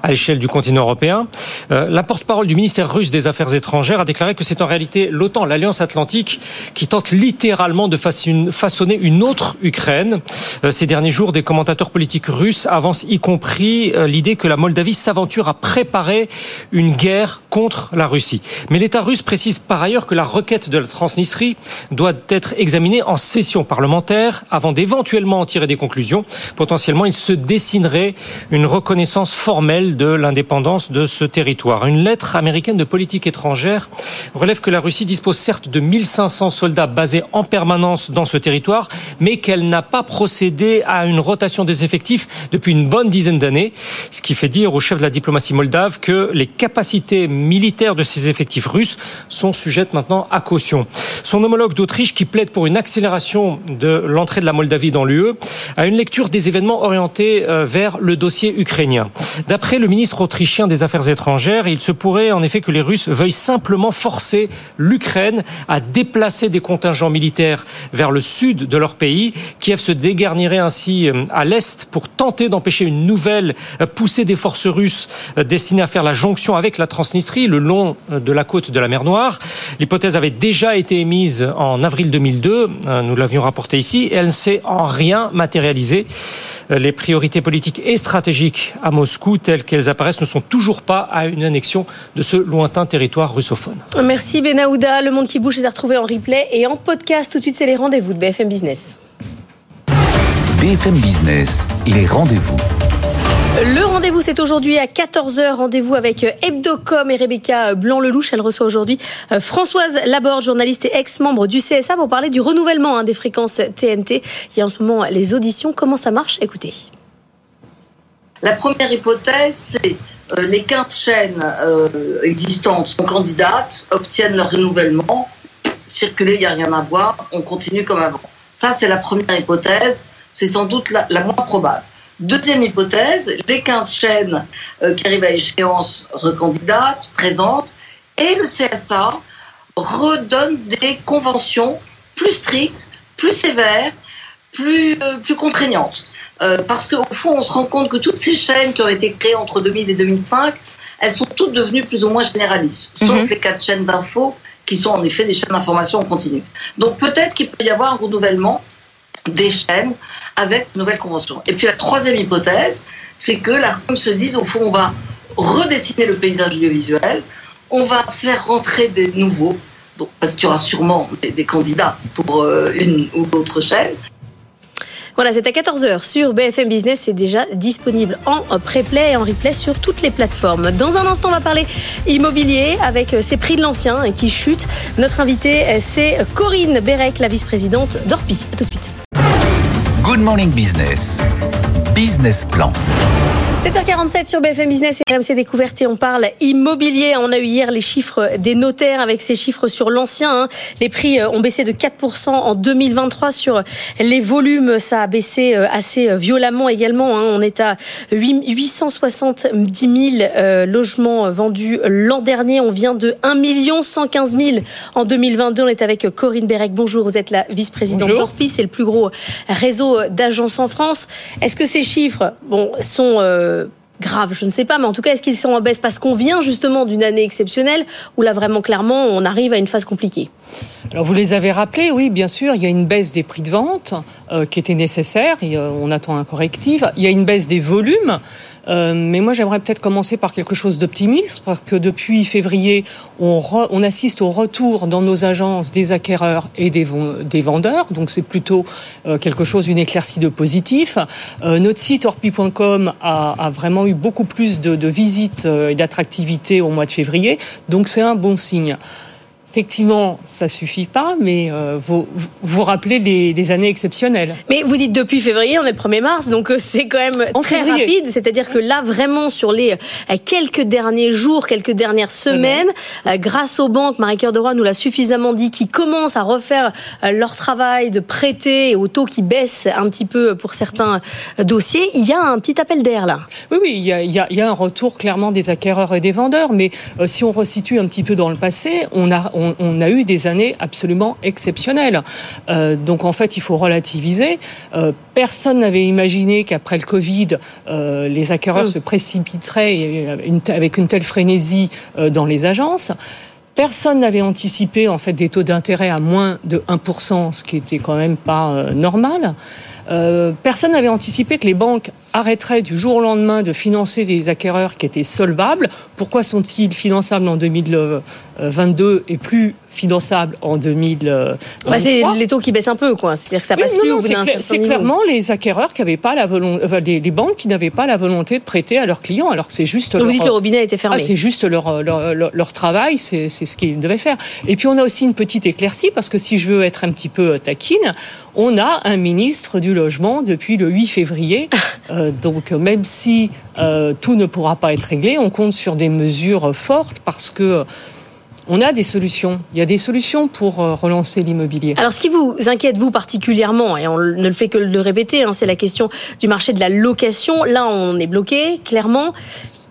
S25: à l'échelle du continent européen. La porte-parole du ministère russe des Affaires étrangères a déclaré que c'est en réalité l'OTAN, l'Alliance Atlantique, qui tente littéralement de façonner une autre Ukraine. Euh, ces derniers jours, des commentateurs politiques russes avancent y compris euh, l'idée que la Moldavie s'aventure à préparer une guerre contre la Russie. Mais l'État russe précise par ailleurs que la requête de la Transnistrie doit être examinée en session parlementaire avant d'éventuellement en tirer des conclusions. Potentiellement, il se dessinerait une reconnaissance formelle de l'indépendance de ce territoire. Une lettre américaine de politique étrangère relève que la Russie dispose certes de 1500 soldats basés en permanence dans ce territoire, mais qu'elle n'a pas procédé à une rotation des effectifs depuis une bonne dizaine d'années, ce qui fait dire au chef de la diplomatie moldave que les capacités militaires de ces effectifs russes sont sujettes maintenant à caution. Son homologue d'Autriche, qui plaide pour une accélération de l'entrée de la Moldavie dans l'UE, a une lecture des événements orientés euh, vers le dossier ukrainien. D'après le ministre autrichien des Affaires étrangères, il se pourrait en effet que les Russes veuillent simplement forcer l'Ukraine à déplacer des contingents militaires vers le sud de leur pays. Kiev se dégarnirait ainsi euh, à l'est pour tenter d'empêcher une nouvelle euh, poussée des forces russes euh, destinées à faire la jonction avec la Transnistrie le long de la côte de la mer Noire. L'hypothèse avait déjà été émise en avril 2002, nous l'avions rapporté ici, et elle ne s'est en rien matérialisée les priorités politiques et stratégiques à Moscou, telles qu'elles apparaissent, ne sont toujours pas à une annexion de ce lointain territoire russophone.
S2: Merci Benaouda. Le monde qui bouge est à retrouver en replay et en podcast. Tout de suite, c'est les rendez-vous de BFM Business.
S1: BFM Business, les rendez-vous.
S2: Le rendez-vous, c'est aujourd'hui à 14h. Rendez-vous avec Hebdocom et Rebecca Blanc-Lelouch. Elle reçoit aujourd'hui euh, Françoise Laborde, journaliste et ex-membre du CSA, pour parler du renouvellement hein, des fréquences TNT. Il y a en ce moment les auditions. Comment ça marche? Écoutez.
S30: La première hypothèse, c'est euh, les 15 chaînes euh, existantes sont candidates, obtiennent leur renouvellement, circuler, il n'y a rien à voir, on continue comme avant. Ça, c'est la première hypothèse, c'est sans doute la, la, moins probable. Deuxième hypothèse, les 15 chaînes euh, qui arrivent à échéance recandidatent, présentent, et le CSA redonne des conventions plus strictes, plus sévères, plus, euh, plus contraignantes. Euh, parce qu'au fond, on se rend compte que toutes ces chaînes qui ont été créées entre 2000 et 2005, elles sont toutes devenues plus ou moins généralistes, sauf
S2: Mhm.
S30: les quatre chaînes d'infos qui sont en effet des chaînes d'information en continu. Donc peut-être qu'il peut y avoir un renouvellement des chaînes avec nouvelle convention. Et puis la troisième hypothèse, c'est que l'ARCOM se dise, au fond, on va redessiner le paysage audiovisuel, on va faire rentrer des nouveaux, parce qu'il y aura sûrement des, candidats pour euh, une ou l'autre chaîne,
S2: Voilà, c'est à 14h sur BFM Business. C'est déjà disponible en pré-play et en replay sur toutes les plateformes. Dans un instant, on va parler immobilier avec ces prix de l'ancien qui chutent. Notre invitée, c'est Corinne Bérec, la vice-présidente d'Orpi. A tout de suite.
S1: Good Morning Business. Business Plan.
S2: 7h47 sur BFM Business et RMC Découverte et on parle immobilier. On a eu hier les chiffres des notaires avec ces chiffres sur l'ancien. Hein. Les prix euh, ont baissé de 4% en 2023 sur les volumes. Ça a baissé euh, assez euh, violemment également. Hein. On est à 870 000 logements vendus l'an dernier. On vient de 1 115 000 en 2022. On est avec Corinne Bérec. Bonjour, vous êtes la vice-présidente d'Orpi. C'est le plus gros réseau d'agences en France. Est-ce que ces chiffres bon, sont grave, je ne sais pas, mais en tout cas, est-ce qu'ils sont en baisse parce qu'on vient justement d'une année exceptionnelle où là vraiment clairement on arrive à une phase compliquée
S31: alors vous les avez rappelés, oui, bien sûr, il y a une baisse des prix de vente euh, qui était nécessaire, euh, on attend un correctif. Il y a une baisse des volumes. Euh, mais moi, j'aimerais peut-être commencer par quelque chose d'optimiste, parce que depuis février, on, on, assiste au retour dans nos agences des acquéreurs et des, vendeurs. Donc, c'est plutôt euh, quelque chose, une éclaircie de positif. Euh, notre site orpi.com a, a, vraiment eu beaucoup plus de, de visites et d'attractivité au mois de février. Donc, c'est un bon signe. Effectivement, ça suffit pas, mais euh, vous vous rappelez les, les, années exceptionnelles.
S2: Mais vous dites depuis février, on est le 1er mars, donc euh, c'est quand même très rapide. C'est-à-dire que là, vraiment, sur les euh, quelques derniers jours, quelques dernières semaines, grâce aux banques, Marie-Cœur de Roy nous l'a suffisamment dit, qui commencent à refaire leur travail de prêter au taux qui baisse un petit peu pour certains dossiers, il y a un petit appel d'air là.
S31: Oui, oui, il y, a, il, y a, il y a, un retour clairement des acquéreurs et des vendeurs, mais si on resitue un petit peu dans le passé, on a on, a eu des années absolument exceptionnelles. Euh, donc en fait, il faut relativiser. Euh, personne n'avait imaginé qu'après le Covid, euh, les acquéreurs mm. se précipiteraient avec une telle frénésie dans les agences. Personne n'avait anticipé en fait des taux d'intérêt à moins de 1%, ce qui était quand même pas normal. personne n'avait anticipé que les banques arrêteraient du jour au lendemain de financer des acquéreurs qui étaient solvables. Pourquoi sont-ils finançables en 2022 et plus finançables en 2023
S2: bah C'est les taux qui baissent un peu, quoi. C'est-à-dire que ça passe plus au bout d'un
S31: C'est clairement les acquéreurs qui n'avaient pas la volonté, les, banques qui n'avaient pas la volonté de prêter à leurs clients, alors que c'est juste.
S2: Vous dites que le robinet était fermé.
S31: Ah, c'est juste leur, leur, leur, travail, c'est ce qu'ils devaient faire. Et puis on a aussi une petite éclaircie parce que si je veux être un petit peu taquine, on a un ministre du logement depuis le 8 février. Euh, donc même si euh, tout ne pourra pas être réglé, on compte sur des mesures fortes parce que on a des solutions. Il y a des solutions pour euh, relancer l'immobilier.
S2: Alors, ce qui vous inquiète, vous particulièrement, et on ne le fait que le répéter, hein, c'est la question du marché de la location. Là, on est bloqué, clairement.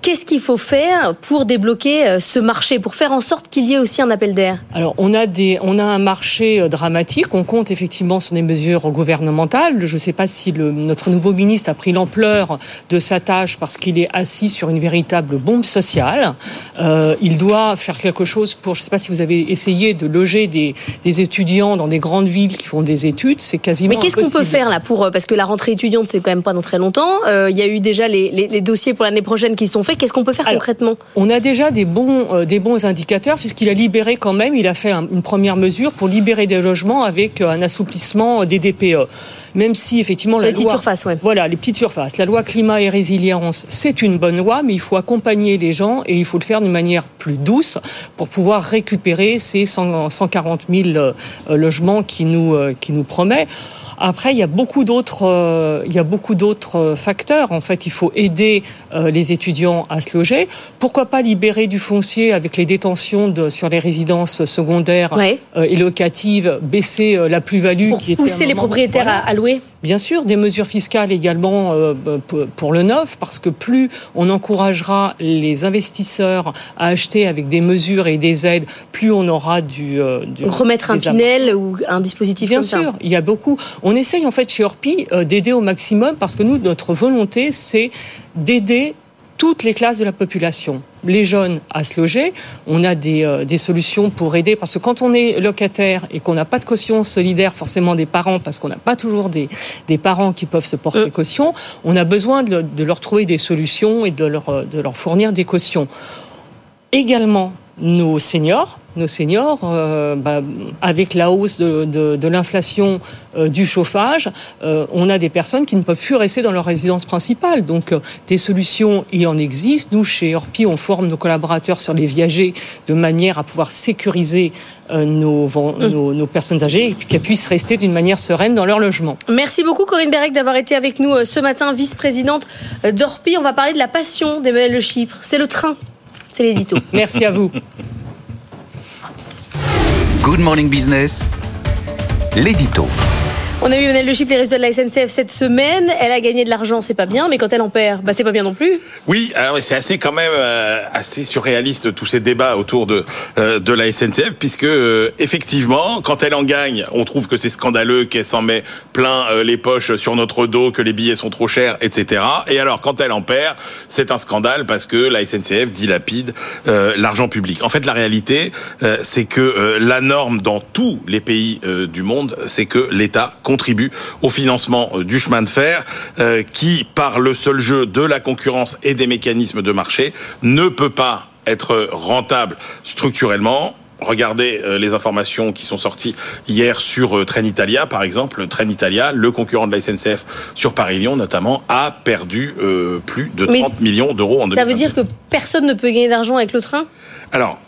S2: Qu'est-ce qu'il faut faire pour débloquer euh, ce marché, pour faire en sorte qu'il y ait aussi un appel d'air?
S31: Alors, on a, des, on a un marché euh, dramatique. On compte effectivement sur des mesures gouvernementales. Je ne sais pas si le, notre nouveau ministre a pris l'ampleur de sa tâche parce qu'il est assis sur une véritable bombe sociale. Euh, il doit faire quelque chose pour, je ne sais pas si vous avez essayé de loger des, des étudiants dans des grandes villes qui font des études. C'est quasiment
S2: Mais qu'est-ce qu'on peut faire là pour, parce que la rentrée étudiante, c'est quand même pas dans très longtemps. Euh, il y a eu déjà les, les, les dossiers pour l'année prochaine qui sont Qu'est-ce qu'on peut faire concrètement
S31: On a déjà des bons, euh, des bons indicateurs puisqu'il a libéré quand même, il a fait une première mesure pour libérer des logements avec euh, un assouplissement des DPE. Même si effectivement
S2: la les petites surfaces, ouais.
S31: voilà les petites surfaces. La loi climat et résilience, c'est une bonne loi, mais il faut accompagner les gens et il faut le faire d'une manière plus douce pour pouvoir récupérer ces 140 000 euh, logements qui nous qui nous promet. Après, il y a beaucoup d'autres, euh, il y a beaucoup d'autres euh, facteurs. En fait, il faut aider euh, les étudiants à se loger. Pourquoi pas libérer du foncier avec les détentions de, sur les résidences secondaires et locatives, baisser la plus-value
S2: qui est pousser les propriétaires à louer.
S31: Bien sûr, des mesures fiscales également pour le neuf, parce que plus on encouragera les investisseurs à acheter avec des mesures et des aides, plus on aura du...
S2: Remettre un Pinel ou un dispositif
S31: Bien sûr, il y a beaucoup. On essaye en fait chez Orpi euh, d'aider au maximum, parce que nous, notre volonté, c'est d'aider toutes les classes de la population. Les jeunes à se loger, on a des, euh, des solutions pour aider, parce que quand on est locataire et qu'on n'a pas de caution solidaire forcément des parents, parce qu'on n'a pas toujours des, des parents qui peuvent se porter mm. caution, on a besoin de, de, leur trouver des solutions et de leur, de leur fournir des cautions. Également, nos seniors, nos seniors, euh, bah, avec la hausse de, de, de l'inflation euh, du chauffage, euh, on a des personnes qui ne peuvent plus rester dans leur résidence principale. Donc des solutions, il en existe. Nous, chez Orpi, on forme nos collaborateurs sur les viagers de manière à pouvoir sécuriser nos, mm. nos, nos, personnes âgées et qu'elles puissent rester d'une manière sereine dans leur logement.
S2: Merci beaucoup Corinne Berec d'avoir été avec nous ce matin, vice-présidente d'Orpi. On va parler de la passion d'Emmanuel Le Chypre. C'est le train. C'est l'édito.
S31: Merci à vous.
S1: Good Morning Business, l'édito.
S2: On a eu Lionel Le Chip, les résultats de la SNCF cette semaine. Elle a gagné de l'argent, c'est pas bien, mais quand elle en perd, bah c'est pas bien non plus.
S32: Oui, alors c'est assez quand même euh, assez surréaliste tous ces débats autour de euh, de la SNCF, puisque euh, effectivement, quand elle en gagne, on trouve que c'est scandaleux, qu'elle s'en met plein les poches sur notre dos, que les billets sont trop chers, etc. Et alors quand elle en perd, c'est un scandale parce que la SNCF dilapide l'argent public. En fait, la réalité, c'est que la norme dans tous les pays du monde, c'est que l'État contribue au financement euh, du chemin de fer, euh, qui, par le seul jeu de la concurrence et des mécanismes de marché, ne peut pas être rentable structurellement Regardez euh, les informations qui sont sorties hier sur Trenitalia, par exemple. Trenitalia, le concurrent de la SNCF sur Paris-Lyon notamment, a perdu plus de 30 millions d'euros en 2020.
S2: Ça veut dire que personne ne peut gagner d'argent avec le train?
S32: Alors,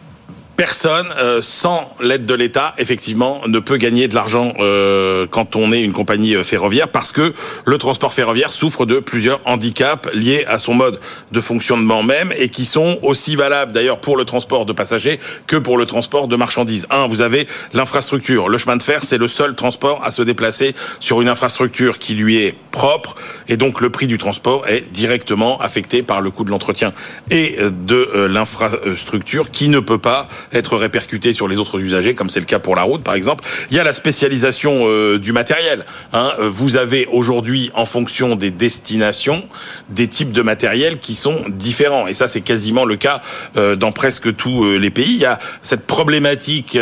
S32: personne, euh, sans l'aide de l'État, effectivement, ne peut gagner de l'argent euh, quand on est une compagnie euh, ferroviaire, parce que le transport ferroviaire souffre de plusieurs handicaps liés à son mode de fonctionnement même, et qui sont aussi valables d'ailleurs pour le transport de passagers que pour le transport de marchandises. Un, vous avez l'infrastructure. Le chemin de fer, c'est le seul transport à se déplacer sur une infrastructure qui lui est propre, et donc le prix du transport est directement affecté par le coût de l'entretien et de l'infrastructure, qui ne peut pas être répercuté sur les autres usagers, comme c'est le cas pour la route, par exemple. Il y a la spécialisation euh, du matériel. Hein. Euh, vous avez aujourd'hui, en fonction des destinations, des types de matériel qui sont différents. Et ça, c'est quasiment le cas euh, dans presque tous les pays. Il y a cette problématique,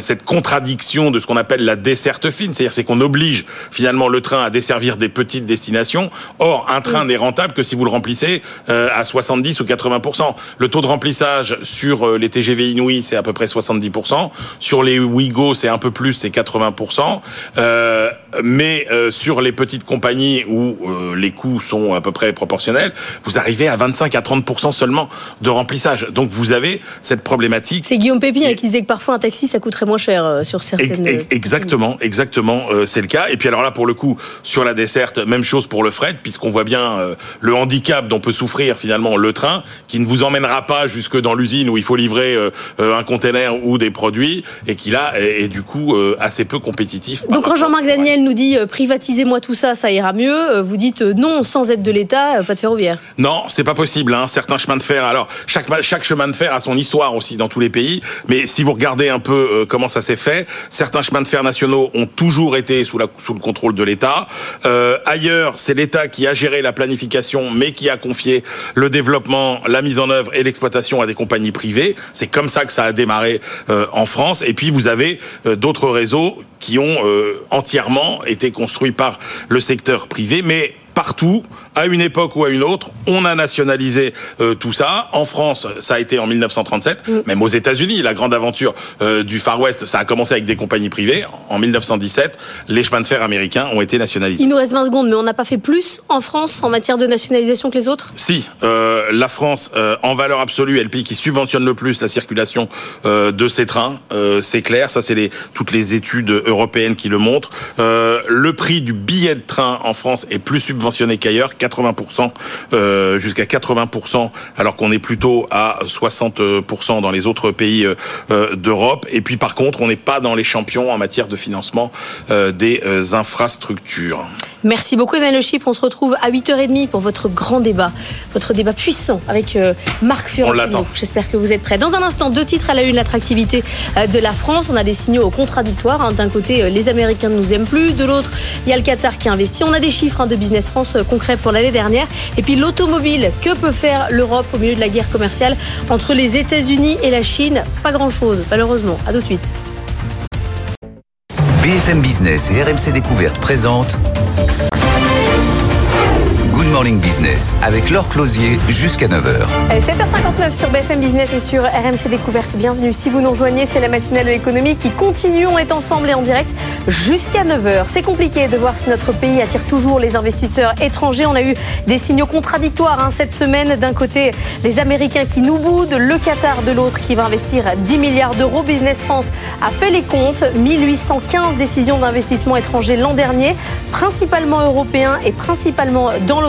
S32: cette contradiction de ce qu'on appelle la desserte fine. C'est-à-dire, c'est qu'on oblige finalement le train à desservir des petites destinations. Or, un train n'est rentable que si vous le remplissez à 70 ou 80% Le taux de remplissage sur les TGV C'est à peu près 70%. Sur les Ouigo, c'est un peu plus, c'est 80%. Euh, mais euh, sur les petites compagnies où euh, les coûts sont à peu près proportionnels, vous arrivez à 25 à 30% seulement de remplissage. Donc vous avez cette problématique.
S2: C'est Guillaume Pépin qui disait que parfois un taxi ça coûterait moins cher sur certaines.
S32: exactement, exactement, c'est le cas. Et puis alors là, pour le coup, sur la desserte, même chose pour le fret, puisqu'on voit bien le handicap dont peut souffrir finalement le train, qui ne vous emmènera pas jusque dans l'usine où il faut livrer un container ou des produits, et qui là est, du coup assez peu compétitif.
S2: Donc quand Jean-Marc Daniel nous dit euh, privatisez-moi tout ça, ça ira mieux. Euh, vous dites euh, non, sans aide de l'État, pas de ferroviaire.
S32: Non, c'est pas possible. Hein. Certains chemins de fer. Alors chaque chaque chemin de fer a son histoire aussi dans tous les pays. Mais si vous regardez un peu comment ça s'est fait, certains chemins de fer nationaux ont toujours été sous la sous le contrôle de l'État. ailleurs, c'est l'État qui a géré la planification, mais qui a confié le développement, la mise en œuvre et l'exploitation à des compagnies privées. C'est comme ça que ça a démarré en France. Et puis vous avez d'autres réseaux qui ont entièrement été construit par le secteur privé, mais partout, à une époque ou à une autre, on a nationalisé euh, tout ça. En France, ça a été en 1937, mm. même aux États-Unis, la grande aventure euh, du Far West, ça a commencé avec des compagnies privées. En 1917, les chemins de fer américains ont été nationalisés.
S2: Il nous reste 20 secondes, mais on n'a pas fait plus en France en matière de nationalisation que les autres?
S32: Si, euh, la France, en valeur absolue, est le pays qui subventionne le plus la circulation de ces trains. c'est clair, ça c'est les, toutes les études européennes qui le montrent. le prix du billet de train en France est plus subventionné qu'ailleurs, 80%, euh, jusqu'à 80%, alors qu'on est plutôt à 60% dans les autres pays euh, euh, d'Europe. Et puis par contre, on n'est pas dans les champions en matière de financement des infrastructures.
S2: Merci beaucoup Emmanuel Chypre. On se retrouve à 8h30 pour votre grand débat, votre débat puissant avec Marc Fiorentino. J'espère que vous êtes prêts. Dans un instant, deux titres à la une, l'attractivité de la France. On a des signaux contradictoires. Hein. D'un côté, les Américains ne nous aiment plus. De l'autre, il y a le Qatar qui investit. On a des chiffres hein, de Business France euh, concret pour l'année dernière. Et puis l'automobile, que peut faire l'Europe au milieu de la guerre commerciale entre les États-Unis et la Chine? Pas grand-chose, malheureusement. À tout de suite.
S1: BFM Business et RMC Découverte présentent Morning Business avec Laure Closier jusqu'à 9h.
S2: 7h59 sur BFM Business et sur RMC Découverte. Bienvenue. Si vous nous rejoignez, c'est la matinale de l'économie qui continue. On est ensemble et en direct jusqu'à 9h. C'est compliqué de voir si notre pays attire toujours les investisseurs étrangers. On a eu des signaux contradictoires hein, cette semaine. D'un côté, les Américains qui nous boudent, le Qatar de l'autre qui va investir 10 milliards d'euros. Business France a fait les comptes. 1815 décisions d'investissement étrangers l'an dernier, principalement européens et principalement dans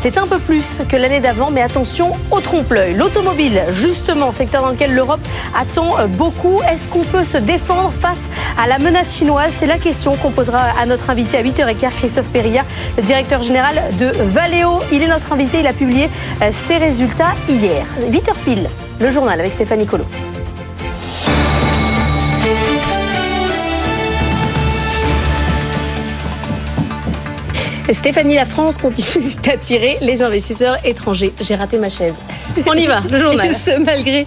S2: C'est un peu plus que l'année d'avant, mais attention au trompe-l'œil. L'automobile, justement, secteur dans lequel l'Europe attend beaucoup. Est-ce qu'on peut se défendre face à la menace chinoise? C'est la question qu'on posera à notre invité à 8h15, Christophe Perilla, le directeur général de Valeo. Il est notre invité, il a publié euh, ses résultats hier. 8h pile, le journal avec Stéphanie Colo. Stéphanie, la France continue d'attirer les investisseurs étrangers. J'ai raté ma chaise. On y va, le journal.
S3: Ce malgré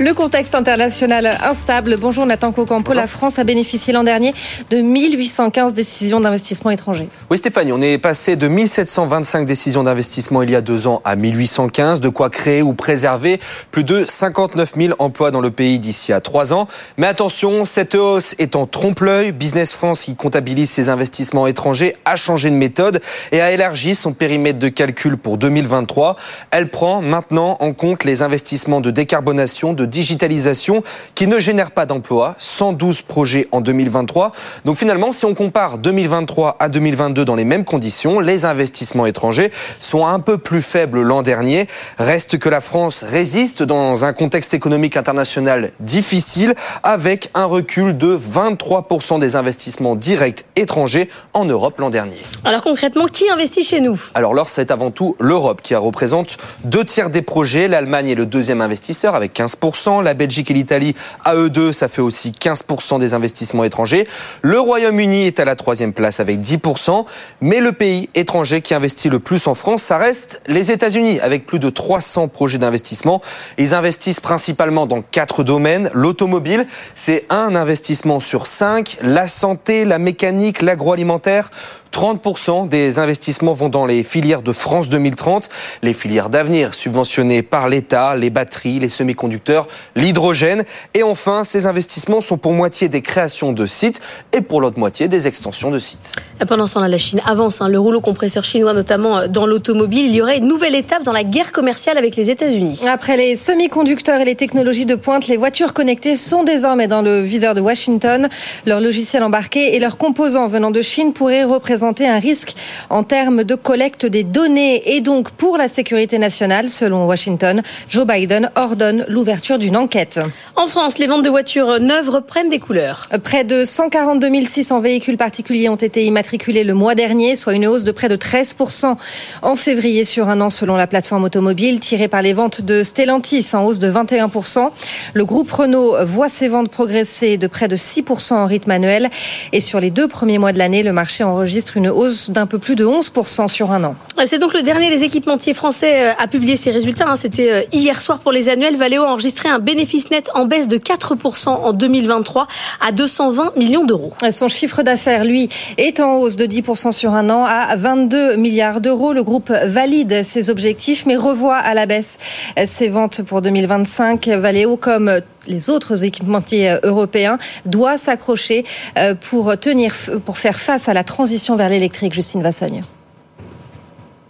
S3: le contexte international instable. Bonjour Nathan Cocampo. La France a bénéficié l'an dernier de 1815 décisions d'investissement étrangers.
S4: Oui Stéphanie, on est passé de 1725 décisions d'investissement il y a deux ans à 1815, de quoi créer ou préserver plus de 59 000 emplois dans le pays d'ici à trois ans. Mais attention, cette hausse est en trompe-l'œil. Business France, qui comptabilise ses investissements étrangers, a changé de méthode et a élargi son périmètre de calcul pour 2023. Elle prend maintenant en compte les investissements de décarbonation, de digitalisation qui ne génère pas d'emplois, 112 projets en 2023. Donc finalement, si on compare 2023 à 2022 dans les mêmes conditions, les investissements étrangers sont un peu plus faibles l'an dernier. Reste que la France résiste dans un contexte économique international difficile avec un recul de 23% des investissements directs étrangers en Europe l'an dernier.
S2: Alors concrètement, qui investit chez nous?
S4: Alors là, c'est avant tout l'Europe qui représente deux tiers des projets. L'Allemagne est le deuxième investisseur avec 15%. La Belgique et l'Italie, à eux deux, ça fait aussi 15% des investissements étrangers. Le Royaume-Uni est à la troisième place avec 10%. Mais le pays étranger qui investit le plus en France, ça reste les États-Unis avec plus de 300 projets d'investissement. Ils investissent principalement dans quatre domaines. L'automobile, c'est un investissement sur cinq. La santé, la mécanique, l'agroalimentaire. 30% des investissements vont dans les filières de France 2030, les filières d'avenir subventionnées par l'État, les batteries, les semi-conducteurs, l'hydrogène. Et enfin, ces investissements sont pour moitié des créations de sites et pour l'autre moitié des extensions de sites.
S2: Et pendant ce temps-là, la Chine avance. Hein, le rouleau compresseur chinois, notamment euh, dans l'automobile, il y aurait une nouvelle étape dans la guerre commerciale avec les États-Unis.
S3: Après les semi-conducteurs et les technologies de pointe, les voitures connectées sont désormais dans le viseur de Washington. Leurs logiciels embarqués et leurs composants venant de Chine pourraient représenter un risque en termes de collecte des données et donc pour la sécurité nationale. Selon Washington, Joe Biden ordonne l'ouverture d'une enquête.
S2: En France, les ventes de voitures neuves reprennent des couleurs.
S3: Près de 142 600 véhicules particuliers ont été immatriculés le mois dernier, soit une hausse de près de 13% en février sur un an selon la plateforme automobile tirée par les ventes de Stellantis en hausse de 21%. Le groupe Renault voit ses ventes progresser de près de 6% en rythme annuel et sur les deux premiers mois de l'année, le marché enregistre une hausse d'un peu plus de 11% sur un an.
S2: C'est donc le dernier des équipementiers français à publier ses résultats. Hein. C'était euh, hier soir pour les annuels. Valeo a enregistré un bénéfice net en baisse de 4% en 2023 à 220 millions d'euros.
S3: Son chiffre d'affaires, lui, est en hausse de 10% sur un an à 22 milliards d'euros. Le groupe valide ses objectifs mais revoit à la baisse ses ventes pour 2025. Valeo, comme les autres équipementiers européens doit s'accrocher euh, pour tenir, pour faire face à la transition vers l'électrique. Justine Vassogne.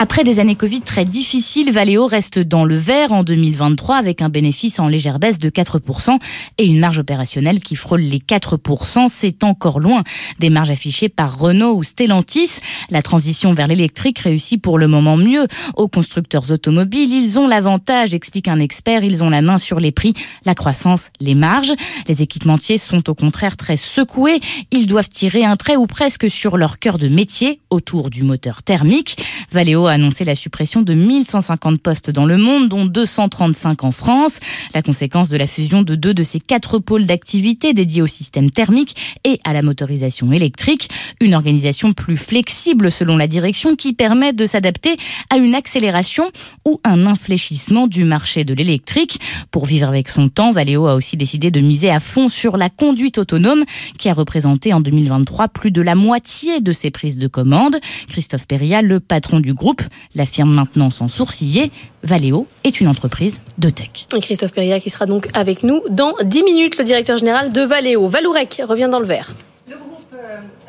S6: Après des années Covid très difficiles, Valeo reste dans le vert en 2023 avec un bénéfice en légère baisse de 4% et une marge opérationnelle qui frôle les 4%. C'est encore loin des marges affichées par Renault ou Stellantis. La transition vers l'électrique réussit pour le moment mieux aux constructeurs automobiles. Ils ont l'avantage, explique un expert, ils ont la main sur les prix, la croissance, les marges. Les équipementiers sont au contraire très secoués. Ils doivent tirer un trait ou presque sur leur cœur de métier autour du moteur thermique. Valeo a annoncé la suppression de 1150 postes dans le monde, dont 235 en France. La conséquence de la fusion de deux de ces quatre pôles d'activité dédiés au système thermique et à la motorisation électrique. Une organisation plus flexible selon la direction qui permet de s'adapter à une accélération ou un infléchissement du marché de l'électrique. Pour vivre avec son temps, Valeo a aussi décidé de miser à fond sur la conduite autonome qui a représenté en 2023 plus de la moitié de ses prises de commandes. Christophe Perria, le patron du groupe, groupe l'affirme maintenant sans sourciller. Valeo est une entreprise de tech.
S2: Christophe Perria qui sera donc avec nous dans 10 minutes, le directeur général de Valeo. Valourec revient dans le vert.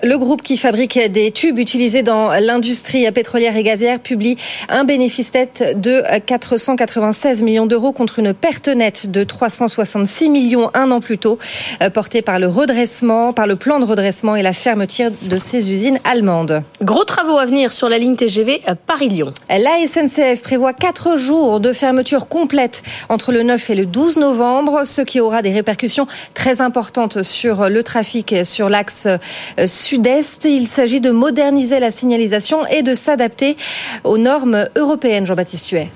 S3: Le groupe qui fabrique des tubes utilisés dans l'industrie pétrolière et gazière publie un bénéfice net de 496 millions d'euros contre une perte nette de 366 millions un an plus tôt, euh, portée par le redressement, par le plan de redressement et la fermeture de ses usines allemandes.
S2: Gros travaux à venir sur la ligne TGV Paris-Lyon.
S3: La SNCF prévoit quatre jours de fermeture complète entre le 9 et le 12 novembre, ce qui aura des répercussions très importantes sur le trafic sur l'axe sud-est. Il s'agit de moderniser la signalisation et de s'adapter aux normes européennes, Jean-Baptiste Huet.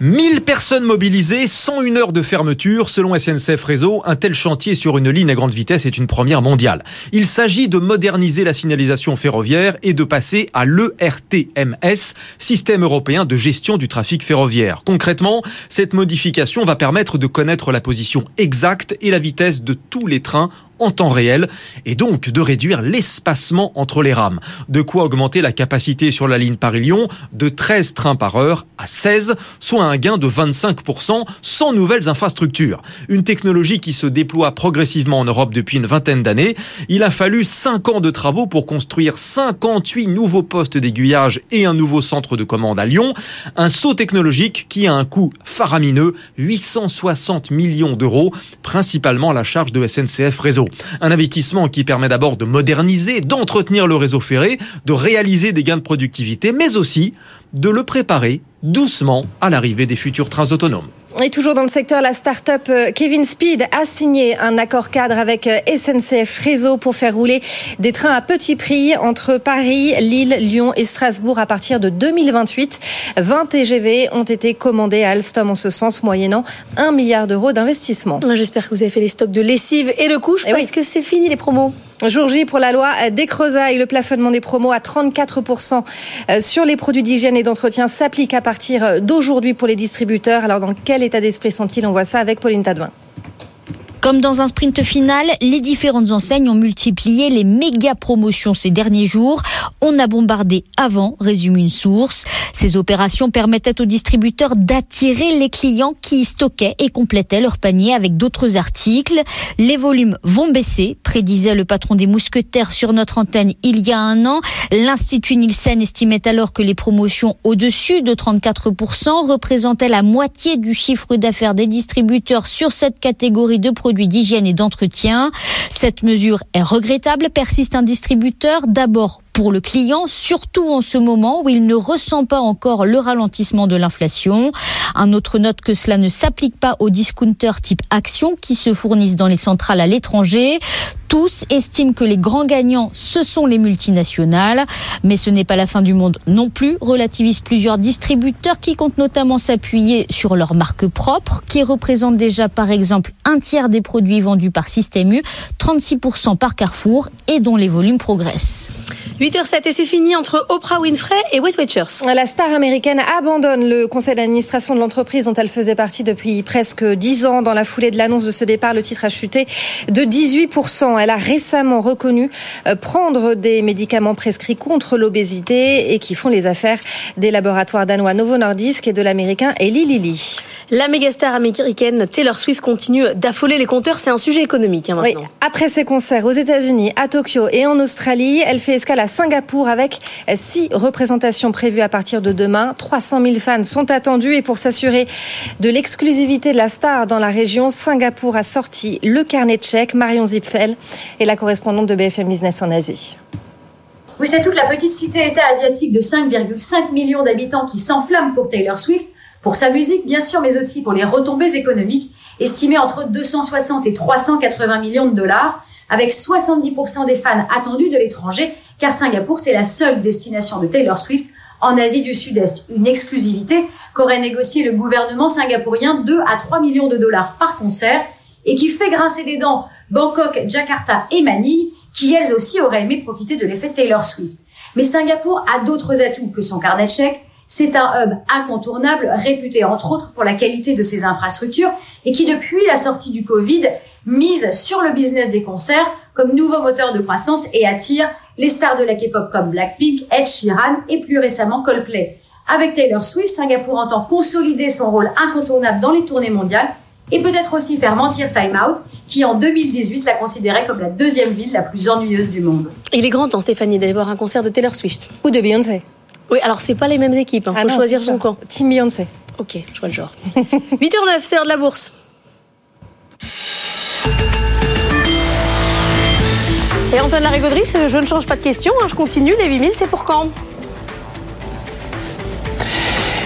S20: 1000 personnes mobilisées, 101 heures de fermeture. Selon SNCF Réseau, un tel chantier sur une ligne à grande vitesse est une première mondiale. Il s'agit de moderniser la signalisation ferroviaire et de passer à l'ERTMS, Système européen de gestion du trafic ferroviaire. Concrètement, cette modification va permettre de connaître la position exacte et la vitesse de tous les trains en temps réel et donc de réduire l'espacement entre les rames. De quoi augmenter la capacité sur la ligne Paris-Lyon de 13 trains par heure à 16, soit un gain de 25% sans nouvelles infrastructures. Une technologie qui se déploie progressivement en Europe depuis une vingtaine d'années. Il a fallu 5 ans de travaux pour construire 58 nouveaux postes d'aiguillage et un nouveau centre de commande à Lyon. Un saut technologique qui a un coût faramineux, 860 millions d'euros, principalement à la charge de SNCF Réseau. Un investissement qui permet d'abord de moderniser, d'entretenir le réseau ferré, de réaliser des gains de productivité, mais aussi de le préparer doucement à l'arrivée des futurs trains autonomes.
S3: Et toujours dans le secteur, la start-up euh, Kevin Speed a signé un accord cadre avec euh, SNCF Réseau pour faire rouler des trains à petit prix entre Paris, Lille, Lyon et Strasbourg à partir de 2028. 20 TGV ont été commandés à Alstom en ce sens, moyennant 1 milliard d'euros d'investissement.
S2: J'espère que vous avez fait les stocks de lessive et de couches
S3: Eh oui.
S2: parce que c'est fini les promos.
S3: Jour J pour la loi des le plafonnement des promos à 34% sur les produits d'hygiène et d'entretien s'applique à partir d'aujourd'hui pour les distributeurs. Alors dans quel état d'esprit sont-ils? On voit ça avec Pauline Tadevin.
S7: Comme dans un sprint final, les différentes enseignes ont multiplié les méga promotions ces derniers jours. On a bombardé avant, résume une source. Ces opérations permettaient aux distributeurs d'attirer les clients qui stockaient et complétaient leur panier avec d'autres articles. Les volumes vont baisser, prédisait le patron des mousquetaires sur notre antenne il y a un an. L'Institut Nielsen estimait alors que les promotions au-dessus de 34% représentaient la moitié du chiffre d'affaires des distributeurs sur cette catégorie de produits d'hygiène et d'entretien. Cette mesure est regrettable, persiste un distributeur, d'abord pour le client, surtout en ce moment où il ne ressent pas encore le ralentissement de l'inflation. Un autre note que cela ne s'applique pas aux discounters type Action qui se fournissent dans les centrales à l'étranger. Tous estiment que les grands gagnants, ce sont les multinationales. Mais ce n'est pas la fin du monde non plus, relativisent plusieurs distributeurs qui comptent notamment s'appuyer sur leurs marques propres, qui représentent déjà par exemple un tiers des produits vendus par Système U, 36% par Carrefour et dont les volumes progressent.
S2: 8h07 et c'est fini entre Oprah Winfrey et Weight Watchers.
S3: La star américaine abandonne le conseil d'administration de l'entreprise dont elle faisait partie depuis presque 10 ans. Dans la foulée de l'annonce de ce départ, le titre a chuté de 18%. Elle a récemment reconnu euh, prendre des médicaments prescrits contre l'obésité et qui font les affaires des laboratoires danois Novo Nordisk et de l'américain Eli Lilly.
S2: La mégastar américaine Taylor Swift continue d'affoler les compteurs. C'est un sujet économique hein, maintenant.
S3: Oui. Après ses concerts aux États-Unis, à Tokyo et en Australie, elle fait escale à Singapour avec six représentations prévues à partir de demain. 300 000 fans sont attendus et pour s'assurer de l'exclusivité de la star dans la région, Singapour a sorti le carnet de. Marion Zipfel est la correspondante de BFM Business en Asie.
S11: Oui, c'est toute la petite cité-État asiatique de 5,5 millions d'habitants qui s'enflamme pour Taylor Swift, pour sa musique bien sûr, mais aussi pour les retombées économiques, estimées entre 260 et 380 millions de dollars, avec 70% des fans attendus de l'étranger, car Singapour, c'est la seule destination de Taylor Swift en Asie du Sud-Est. Une exclusivité qu'aurait négocié le gouvernement singapourien 2 à 3 millions de dollars par concert et qui fait grincer des dents Bangkok, Jakarta et Manille, qui elles aussi auraient aimé profiter de l'effet Taylor Swift. Mais Singapour a d'autres atouts que son carnet. C'est un hub incontournable, réputé entre autres pour la qualité de ses infrastructures et qui depuis la sortie du Covid mise sur le business des concerts comme nouveau moteur de croissance et attire les stars de la K-pop comme Blackpink, Ed Sheeran et plus récemment Coldplay. Avec Taylor Swift, Singapour entend consolider son rôle incontournable dans les tournées mondiales et peut-être aussi faire mentir Time Out, qui en 2018 la considérait comme la deuxième ville la plus ennuyeuse du monde.
S2: Il est grand temps, Stéphanie, d'aller voir un concert de Taylor Swift.
S3: Ou de Beyoncé.
S2: Oui, alors c'est pas les mêmes équipes, il
S3: Ah
S2: faut
S3: non,
S2: choisir son
S3: sûr.
S2: camp.
S3: Team Beyoncé.
S2: Ok, je vois le genre. 8h09, c'est de la bourse. Et Antoine Larigauderie, je ne change pas de question, hein, je continue, les 8000, c'est pour quand?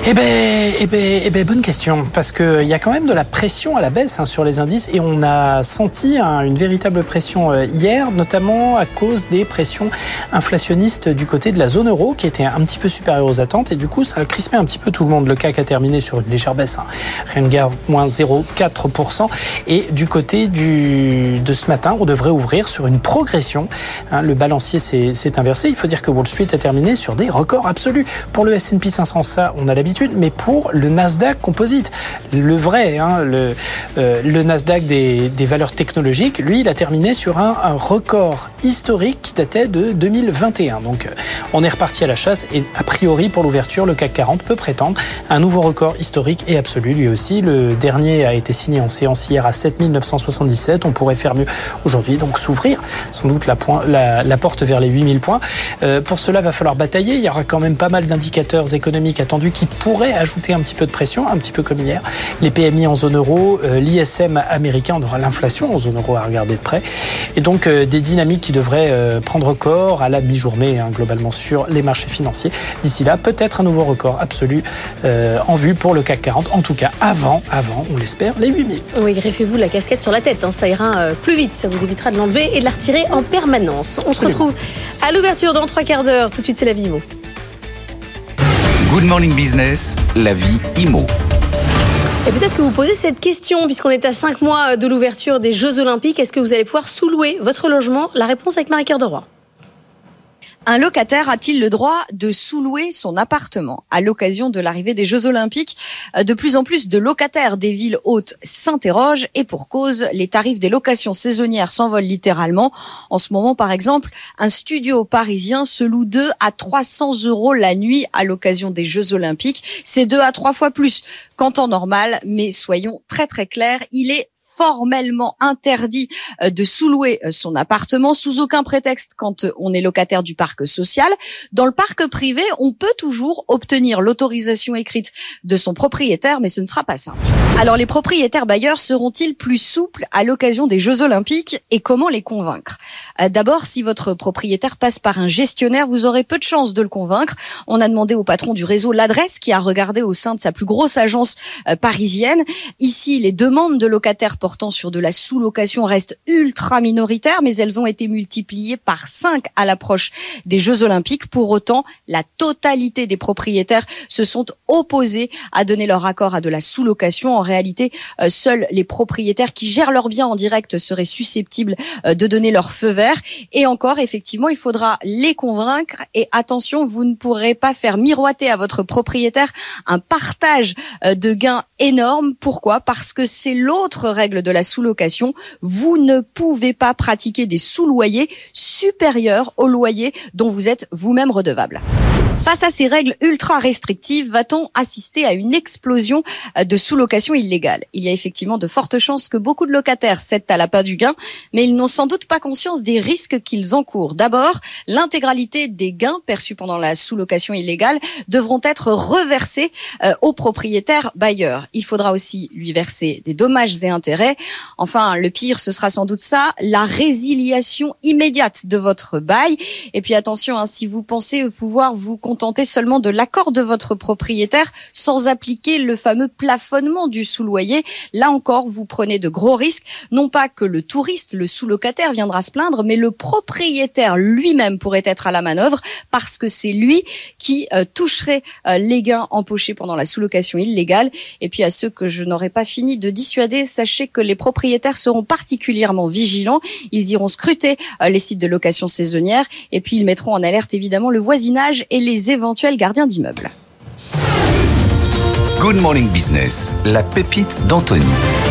S12: Eh ben, eh ben, eh ben, bonne question, parce qu'il y a quand même de la pression à la baisse hein, sur les indices et on a senti hein, une véritable pression euh, hier, notamment à cause des pressions inflationnistes du côté de la zone euro qui était un petit peu supérieure aux attentes et du coup ça a crispé un petit peu tout le monde. Le CAC a terminé sur une légère baisse, hein, rien de guère, moins 0,4% et du côté du, de ce matin, on devrait ouvrir sur une progression. le balancier s'est inversé. Il faut dire que Wall Street a terminé sur des records absolus. Pour le S&P 500, ça, on a l'habitude, mais pour le Nasdaq Composite, le vrai, hein, le, euh, le Nasdaq des, des valeurs technologiques, lui, il a terminé sur un, un record historique qui datait de 2021. Donc, euh, on est reparti à la chasse et a priori, pour l'ouverture, le CAC 40 peut prétendre un nouveau record historique et absolu, lui aussi. Le dernier a été signé en séance hier à 7977. On pourrait faire mieux aujourd'hui, donc s'ouvrir sans doute la, point- la- la porte vers les 8000 points. Euh, pour cela, va falloir batailler. Il y aura quand même pas mal d'indicateurs économiques attendus qui pourraient ajouter un petit peu de pression, un petit peu comme hier. Les PMI en zone euro, euh, l'ISM américain, on aura l'inflation en zone euro à regarder de près. Et donc euh, des dynamiques qui devraient euh, prendre corps à la mi-journée, hein, globalement sur les marchés financiers. D'ici là, peut-être un nouveau record absolu euh, en vue pour le CAC 40. En tout cas, avant, avant, on l'espère, les 8000.
S2: Oui, greffez-vous la casquette sur la tête, hein, ça ira euh, plus vite, ça vous évitera de l'enlever et de la retirer en permanence. On se retrouve à l'ouverture dans trois quarts d'heure. Tout de suite, c'est la Vimo.
S1: Good Morning Business, la vie IMO.
S2: Et peut-être que vous posez cette question, puisqu'on est à 5 mois de l'ouverture des Jeux Olympiques, est-ce que vous allez pouvoir sous-louer votre logement? La réponse avec Marie-Cœur de Roy.
S13: Un locataire a-t-il le droit de sous-louer son appartement à l'occasion de l'arrivée des Jeux Olympiques? Euh, De plus en plus de locataires des villes hautes s'interrogent et pour cause, les tarifs des locations saisonnières s'envolent littéralement. En ce moment, par exemple, un studio parisien se loue 2 à 300 euros la nuit à l'occasion des Jeux Olympiques. C'est deux à trois fois plus qu'en temps normal, mais soyons très très clairs, il est formellement interdit euh, de sous-louer euh, son appartement sous aucun prétexte quand on est locataire du parc social. Dans le parc privé, on peut toujours obtenir l'autorisation écrite de son propriétaire, mais ce ne sera pas simple. Alors les propriétaires bailleurs seront-ils plus souples à l'occasion des Jeux Olympiques et comment les convaincre? Euh, D'abord, si votre propriétaire passe par un gestionnaire, vous aurez peu de chances de le convaincre. On a demandé au patron du réseau l'adresse qui a regardé au sein de sa plus grosse agence euh, parisienne. Ici, les demandes de locataires portant sur de la sous-location restent ultra minoritaires, mais elles ont été multipliées par 5 à l'approche des Jeux Olympiques. Pour autant, la totalité des propriétaires se sont opposés à donner leur accord à de la sous-location. En réalité, euh, seuls les propriétaires qui gèrent leurs biens en direct seraient susceptibles euh, de donner leur feu vert. Et encore, effectivement, il faudra les convaincre. Et attention, vous ne pourrez pas faire miroiter à votre propriétaire un partage euh, de gains énorme. Pourquoi? Parce que c'est l'autre règle de la sous-location. Vous ne pouvez pas pratiquer des sous-loyers supérieurs au loyer dont vous êtes vous-même redevable. Face à ces règles ultra restrictives, va-t-on assister à une explosion euh, de sous-location illégale? Il y a effectivement de fortes chances que beaucoup de locataires cèdent à la pas du gain, mais ils n'ont sans doute pas conscience des risques qu'ils encourent. D'abord, l'intégralité des gains perçus pendant la sous-location illégale devront être reversés euh, au propriétaire bailleur. Il faudra aussi lui verser des dommages et intérêts. Enfin, le pire, ce sera sans doute ça, la résiliation immédiate de votre bail. Et puis attention, hein, si vous pensez pouvoir vous contenter seulement de l'accord de votre propriétaire sans appliquer le fameux plafonnement du sous-loyer, là encore, vous prenez de gros risques. Non pas que le touriste, le sous-locataire viendra se plaindre, mais le propriétaire lui-même pourrait être à la manœuvre parce que c'est lui qui euh, toucherait euh, les gains empochés pendant la sous-location illégale. Et puis à ceux que je n'aurais pas fini de dissuader, sachez que les propriétaires seront particulièrement vigilants. Ils iront scruter euh, les sites de location saisonnière et puis ils mettront en alerte évidemment le voisinage et les éventuels gardiens d'immeubles.
S1: Good Morning Business, la pépite d'Anthony.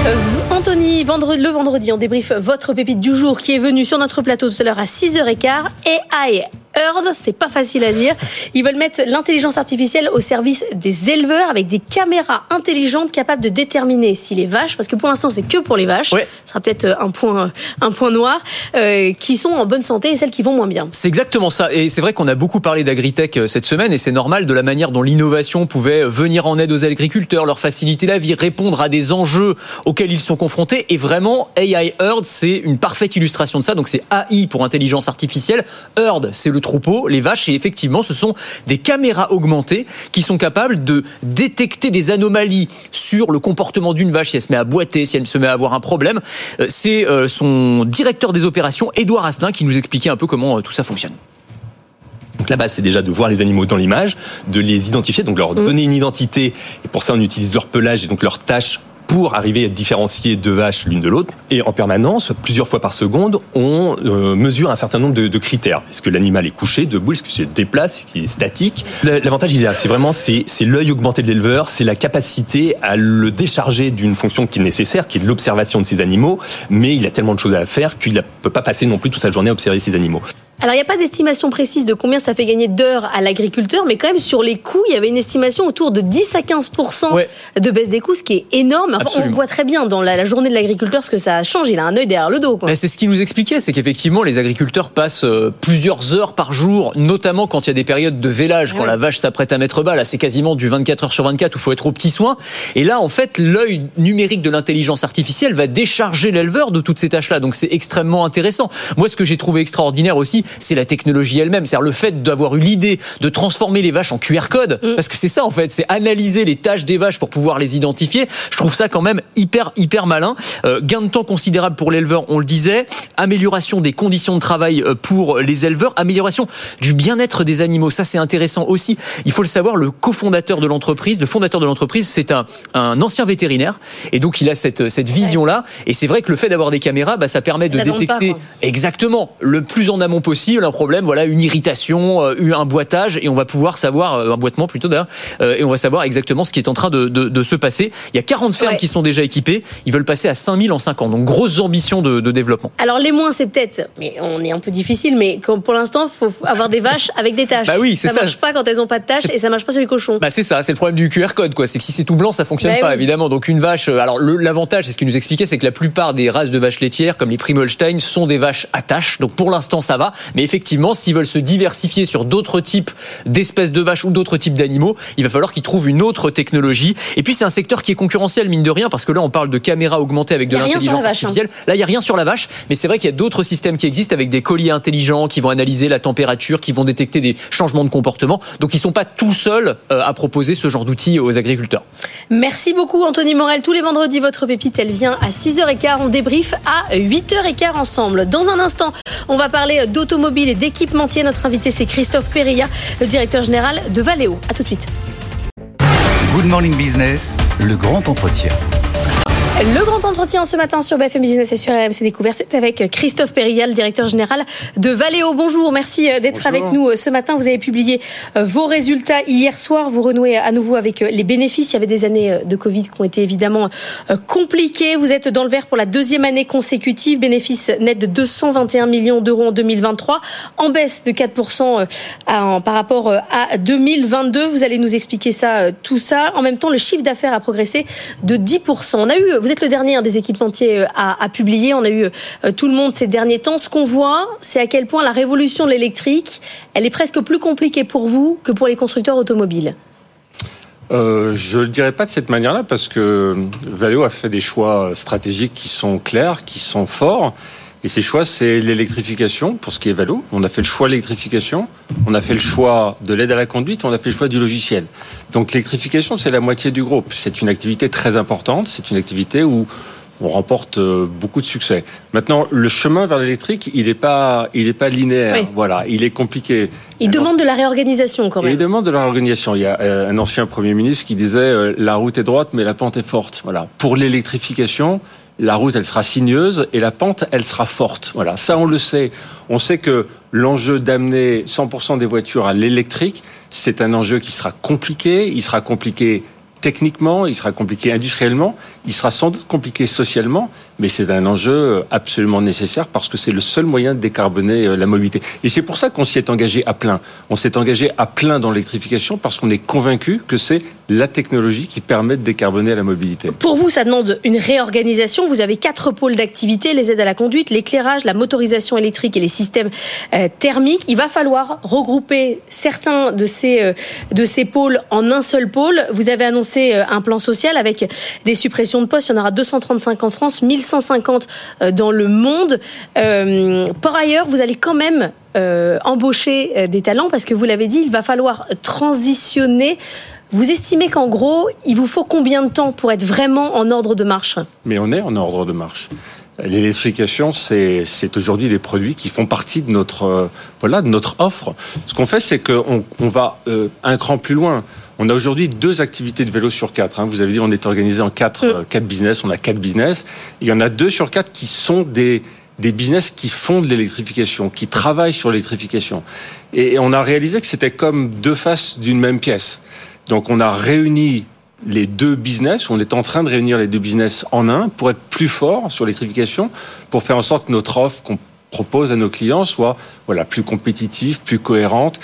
S2: Euh, Anthony, vendredi, le vendredi, on débriefe votre pépite du jour qui est venue sur notre plateau tout à l'heure à 6h15. AI Earth, c'est pas facile à dire. Ils veulent mettre l'intelligence artificielle au service des éleveurs avec des caméras intelligentes capables de déterminer si les vaches, parce que pour l'instant c'est que pour les vaches,
S14: Ouais.
S2: ce sera peut-être un point, un point noir, euh, qui sont en bonne santé et celles qui vont moins bien.
S14: C'est exactement ça. Et c'est vrai qu'on a beaucoup parlé d'agritech euh, cette semaine et c'est normal de la manière dont l'innovation pouvait venir en aide aux agriculteurs, leur faciliter la vie, répondre à des enjeux auxquels ils sont confrontés. Et vraiment, AI Herd, c'est une parfaite illustration de ça. Donc c'est AI pour intelligence artificielle. Herd, c'est le troupeau, les vaches. Et effectivement, ce sont des caméras augmentées qui sont capables de détecter des anomalies sur le comportement d'une vache si elle se met à boiter, si elle se met à avoir un problème. Euh, C'est euh, son directeur des opérations, Édouard Asselin, qui nous expliquait un peu comment euh, tout ça fonctionne.
S15: Donc la base, c'est déjà de voir les animaux dans l'image, de les identifier, donc leur donner une identité. Et pour ça, on utilise leur pelage et donc leur tâche pour arriver à différencier deux vaches l'une de l'autre. Et en permanence, plusieurs fois par seconde, on euh, mesure un certain nombre de, critères. Est-ce que l'animal est couché, debout, est-ce qu'il se déplace, est-ce qu'il est statique? La- L'avantage, il là. C'est vraiment c'est l'œil augmenté de l'éleveur, c'est la capacité à le décharger d'une fonction qui est nécessaire, qui est l'observation de ces animaux. Mais il a tellement de choses à faire qu'il ne peut pas passer non plus toute sa journée à observer ces animaux.
S2: Alors, il n'y a pas d'estimation précise de combien ça fait gagner d'heures à l'agriculteur, mais quand même, sur les coûts, il y avait une estimation autour de 10 à 15% de baisse des coûts, ce qui est énorme. Enfin, on voit très bien dans la, la journée de l'agriculteur ce que ça change. Il a un œil derrière le dos.
S14: C'est ce qu'il nous expliquait, c'est qu'effectivement les agriculteurs passent euh, plusieurs heures par jour, notamment quand il y a des périodes de vélage, quand la vache s'apprête à mettre bas. Là, c'est quasiment du 24 heures sur 24 où il faut être au petit soin. Et là, en fait, l'œil numérique de l'intelligence artificielle va décharger l'éleveur de toutes ces tâches-là. Donc c'est extrêmement intéressant. Moi, ce que j'ai trouvé extraordinaire aussi, c'est la technologie elle-même, c'est-à-dire le fait d'avoir eu l'idée de transformer les vaches en QR code, parce que c'est ça en fait, c'est analyser les tâches des vaches pour pouvoir les identifier. Je trouve ça quand même hyper hyper malin. Euh, gain de temps considérable pour l'éleveur, on le disait. Amélioration des conditions de travail euh, pour les éleveurs, amélioration du bien-être des animaux. Ça c'est intéressant aussi. Il faut le savoir, le cofondateur de l'entreprise, le fondateur de l'entreprise, c'est un, un ancien vétérinaire et donc il a cette cette vision là. Et c'est vrai que le fait d'avoir des caméras, bah, ça permet de
S2: Ça demande pas,
S14: détecter exactement le plus en amont possible un problème, voilà une irritation, euh, un boitage et on va pouvoir savoir euh, un boitement plutôt d'ailleurs euh, et on va savoir exactement ce qui est en train de, de, de se passer. Il y a 40 fermes
S2: Ouais.
S14: qui sont déjà équipées, ils veulent passer à 5000 en 5 ans. Donc grosses ambitions de, de développement.
S2: Alors, les moins, c'est peut-être, mais on est un peu difficile, mais comme pour l'instant, il faut avoir des vaches avec des taches.
S14: Bah oui, c'est
S2: ça.
S14: ça.
S2: marche pas quand elles ont pas de taches et ça marche pas sur les cochons.
S14: Bah c'est ça, c'est le problème du QR code quoi. C'est que si c'est tout blanc, ça fonctionne
S2: Bah
S14: pas
S2: oui.
S14: évidemment. Donc une vache. Alors l'avantage, c'est ce qu'il nous expliquait, c'est que la plupart des races de vaches laitières, comme les Primolstein, sont des vaches à taches. Donc pour l'instant ça va. Mais effectivement, s'ils veulent se diversifier sur d'autres types d'espèces de vaches ou d'autres types d'animaux, il va falloir qu'ils trouvent une autre technologie. Et puis c'est un secteur qui est concurrentiel mine de rien parce que là on parle de caméras augmentées avec de l'intelligence
S2: vache, hein.
S14: artificielle. Là il y a rien sur la vache, mais c'est vrai qu'il y a d'autres systèmes qui existent avec des colliers intelligents qui vont analyser la température, qui vont détecter des changements de comportement. Donc ils sont pas tout seuls euh, à proposer ce genre d'outils aux agriculteurs.
S2: Merci beaucoup Anthony Morel. Tous les vendredis, votre pépite, elle vient à 6h15. On débrief à 8h15 ensemble. Dans un instant, on va parler d'automobile et d'équipementier. Notre invité, c'est Christophe Perilla, le directeur général de Valeo. À tout de suite.
S1: Good Morning Business, le grand entretien.
S2: Le grand entretien ce matin sur BFM Business et sur RMC Découverte, c'est avec Christophe Perilla, le directeur général de Valeo. Bonjour, merci euh, d'être avec nous euh, ce matin. Vous avez publié euh, vos résultats hier soir. Vous renouez à nouveau avec les bénéfices. Il y avait des années de Covid qui ont été évidemment compliquées. Vous êtes dans le vert pour la deuxième année consécutive. Bénéfice net de 221 millions d'euros en 2023, en baisse de 4% euh, à- par rapport à 2022. Vous allez nous expliquer ça, tout ça. En même temps, le chiffre d'affaires a progressé de 10%. On a eu, vous êtes le dernier hein, des équipementiers euh, à, à publier. On a eu euh, tout le monde ces derniers temps. Ce qu'on voit, c'est à quel point la révolution de l'électrique, elle est presque plus compliquée pour vous que pour les constructeurs automobiles.
S33: Euh, je ne le dirais pas de cette manière-là parce que Valeo a fait des choix stratégiques qui sont clairs, qui sont forts. Et ces choix, c'est l'électrification pour ce qui est Valeo. On a fait le choix de l'électrification, on a fait le choix de l'aide à la conduite, on a fait le choix du logiciel. Donc l'électrification, c'est la moitié du groupe. C'est une activité très importante, c'est une activité où on remporte euh, beaucoup de succès. Maintenant, le chemin vers l'électrique, il n'est pas, il est pas linéaire.
S2: Oui.
S33: Voilà, il est compliqué.
S2: Ils demandent de la réorganisation quand
S33: Et il
S2: même.
S33: demande de la réorganisation. Il y a euh, un ancien Premier ministre qui disait euh, la route est droite, mais la pente est forte. Voilà. Pour l'électrification, la route, elle sera sinueuse et la pente, elle sera forte. Voilà. Ça, on le sait. On sait que l'enjeu d'amener 100% des voitures à l'électrique, c'est un enjeu qui sera compliqué. Il sera compliqué techniquement, il sera compliqué industriellement, il sera sans doute compliqué socialement, mais c'est un enjeu absolument nécessaire parce que c'est le seul moyen de décarboner euh, la mobilité. Et c'est pour ça qu'on s'y est engagé à plein. On s'est engagé à plein dans l'électrification parce qu'on est convaincu que c'est la technologie qui permet de décarboner la mobilité.
S2: Pour vous, ça demande une réorganisation. Vous avez quatre pôles d'activité les aides à la conduite, l'éclairage, la motorisation électrique et les systèmes euh, thermiques. Il va falloir regrouper certains de ces, euh, de ces pôles en un seul pôle. Vous avez annoncé euh, un plan social avec des suppressions de postes. Il y en aura 235 en France, 1150 euh, dans le monde. Euh, par ailleurs, vous allez quand même euh, embaucher des talents parce que vous l'avez dit, il va falloir transitionner. Vous estimez qu'en gros, il vous faut combien de temps pour être vraiment en ordre de marche?
S33: Mais on est en ordre de marche. L'électrification, c'est aujourd'hui des produits qui font partie de notre voilà de notre offre. Ce qu'on fait, c'est qu'on on va un cran plus loin. On a aujourd'hui deux activités de vélo sur quatre. hein. Vous avez dit on est organisé en quatre euh, quatre business. On a quatre business. Il y en a deux sur quatre qui sont des des business qui font de l'électrification, qui travaillent sur l'électrification. Et on a réalisé que c'était comme deux faces d'une même pièce. Donc on a réuni les deux business, on est en train de réunir les deux business en un pour être plus fort sur l'électrification, pour faire en sorte que notre offre qu'on propose à nos clients soit voilà plus compétitive, plus cohérente.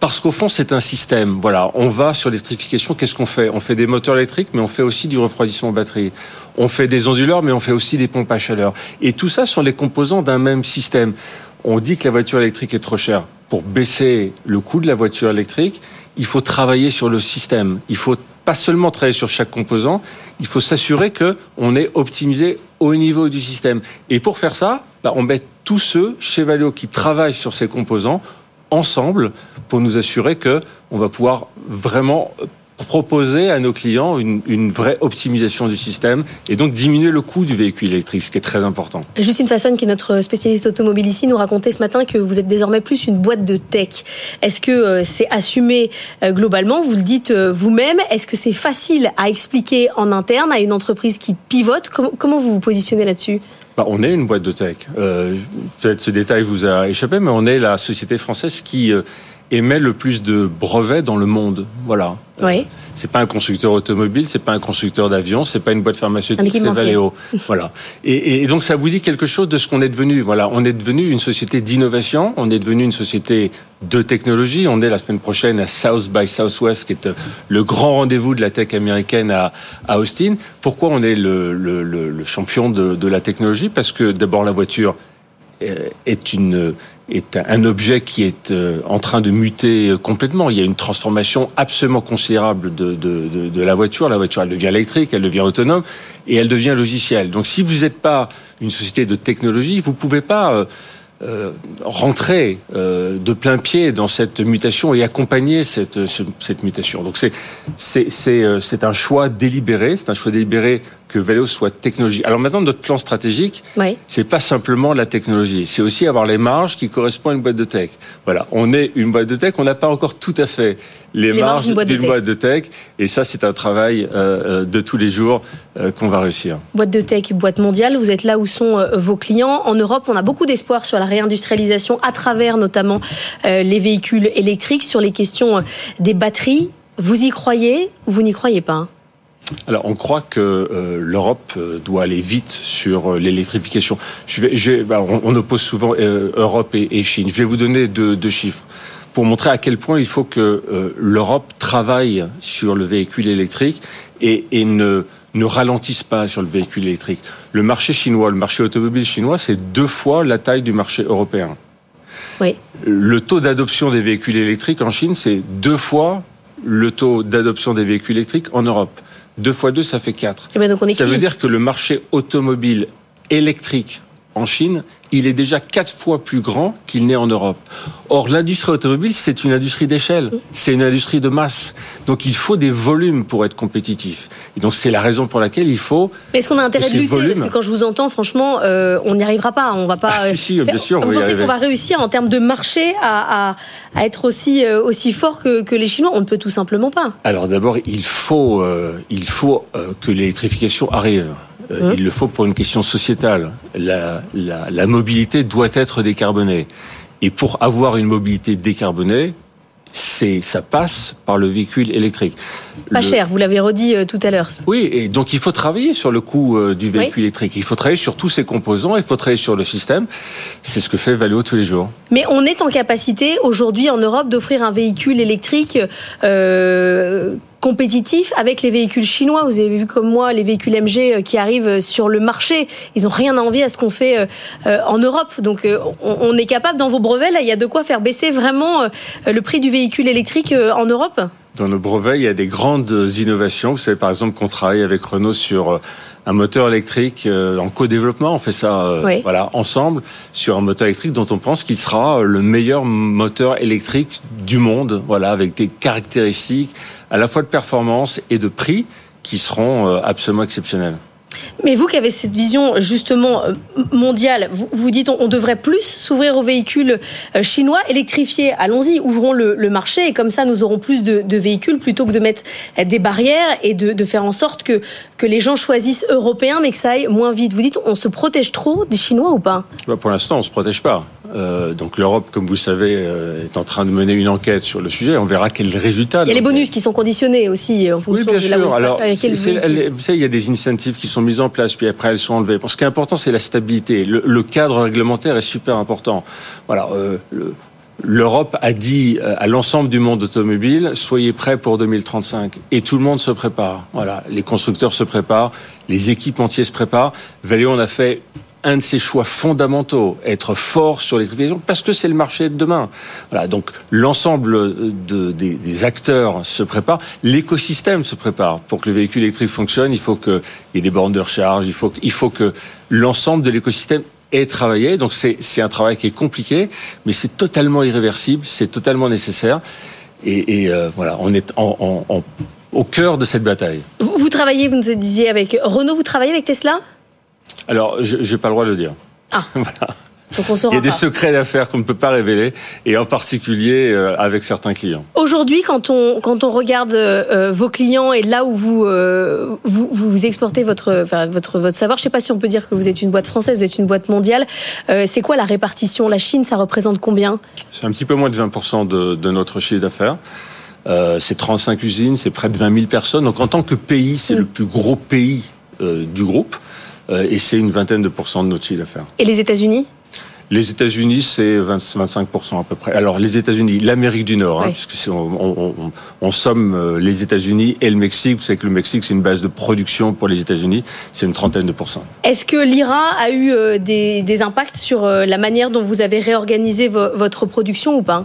S33: Parce qu'au fond, c'est un système. Voilà, on va sur l'électrification. Qu'est-ce qu'on fait? On fait des moteurs électriques, mais on fait aussi du refroidissement batterie. On fait des onduleurs, mais on fait aussi des pompes à chaleur. Et tout ça sont les composants d'un même système. On dit que la voiture électrique est trop chère. Pour baisser le coût de la voiture électrique, il faut travailler sur le système. Il faut pas seulement travailler sur chaque composant, il faut s'assurer que on est optimisé au niveau du système. Et pour faire ça, bah, on met tous ceux chez Valeo qui travaillent sur ces composants ensemble pour nous assurer que on va pouvoir vraiment proposer à nos clients une, une vraie optimisation du système et donc diminuer le coût du véhicule électrique, ce qui est très important.
S2: Justine Fasson, qui est notre spécialiste automobile ici, nous racontait ce matin que vous êtes désormais plus une boîte de tech. Est-ce que euh, c'est assumé euh, globalement? Vous le dites euh, vous-même. Est-ce que c'est facile à expliquer en interne à une entreprise qui pivote? Comment, comment vous vous positionnez là-dessus?
S33: Bah, on est une boîte de tech. Euh, Peut-être ce détail vous a échappé, mais on est la société française qui euh, émet le plus de brevets dans le monde. Voilà.
S2: Oui.
S33: C'est pas un constructeur automobile, c'est pas un constructeur d'avion, c'est pas une boîte pharmaceutique, c'est. Valeo. voilà. Et, et donc ça vous dit quelque chose de ce qu'on est devenu? Voilà, on est devenu une société d'innovation, on est devenu une société de technologie. On est la semaine prochaine à South by Southwest, qui est euh, le grand rendez-vous de la tech américaine à, à Austin. Pourquoi on est le, le- le- le champion de, de la technologie? Parce que d'abord la voiture euh, est une est un objet qui est euh, en train de muter euh, complètement. Il y a une transformation absolument considérable de, de, de, de la voiture. La voiture, elle devient électrique, elle devient autonome et elle devient logicielle. Donc, si vous n'êtes pas une société de technologie, vous pouvez pas euh, euh, rentrer euh, de plein pied dans cette mutation et accompagner cette, ce- cette mutation. Donc c'est c'est euh, un choix délibéré, c'est un choix délibéré que Vélo soit technologie. Alors maintenant notre plan stratégique,
S2: Oui.
S33: c'est pas simplement la technologie, c'est aussi avoir les marges qui correspondent à une boîte de tech. Voilà, on est une boîte de tech, on n'a pas encore tout à fait les,
S2: Les marges d'une boîte de tech.
S33: boîte de tech, et ça c'est un travail euh, euh, de tous les jours euh, qu'on va réussir.
S2: Boîte de tech, boîte mondiale, vous êtes là où sont euh, vos clients. En Europe, on a beaucoup d'espoir sur la réindustrialisation à travers notamment les véhicules électriques, sur les questions des batteries. Vous y croyez ou vous n'y croyez pas?
S33: Alors, on croit que euh, l'Europe euh, doit aller vite sur euh, l'électrification. Je vais, je vais- bah, on, on oppose souvent euh, Europe et, et Chine. Je vais vous donner deux, deux chiffres pour montrer à quel point il faut que euh, l'Europe travaille sur le véhicule électrique et, et ne, ne ralentisse pas sur le véhicule électrique. Le marché chinois, le marché automobile chinois, c'est deux fois la taille du marché européen.
S2: Oui.
S33: Le taux d'adoption des véhicules électriques en Chine, c'est deux fois le taux d'adoption des véhicules électriques en Europe. Deux fois deux, ça fait quatre.
S2: Eh ben, donc on
S33: Ça veut dire que le marché automobile électrique en Chine, il est déjà quatre fois plus grand qu'il n'est en Europe. Or, l'industrie automobile, c'est une industrie d'échelle, c'est une industrie de masse. Donc, il faut des volumes pour être compétitif. Et donc, c'est la raison pour laquelle il faut.
S2: Mais Est-ce qu'on a intérêt de lutter?
S33: Volumes.
S2: Parce que quand je vous entends, franchement, euh, on n'y arrivera pas. On va pas.
S33: Ah, si, si,
S2: euh,
S33: bien
S2: faire-
S33: sûr,
S2: Vous pensez qu'on va réussir en termes de marché à, à, à être aussi euh, aussi fort que, que les Chinois On ne peut tout simplement pas.
S33: Alors d'abord, il faut, euh, il faut que l'électrification arrive. Euh. Il le faut pour une question sociétale. La, la, la mobilité doit être décarbonée. Et pour avoir une mobilité décarbonée, c'est ça passe par le véhicule électrique.
S2: Pas
S33: Le-
S2: cher, vous l'avez redit euh, tout à l'heure.
S33: Oui, et donc il faut travailler sur le coût euh, du véhicule électrique. Il faut travailler sur tous ses composants, il faut travailler sur le système. C'est ce que fait Valeo tous les jours.
S2: Mais on est en capacité aujourd'hui en Europe d'offrir un véhicule électrique euh, compétitif avec les véhicules chinois. Vous avez vu comme moi les véhicules MG euh, qui arrivent sur le marché. Ils ont rien à envier à ce qu'on fait euh, euh, en Europe. Donc euh, on, est capable dans vos brevets là, il y a de quoi faire baisser vraiment euh, le prix du véhicule électrique euh, en Europe.
S33: Dans nos brevets, il y a des grandes innovations. Vous savez par exemple qu'on travaille avec Renault sur euh, un moteur électrique euh, en co-développement. On fait ça euh,
S2: Oui.
S33: voilà, ensemble sur un moteur électrique dont on pense qu'il sera le meilleur moteur électrique du monde, voilà, avec des caractéristiques à la fois de performance et de prix qui seront absolument exceptionnelles.
S2: Mais vous qui avez cette vision justement euh, mondiale, vous, vous dites on, on devrait plus s'ouvrir aux véhicules euh, chinois électrifiés. Allons-y, ouvrons le, le marché et comme ça nous aurons plus de, de véhicules plutôt que de mettre euh, des barrières et de, de faire en sorte que, que les gens choisissent européens mais que ça aille moins vite. Vous dites on se protège trop des Chinois ou pas?
S33: Bah, Pour l'instant, on ne se protège pas. Euh, donc l'Europe, comme vous savez, euh, est en train de mener une enquête sur le sujet. On verra quel résultat.
S2: Il y a les bonus qui sont conditionnés aussi en
S33: Oui,
S2: fonction
S33: bien
S2: de
S33: sûr. Alors, elle- vous savez, il y a des incentives qui sont mises en place, puis après elles sont enlevées. Bon, ce qui est important, c'est la stabilité. Le, cadre réglementaire est super important. Voilà. euh, le- L'Europe a dit euh, à l'ensemble du monde automobile soyez prêts pour 2035 et tout le monde se prépare. Voilà, les constructeurs se préparent, les équipementiers se préparent. Valeo on a fait un de ses choix fondamentaux, être fort sur l'électrification, parce que c'est le marché de demain. Voilà, donc l'ensemble de- des, acteurs se prépare, l'écosystème se prépare. Pour que le véhicule électrique fonctionne, il faut qu'il y ait des bornes de recharge, il faut, il faut que l'ensemble de l'écosystème ait travaillé. Donc c'est un travail qui est compliqué, mais c'est totalement irréversible, c'est totalement nécessaire. Et, euh, voilà, on est au cœur de cette bataille.
S2: Vous travaillez, vous nous disiez avec Renault, vous travaillez avec Tesla?
S33: Alors, je n'ai pas le droit de le dire.
S2: Ah.
S33: voilà.
S2: Donc on
S33: Il y a des
S2: pas.
S33: secrets d'affaires qu'on ne peut pas révéler, et en particulier euh, avec certains clients.
S2: Aujourd'hui, quand on, quand on regarde euh, vos clients et là où vous, euh, vous, vous exportez votre, enfin, votre, votre savoir, je ne sais pas si on peut dire que vous êtes une boîte française, vous êtes une boîte mondiale, euh, c'est quoi la répartition? La Chine, ça représente combien?
S33: C'est un petit peu moins de 20% de, de notre chiffre d'affaires. C'est 35 usines, c'est près de 20 000 personnes. Donc en tant que pays, c'est le plus gros pays du groupe. Euh, et c'est une vingtaine de pourcents de notre chiffre d'affaires.
S2: Et les États-Unis?
S33: Les États-Unis, c'est 20 25% à peu près. Alors les États-Unis, l'Amérique du Nord, hein,
S2: Oui.
S33: puisque on, on- on- on somme euh, les États-Unis et le Mexique. Vous savez que le Mexique, c'est une base de production pour les États-Unis. C'est une trentaine de pourcents.
S2: Est-ce que l'IRA a eu euh, des, des impacts sur la manière dont vous avez réorganisé vo- votre production ou pas?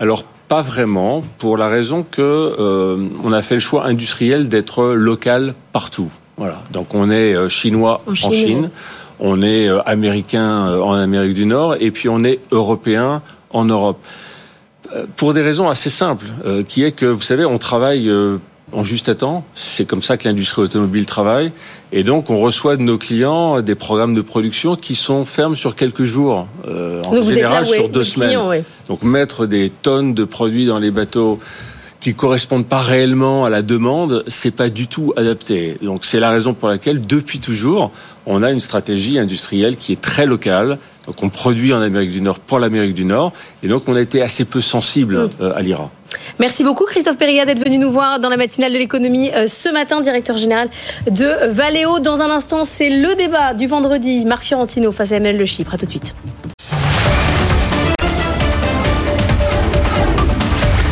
S33: Alors pas vraiment, pour la raison que euh, on a fait le choix industriel d'être local partout. Voilà. Donc on est euh, chinois
S2: En
S33: en
S2: Chine,
S33: on est euh, américain euh, en Amérique du Nord, et puis on est européen en Europe. Pour des raisons assez simples, euh, qui est que vous savez, on travaille euh, en juste à temps. C'est comme ça que l'industrie automobile travaille. Et donc, on reçoit de nos clients des programmes de production qui sont fermes sur quelques jours, euh, en
S2: Donc
S33: général
S2: là, ouais,
S33: sur deux semaines.
S2: ouais.
S33: Donc mettre des tonnes de produits dans les bateaux qui correspondent pas réellement à la demande, c'est pas du tout adapté. Donc c'est la raison pour laquelle depuis toujours, on a une stratégie industrielle qui est très locale. Donc on produit en Amérique du Nord pour l'Amérique du Nord et donc on a été assez peu sensible
S2: Mm.
S33: euh, à l'IRA.
S2: Merci beaucoup Christophe Perriat d'être venu nous voir dans la matinale de l'économie euh, ce matin, directeur général de Valeo. Dans un instant, c'est le débat du vendredi. Marc Fiorentino face à Emmanuel Le Chypre. À tout de suite.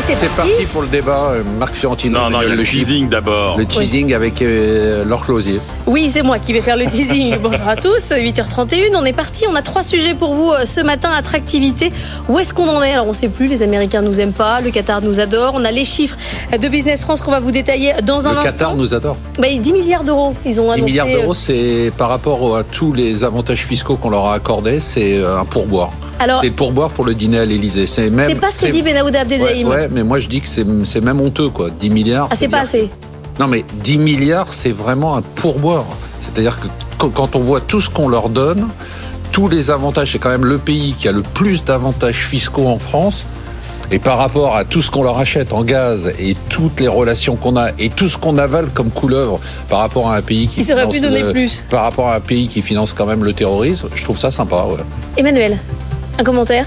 S2: Et c'est
S34: C'est
S2: parti.
S34: parti pour le débat. euh, Marc Fiorentino.
S32: Non, non, il y a le teasing d'abord.
S34: Le teasing avec euh, Laure Closier.
S2: Oui, c'est moi qui vais faire le teasing. Bonjour à tous, 8h31, on est parti. On a trois sujets pour vous euh, ce matin. Attractivité, où est-ce qu'on en est? Alors on sait plus, les Américains nous aiment pas, le Qatar nous adore. On a les chiffres de Business France qu'on va vous détailler dans un
S34: Le
S2: instant.
S34: Qatar nous adore.
S2: Bah, 10 milliards d'euros, ils ont
S34: 10
S2: annoncé.
S34: milliards d'euros,
S2: euh,
S34: c'est par rapport à tous les avantages fiscaux qu'on leur a accordés, c'est un pourboire.
S2: Alors-
S34: c'est le pourboire pour le dîner à l'Elysée. C'est même.
S2: C'est pas ce que dit Benaoud Abdelhaim.
S34: Ouais, ouais, mais moi je dis que c'est même honteux quoi. 10 milliards.
S2: Ah, c'est pas assez.
S34: Non, mais 10 milliards, c'est vraiment un pourboire. C'est-à-dire que quand- on voit tout ce qu'on leur donne, tous les avantages, c'est quand même le pays qui a le plus d'avantages fiscaux en France. Et par rapport à tout ce qu'on leur achète en gaz et toutes les relations qu'on a et tout ce qu'on avale comme couleuvre par rapport à un pays qui
S2: Il pu donner
S34: le-
S2: plus.
S34: par rapport à un pays qui finance quand même le terrorisme, je trouve ça sympa. ouais.
S2: Emmanuel, un commentaire?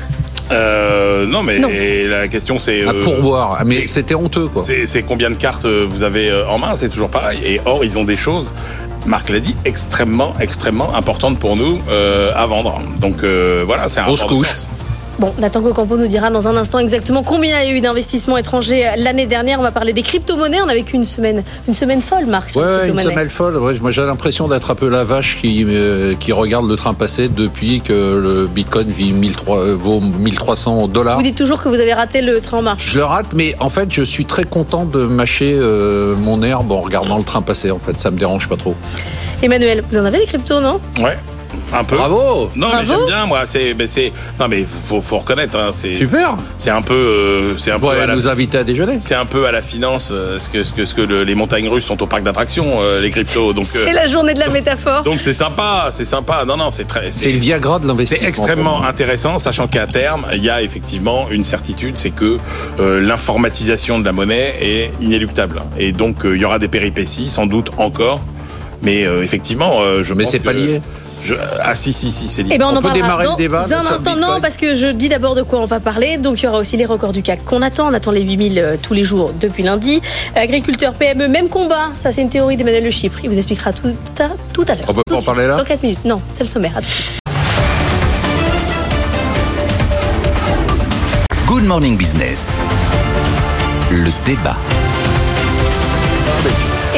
S32: Euh, non, mais
S2: Non.
S32: la question c'est.
S34: Un
S32: euh,
S34: pourboire. Ah, Mais c'était honteux, quoi.
S32: C'est c'est combien de cartes euh, vous avez euh, en main, c'est toujours pareil. Et or, ils ont des choses, Marc l'a dit, extrêmement, extrêmement importantes pour nous euh, à vendre. Donc euh, voilà, c'est un
S34: On se
S32: rapport de
S34: couche.
S2: Bon, Nathan Cocampo nous dira dans un instant exactement combien il y a eu d'investissements étrangers l'année dernière. On va parler des crypto-monnaies. On a vécu une semaine, une semaine folle, Marc. sur
S34: Ouais, une semaine folle. Ouais, moi, j'ai l'impression d'être un peu la vache qui, euh, qui regarde le train passer depuis que le Bitcoin vit 1300 euh, vaut 1300 dollars.
S2: Vous dites toujours que vous avez raté le train en marche.
S34: Je le rate, mais en fait, je suis très content de mâcher euh, mon herbe en regardant le train passer. En fait, ça me dérange pas trop.
S2: Emmanuel, vous en avez les cryptos, non?
S32: Ouais. Un peu.
S34: Bravo
S32: Non, mais
S2: Bravo.
S32: j'aime bien, moi. C'est, mais c'est, non, mais faut, faut reconnaître. Hein, c'est
S34: Super.
S32: C'est un peu, euh, c'est un peu.
S34: pourrait
S32: à la-
S34: nous inviter à déjeuner.
S32: C'est un peu à la finance, euh, ce que, ce que, ce que le- les montagnes russes sont au parc d'attractions, euh, les cryptos. Donc, euh,
S2: C'est la journée de la métaphore.
S32: donc c'est sympa, c'est sympa. Non, non, c'est très.
S34: C'est le Viagra de
S32: C'est
S34: l'investissement.
S32: extrêmement
S34: pour moi.
S32: intéressant, sachant qu'à terme, il y a effectivement une certitude, c'est que euh, l'informatisation de la monnaie est inéluctable. Et donc, euh, il y aura des péripéties, sans doute encore. Mais euh, effectivement, euh, je
S34: Mais
S32: pense
S34: c'est pas
S32: que-
S34: lié.
S32: Je- Ah si, si, si, c'est lié.
S2: Eh ben on, en
S34: peut démarrer le
S2: dans
S34: débat,
S2: un
S34: sur le
S2: instant. Non, parce que je dis d'abord de quoi on va parler. Donc il y aura aussi les records du CAC qu'on attend. On attend les 8000 euh, tous les jours depuis lundi. Agriculteurs, PME, même combat. Ça, c'est une théorie d'Emmanuel Le Chypre. Il vous expliquera tout, à, tout à l'heure.
S34: On peut
S2: Tout
S34: en parler là
S2: Dans 4 minutes. Non, c'est le sommaire. À tout de suite.
S1: Good Morning Business. Le débat.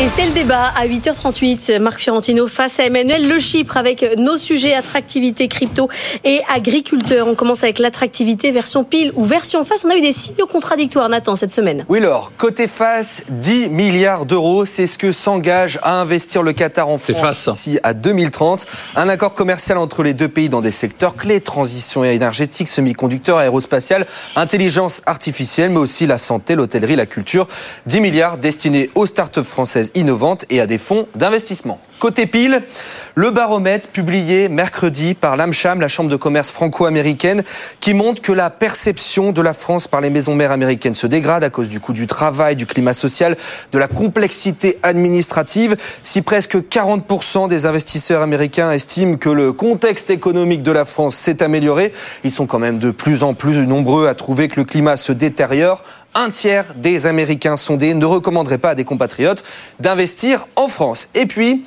S2: Et c'est le débat à 8h38. Marc Fiorentino face à Emmanuel Le Chypre avec nos sujets attractivité, crypto et agriculteurs. On commence avec l'attractivité version pile ou version face. On a eu des signaux contradictoires, Nathan, cette semaine.
S4: Oui, Laure, côté face, 10 milliards d'euros, c'est ce que s'engage à investir le Qatar en
S34: C'est
S4: France d'ici à 2030. Un accord commercial entre les deux pays dans des secteurs clés, transition énergétique, semi-conducteurs, aérospatial, intelligence artificielle, mais aussi la santé, l'hôtellerie, la culture. 10 milliards destinés aux startups françaises innovantes et à des fonds d'investissement. Côté pile, le baromètre publié mercredi par l'AMCHAM, la Chambre de commerce franco-américaine, qui montre que la perception de la France par les maisons mères américaines se dégrade à cause du coût du travail, du climat social, de la complexité administrative. Si presque 40% des investisseurs américains estiment que le contexte économique de la France s'est amélioré, ils sont quand même de plus en plus nombreux à trouver que le climat se détériore un tiers des Américains sondés ne recommanderaient pas à des compatriotes d'investir en France. Et puis,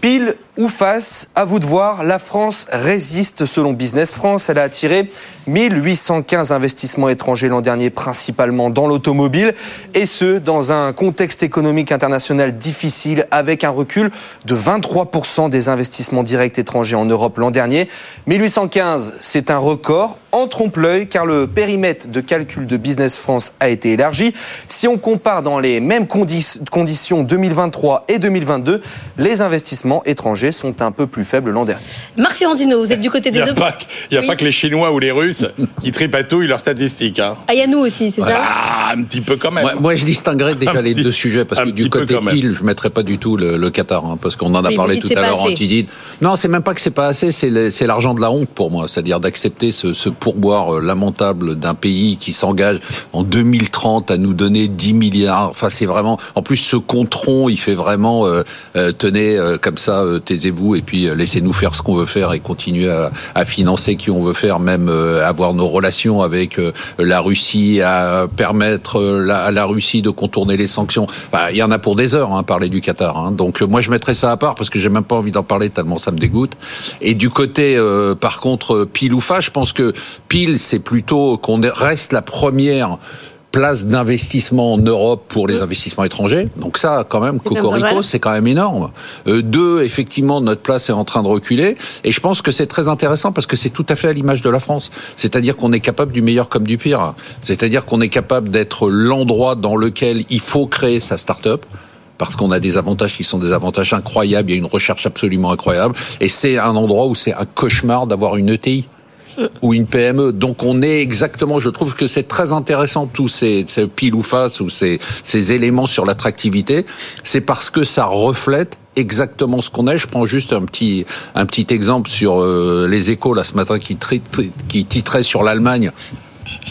S4: pile ou face, à vous de voir, la France résiste selon Business France. Elle a attiré 1815 investissements étrangers l'an dernier, principalement dans l'automobile, et ce, dans un contexte économique international difficile, avec un recul de 23% des investissements directs étrangers en Europe l'an dernier. 1815, c'est un record en trompe-l'œil, car le périmètre de calcul de Business France a été élargi. Si on compare dans les mêmes condi- conditions 2023 et 2022, les investissements étrangers sont un peu plus faibles l'an dernier.
S2: Marc Fiorentino, vous êtes du côté
S32: Il
S2: des
S32: n'y a,
S2: autres.
S32: pas, que- il y a
S2: Oui.
S32: pas que les Chinois ou les Russes qui tripatouillent leurs statistiques. Hein.
S2: Ah, il y a nous aussi, c'est ça
S32: Ah, un petit peu quand même.
S34: Moi, moi, je distinguerais déjà
S32: Un
S34: les
S32: petit-
S34: deux sujets parce que du côté pile, je mettrais pas du tout le, le Qatar hein, parce qu'on en a parlé tout à l'heure en teasing. Non, c'est même pas que c'est pas assez, c'est l'argent de la honte pour moi, c'est-à-dire d'accepter ce, ce pourboire euh, lamentable d'un pays qui s'engage en 2030 à nous donner 10 milliards. Enfin, c'est vraiment. En plus, ce contron, il fait vraiment euh, euh, tenez euh, comme ça, euh, taisez-vous et puis euh, laissez-nous faire ce qu'on veut faire et continuer à, à financer qui on veut faire, même euh, avoir nos relations avec euh, la Russie, à permettre euh, la- à la Russie de contourner les sanctions. Bah, il y en a pour des heures, hein, parler du Qatar. hein. Donc euh, moi, je mettrais ça à part parce que j'ai même pas envie d'en parler tellement ça me dégoûte. Et du côté, euh, par contre, pile ou face, je pense que pile, c'est plutôt qu'on est- reste la première place d'investissement en Europe pour les investissements étrangers. Donc ça, quand même, Cocorico, c'est quand même énorme. Euh, deux, effectivement, notre place est en train de reculer. Et je pense que c'est très intéressant parce que c'est tout à fait à l'image de la France. C'est-à-dire qu'on est capable du meilleur comme du pire. C'est-à-dire qu'on est capable d'être l'endroit dans lequel il faut créer sa start-up parce qu'on a des avantages qui sont des avantages incroyables, il y a une recherche absolument incroyable, et c'est un endroit où c'est un cauchemar d'avoir une ETI ou une PME. Donc on est exactement, je trouve que c'est très intéressant tous ces, ces pile ou face ou ces, ces éléments sur l'attractivité. C'est parce que ça reflète exactement ce qu'on est. Je prends juste un petit un petit exemple sur euh, les échos là ce matin qui, qui titrait sur l'Allemagne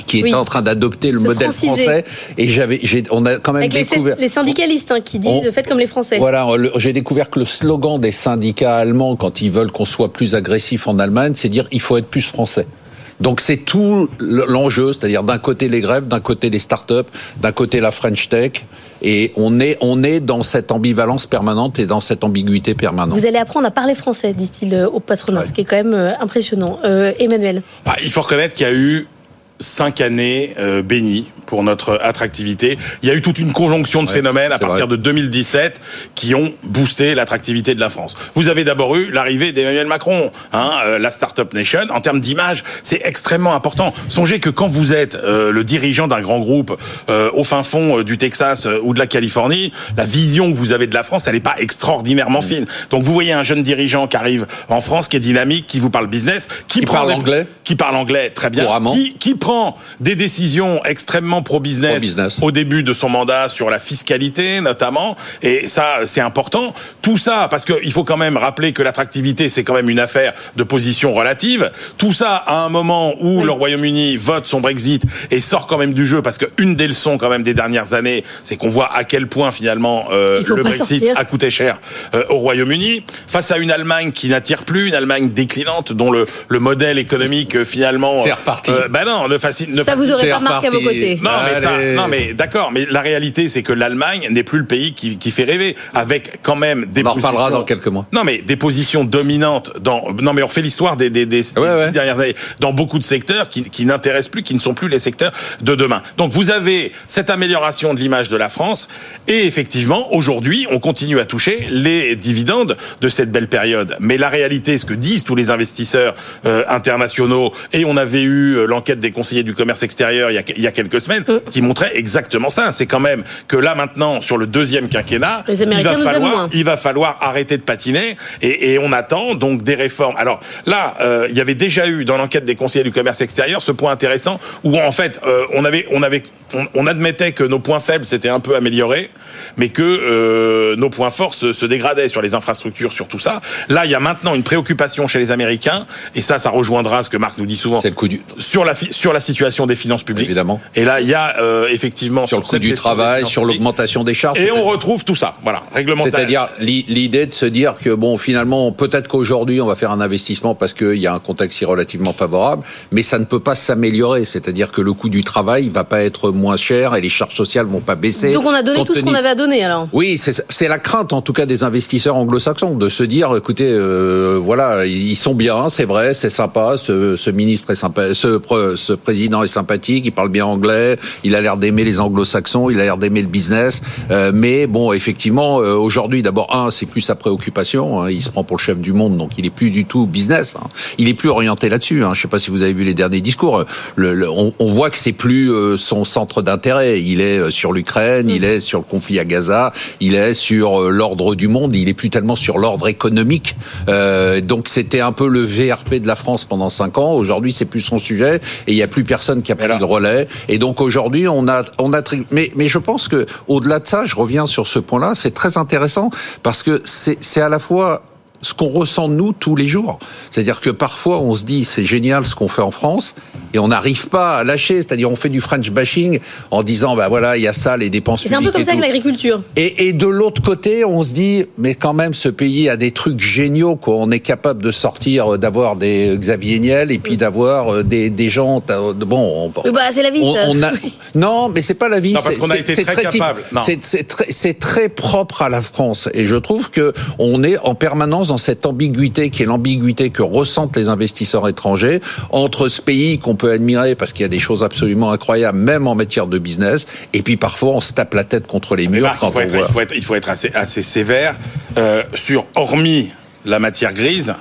S34: qui
S2: Oui.
S34: était en train d'adopter le
S2: Se
S34: modèle
S2: franciser.
S34: français. Et j'avais, j'ai, on a quand même
S2: Avec les,
S34: découvert.
S2: les syndicalistes hein, qui disent
S34: On-
S2: faites comme les Français.
S34: Voilà, le- j'ai découvert que le slogan des syndicats allemands, quand ils veulent qu'on soit plus agressif en Allemagne, c'est dire il faut être plus français. Donc c'est tout l'enjeu, c'est-à-dire d'un côté les grèves, d'un côté les start-up, d'un côté la French Tech, et on est on est dans cette ambivalence permanente et dans cette ambiguïté permanente.
S2: Vous allez apprendre à parler français, disent-ils euh, au patronat, ce qui est quand même euh, impressionnant. Euh, Emmanuel,
S32: Ah, il faut reconnaître qu'il y a eu cinq années euh, bénies pour notre attractivité. Il y a eu toute une conjonction de
S34: Ouais,
S32: phénomènes à partir
S34: vrai.
S32: de 2017 qui ont boosté l'attractivité de la France. Vous avez d'abord eu l'arrivée d'Emmanuel Macron, hein, euh, la Startup Nation. En termes d'image, c'est extrêmement important. Songez que quand vous êtes euh, le dirigeant d'un grand groupe euh, au fin fond euh, du Texas euh, ou de la Californie, la vision que vous avez de la France, elle n'est pas extraordinairement fine. Donc vous voyez un jeune dirigeant qui arrive en France, qui est dynamique, qui vous parle business, qui,
S34: parle
S32: des-
S34: anglais.
S32: qui parle anglais très bien, qui, qui prend des décisions extrêmement pro-business, au début de son mandat sur la fiscalité notamment, et ça c'est important. Tout ça parce qu'il faut quand même rappeler que l'attractivité c'est quand même une affaire de position relative. Tout ça à un moment où le Royaume-Uni vote son Brexit et sort quand même du jeu parce que une des leçons quand même des dernières années, c'est qu'on voit à quel point finalement euh, le Brexit
S2: sortir.
S32: a coûté cher euh, au Royaume-Uni face à une Allemagne qui n'attire plus, une Allemagne déclinante dont le, le modèle économique euh, finalement
S34: C'est reparti.
S32: euh, bah non, ne ne
S2: ça vous aurait pas remarqué à vos côtés.
S32: non mais, ça, non mais d'accord, mais la réalité c'est que l'Allemagne n'est plus le pays qui, qui fait rêver, avec quand même des
S34: On en reparlera dans quelques mois.
S32: Non mais des positions dominantes dans. Non mais on fait l'histoire des des, des, des
S34: Ouais,
S32: dernières années dans beaucoup de secteurs qui, qui n'intéressent plus, qui ne sont plus les secteurs de demain. Donc vous avez cette amélioration de l'image de la France et effectivement aujourd'hui on continue à toucher les dividendes de cette belle période. Mais la réalité, ce que disent tous les investisseurs euh, internationaux et on avait eu euh, l'enquête des du commerce extérieur il y a, il y a quelques semaines qui montrait exactement ça. C'est quand même que là maintenant sur le deuxième quinquennat, il va falloir
S2: moins.
S32: il va falloir arrêter de patiner et, et on attend donc des réformes. Alors là, euh, il y avait déjà eu dans l'enquête des conseillers du commerce extérieur ce point intéressant où en fait euh, on avait on avait on, on admettait que nos points faibles s'étaient un peu améliorés, mais que euh, nos points forts se, se dégradaient sur les infrastructures, sur tout ça. Là, il y a maintenant une préoccupation chez les Américains et ça, ça rejoindra ce que Marc nous dit souvent
S34: C'est le coût du,
S32: sur la sur la situation des finances publiques.
S34: évidemment.
S32: Et là, il y a euh, effectivement
S34: Sur le coût du travail, sur l'augmentation des charges.
S32: Et on retrouve tout ça, voilà, réglementaire.
S34: C'est-à-dire li- l'idée de se dire que bon, finalement, peut-être qu'aujourd'hui on va faire un investissement parce qu'il y a un contexte qui est relativement favorable, mais ça ne peut pas s'améliorer. C'est-à-dire que le coût du travail va pas être moins cher et les charges sociales vont pas baisser.
S2: Donc on a donné tout ce qu'on avait à donner alors.
S34: oui, c'est la crainte en tout cas des investisseurs anglo-saxons de se dire, écoutez, euh, voilà, ils sont bien, c'est vrai, c'est sympa, ce, ce ministre est sympa, ce, président est sympathique, il parle bien anglais, il a l'air d'aimer les anglo-saxons, il a l'air d'aimer le business, euh, mais bon, effectivement, euh, aujourd'hui, d'abord un, c'est plus sa préoccupation, hein, il se prend pour le chef du monde, donc il est plus du tout business, hein. il est plus orienté là-dessus. Hein. Je sais pas si vous avez vu les derniers discours, le, le- on, on voit que c'est plus euh, son centre d'intérêt. Il est euh, sur l'Ukraine, il est sur le conflit à Gaza, il est sur euh, l'ordre du monde, il est plus tellement sur l'ordre économique. Euh, donc c'était un peu le VRP de la France pendant cinq ans. Aujourd'hui, c'est plus son sujet et il y a plus personne qui a pris le relais. Et donc aujourd'hui, on a, on a, mais, mais je pense que au-delà de ça, je reviens sur ce point-là, c'est très intéressant parce que c'est, c'est à la fois ce qu'on ressent nous tous les jours. C'est-à-dire que parfois on se dit c'est génial ce qu'on fait en France et on n'arrive pas à lâcher. C'est-à-dire on fait du French bashing en disant bah voilà il y a ça les dépenses
S2: C'est un peu
S34: publiques
S2: comme
S34: et
S2: ça avec
S34: tout.
S2: l'agriculture.
S34: Et, et de l'autre côté, on se dit, mais quand même, ce pays a des trucs géniaux, quoi. On est capable de sortir, euh, d'avoir des Xavier Niel et puis d'avoir euh, des, des gens. t'as- Bon, on,
S2: bah, c'est la vie,
S34: on-
S2: ça.
S34: on a- non, mais c'est pas la vie.
S32: Non, parce
S34: c'est-
S32: qu'on a
S34: c'est-
S32: été
S34: c'est
S32: très
S34: type-
S32: capable. Non.
S34: C'est c'est très, c'est très propre à la France. Et je trouve que on est en permanence dans cette ambiguïté qui est l'ambiguïté que ressentent les investisseurs étrangers entre ce pays qu'on peut admirer parce qu'il y a des choses absolument incroyables, même en matière de business. Et puis parfois, on se tape la tête contre les murs
S32: Marc,
S34: quand
S32: il faut
S34: on
S32: être,
S34: voit.
S32: il faut être, il faut être assez, assez sévère euh, sur, hormis la matière grise,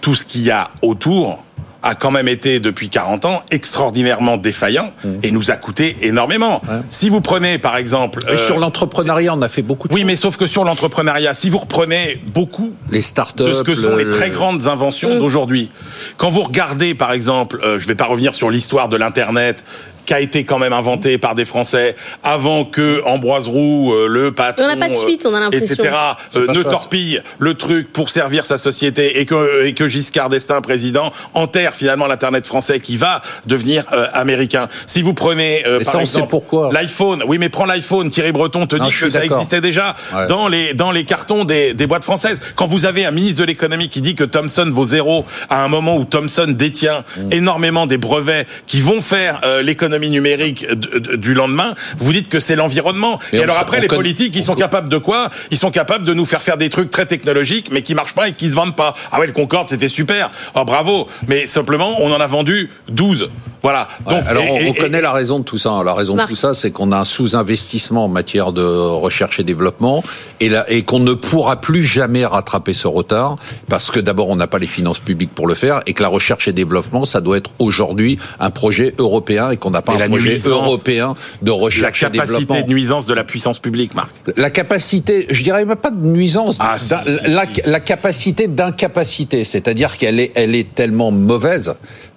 S32: tout ce qu'il y a autour a quand même été depuis 40 ans extraordinairement défaillant
S34: Mmh.
S32: et nous a coûté énormément. Si vous prenez par exemple
S34: Mais
S32: euh,
S34: sur l'entrepreneuriat, on a fait beaucoup de
S32: oui, mais sauf que sur l'entrepreneuriat, si vous reprenez beaucoup
S34: les startups,
S32: de ce que sont
S34: le-
S32: les très grandes inventions
S34: Mm.
S32: d'aujourd'hui, quand vous regardez par exemple, euh, je vais pas revenir sur l'histoire de l'internet qui a été quand même inventé par des Français avant que Ambroise Roux, euh, le patron,
S2: On n'a pas de suite, on a
S32: euh, etc., euh, ne
S34: ça.
S32: torpille le truc pour servir sa société et que, et que Giscard d'Estaing, président, enterre finalement l'internet français qui va devenir euh, américain. Si vous prenez euh, par
S34: ça,
S32: exemple
S34: pourquoi.
S32: l'iPhone, oui, mais prends l'iPhone. Thierry Breton te
S34: Non,
S32: dit que ça existait déjà
S34: Ouais.
S32: dans les dans les cartons des, des boîtes françaises. Quand vous avez un ministre de l'économie qui dit que Thomson vaut zéro à un moment où Thomson détient
S34: Mm.
S32: énormément des brevets qui vont faire euh, l'économie numérique d- d- du lendemain, vous dites que c'est l'environnement. Et alors après, les politiques, ils sont capables de quoi? Ils sont capables de nous faire faire des trucs très technologiques, mais qui marchent pas et qui se vendent pas. Ah ouais, le Concorde, c'était super. Oh bravo. Mais simplement, on en a vendu 12. Voilà.
S34: Ouais,
S32: Donc,
S34: alors,
S32: et-
S34: on,
S32: et-
S34: on connaît la raison de tout ça. La raison
S2: Marc.
S34: de tout ça, c'est qu'on a un sous-investissement en matière de recherche et développement et, là- et qu'on ne pourra plus jamais rattraper ce retard parce que d'abord, on n'a pas les finances publiques pour le faire et que la recherche et développement, ça doit être aujourd'hui un projet européen et qu'on n'a pas
S32: Et
S34: un
S32: la
S34: projet
S32: nuisance,
S34: européen de
S32: la
S34: recherche et développement.
S32: capacité de nuisance de la puissance publique, Marc.
S34: La capacité, je dirais même pas de nuisance,
S32: Ah, si,
S34: d'un-
S32: si,
S34: la,
S32: si,
S34: la capacité d'incapacité, c'est-à-dire qu'elle est, elle est tellement mauvaise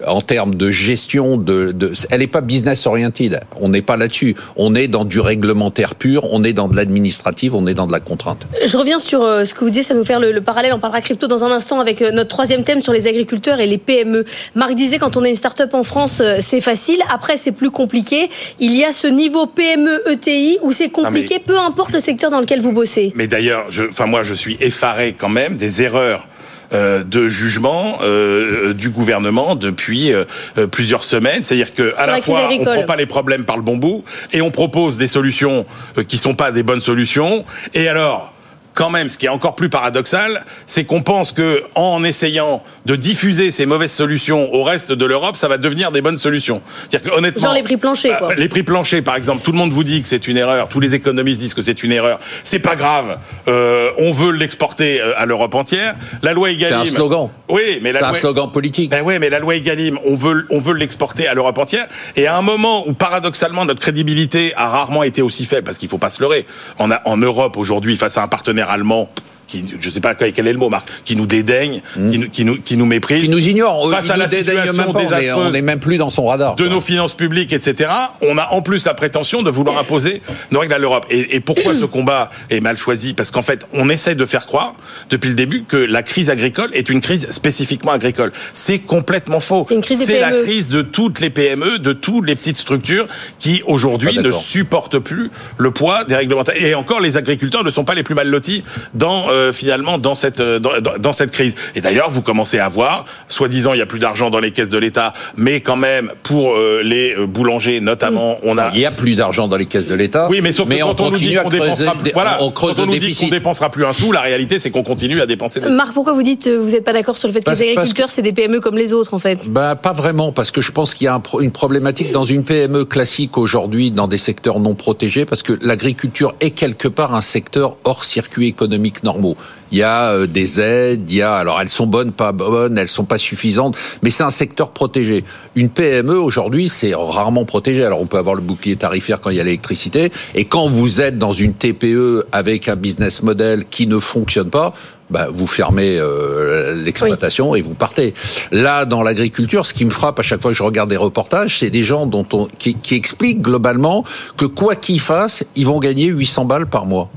S34: en termes de gestion, de, de elle n'est pas business oriented. On n'est pas là-dessus. On est dans du réglementaire pur, on est dans de l'administratif, on est dans de la contrainte.
S2: Je reviens sur euh, ce que vous disiez, ça nous faire le, le parallèle. On parlera crypto dans un instant avec euh, notre troisième thème sur les agriculteurs et les PME. Marc disait quand on est une start-up en France, euh, c'est facile. Après, c'est plus compliqué. Il y a ce niveau PME ETI où c'est compliqué, peu importe le secteur dans lequel vous bossez.
S32: Mais d'ailleurs, enfin moi, je suis effaré quand même des erreurs. euh, de jugement euh, du gouvernement depuis euh, euh, plusieurs semaines, c'est-à-dire que à
S2: la
S32: fois on
S2: agricole.
S32: prend pas les problèmes par le bon bout et on propose des solutions euh, qui sont pas des bonnes solutions. Et alors, quand même, ce qui est encore plus paradoxal, c'est qu'on pense que en essayant de diffuser ces mauvaises solutions au reste de l'Europe, ça va devenir des bonnes solutions. C'est-à-dire que honnêtement,
S2: Genre les prix planchers, quoi.
S32: bah, les prix planchers, par exemple, tout le monde vous dit que c'est une erreur. Tous les économistes disent que c'est une erreur. C'est pas grave. Euh, on veut l'exporter euh, à l'Europe entière. La loi Egalim.
S34: C'est un slogan.
S32: Oui, mais la
S34: C'est un
S32: loi-
S34: slogan politique.
S32: Ben ouais, mais la loi Egalim, on veut, on veut l'exporter à l'Europe entière. Et à un moment où paradoxalement notre crédibilité a rarement été aussi faible, parce qu'il faut pas se leurrer. On a en Europe aujourd'hui face à un partenaire allemand. Qui, je sais pas quel est le mot, Marc, qui nous dédaigne, qui, nous, qui, nous, qui nous méprise.
S34: Qui nous ignore.
S32: Face
S34: Il
S32: à
S34: nous
S32: la situation
S34: même pas. On est-
S32: désastreuse
S34: On n'est même plus dans son radar.
S32: de nos finances publiques, etc., on a en plus la prétention de vouloir imposer nos règles à l'Europe. Et, et pourquoi ce combat est mal choisi? Parce qu'en fait, on essaie de faire croire, depuis le début, que la crise agricole est une crise spécifiquement agricole. C'est complètement faux.
S2: C'est une crise des
S32: C'est la
S2: PME.
S32: crise de toutes les PME, de toutes les petites structures qui, aujourd'hui,
S34: Ah,
S32: ne supportent plus le poids des réglementations. Et encore, les agriculteurs ne sont pas les plus mal lotis dans, euh, finalement, dans cette, euh, dans, cette crise. Et d'ailleurs, vous commencez à voir, soi-disant, il y a plus d'argent dans les caisses de l'État, mais quand même, pour euh, les euh, boulangers, notamment, on a...
S34: Il y a plus d'argent dans les caisses de l'État.
S32: Oui, mais sauf que quand on, nous dit qu'on dépensera,
S34: des-
S32: voilà,
S34: on creuse
S32: quand on nous dit qu'on dépensera plus un sou, la réalité, c'est qu'on continue à dépenser des
S2: Marc, pourquoi vous dites euh, vous n'êtes pas d'accord sur le fait que les agriculteurs, c'est des PME comme les autres, en fait
S34: Ben, pas vraiment, parce que je pense qu'il y a un une problématique dans une PME classique aujourd'hui, dans des secteurs non protégés, parce que l'agriculture est quelque part un secteur hors circuit économique normaux. Il y a euh, des aides, il y a, alors elles sont bonnes, pas bonnes, elles sont pas suffisantes, mais c'est un secteur protégé. Une PME aujourd'hui, c'est rarement protégé. Alors on peut avoir le bouclier tarifaire quand il y a l'électricité, et quand vous êtes dans une TPE avec un business model qui ne fonctionne pas, bah, vous fermez euh, l'exploitation et vous partez. Là, dans l'agriculture, ce qui me frappe à chaque fois que je regarde des reportages, c'est des gens dont on, qui, qui expliquent globalement que quoi qu'ils fassent, ils vont gagner 800 balles par mois.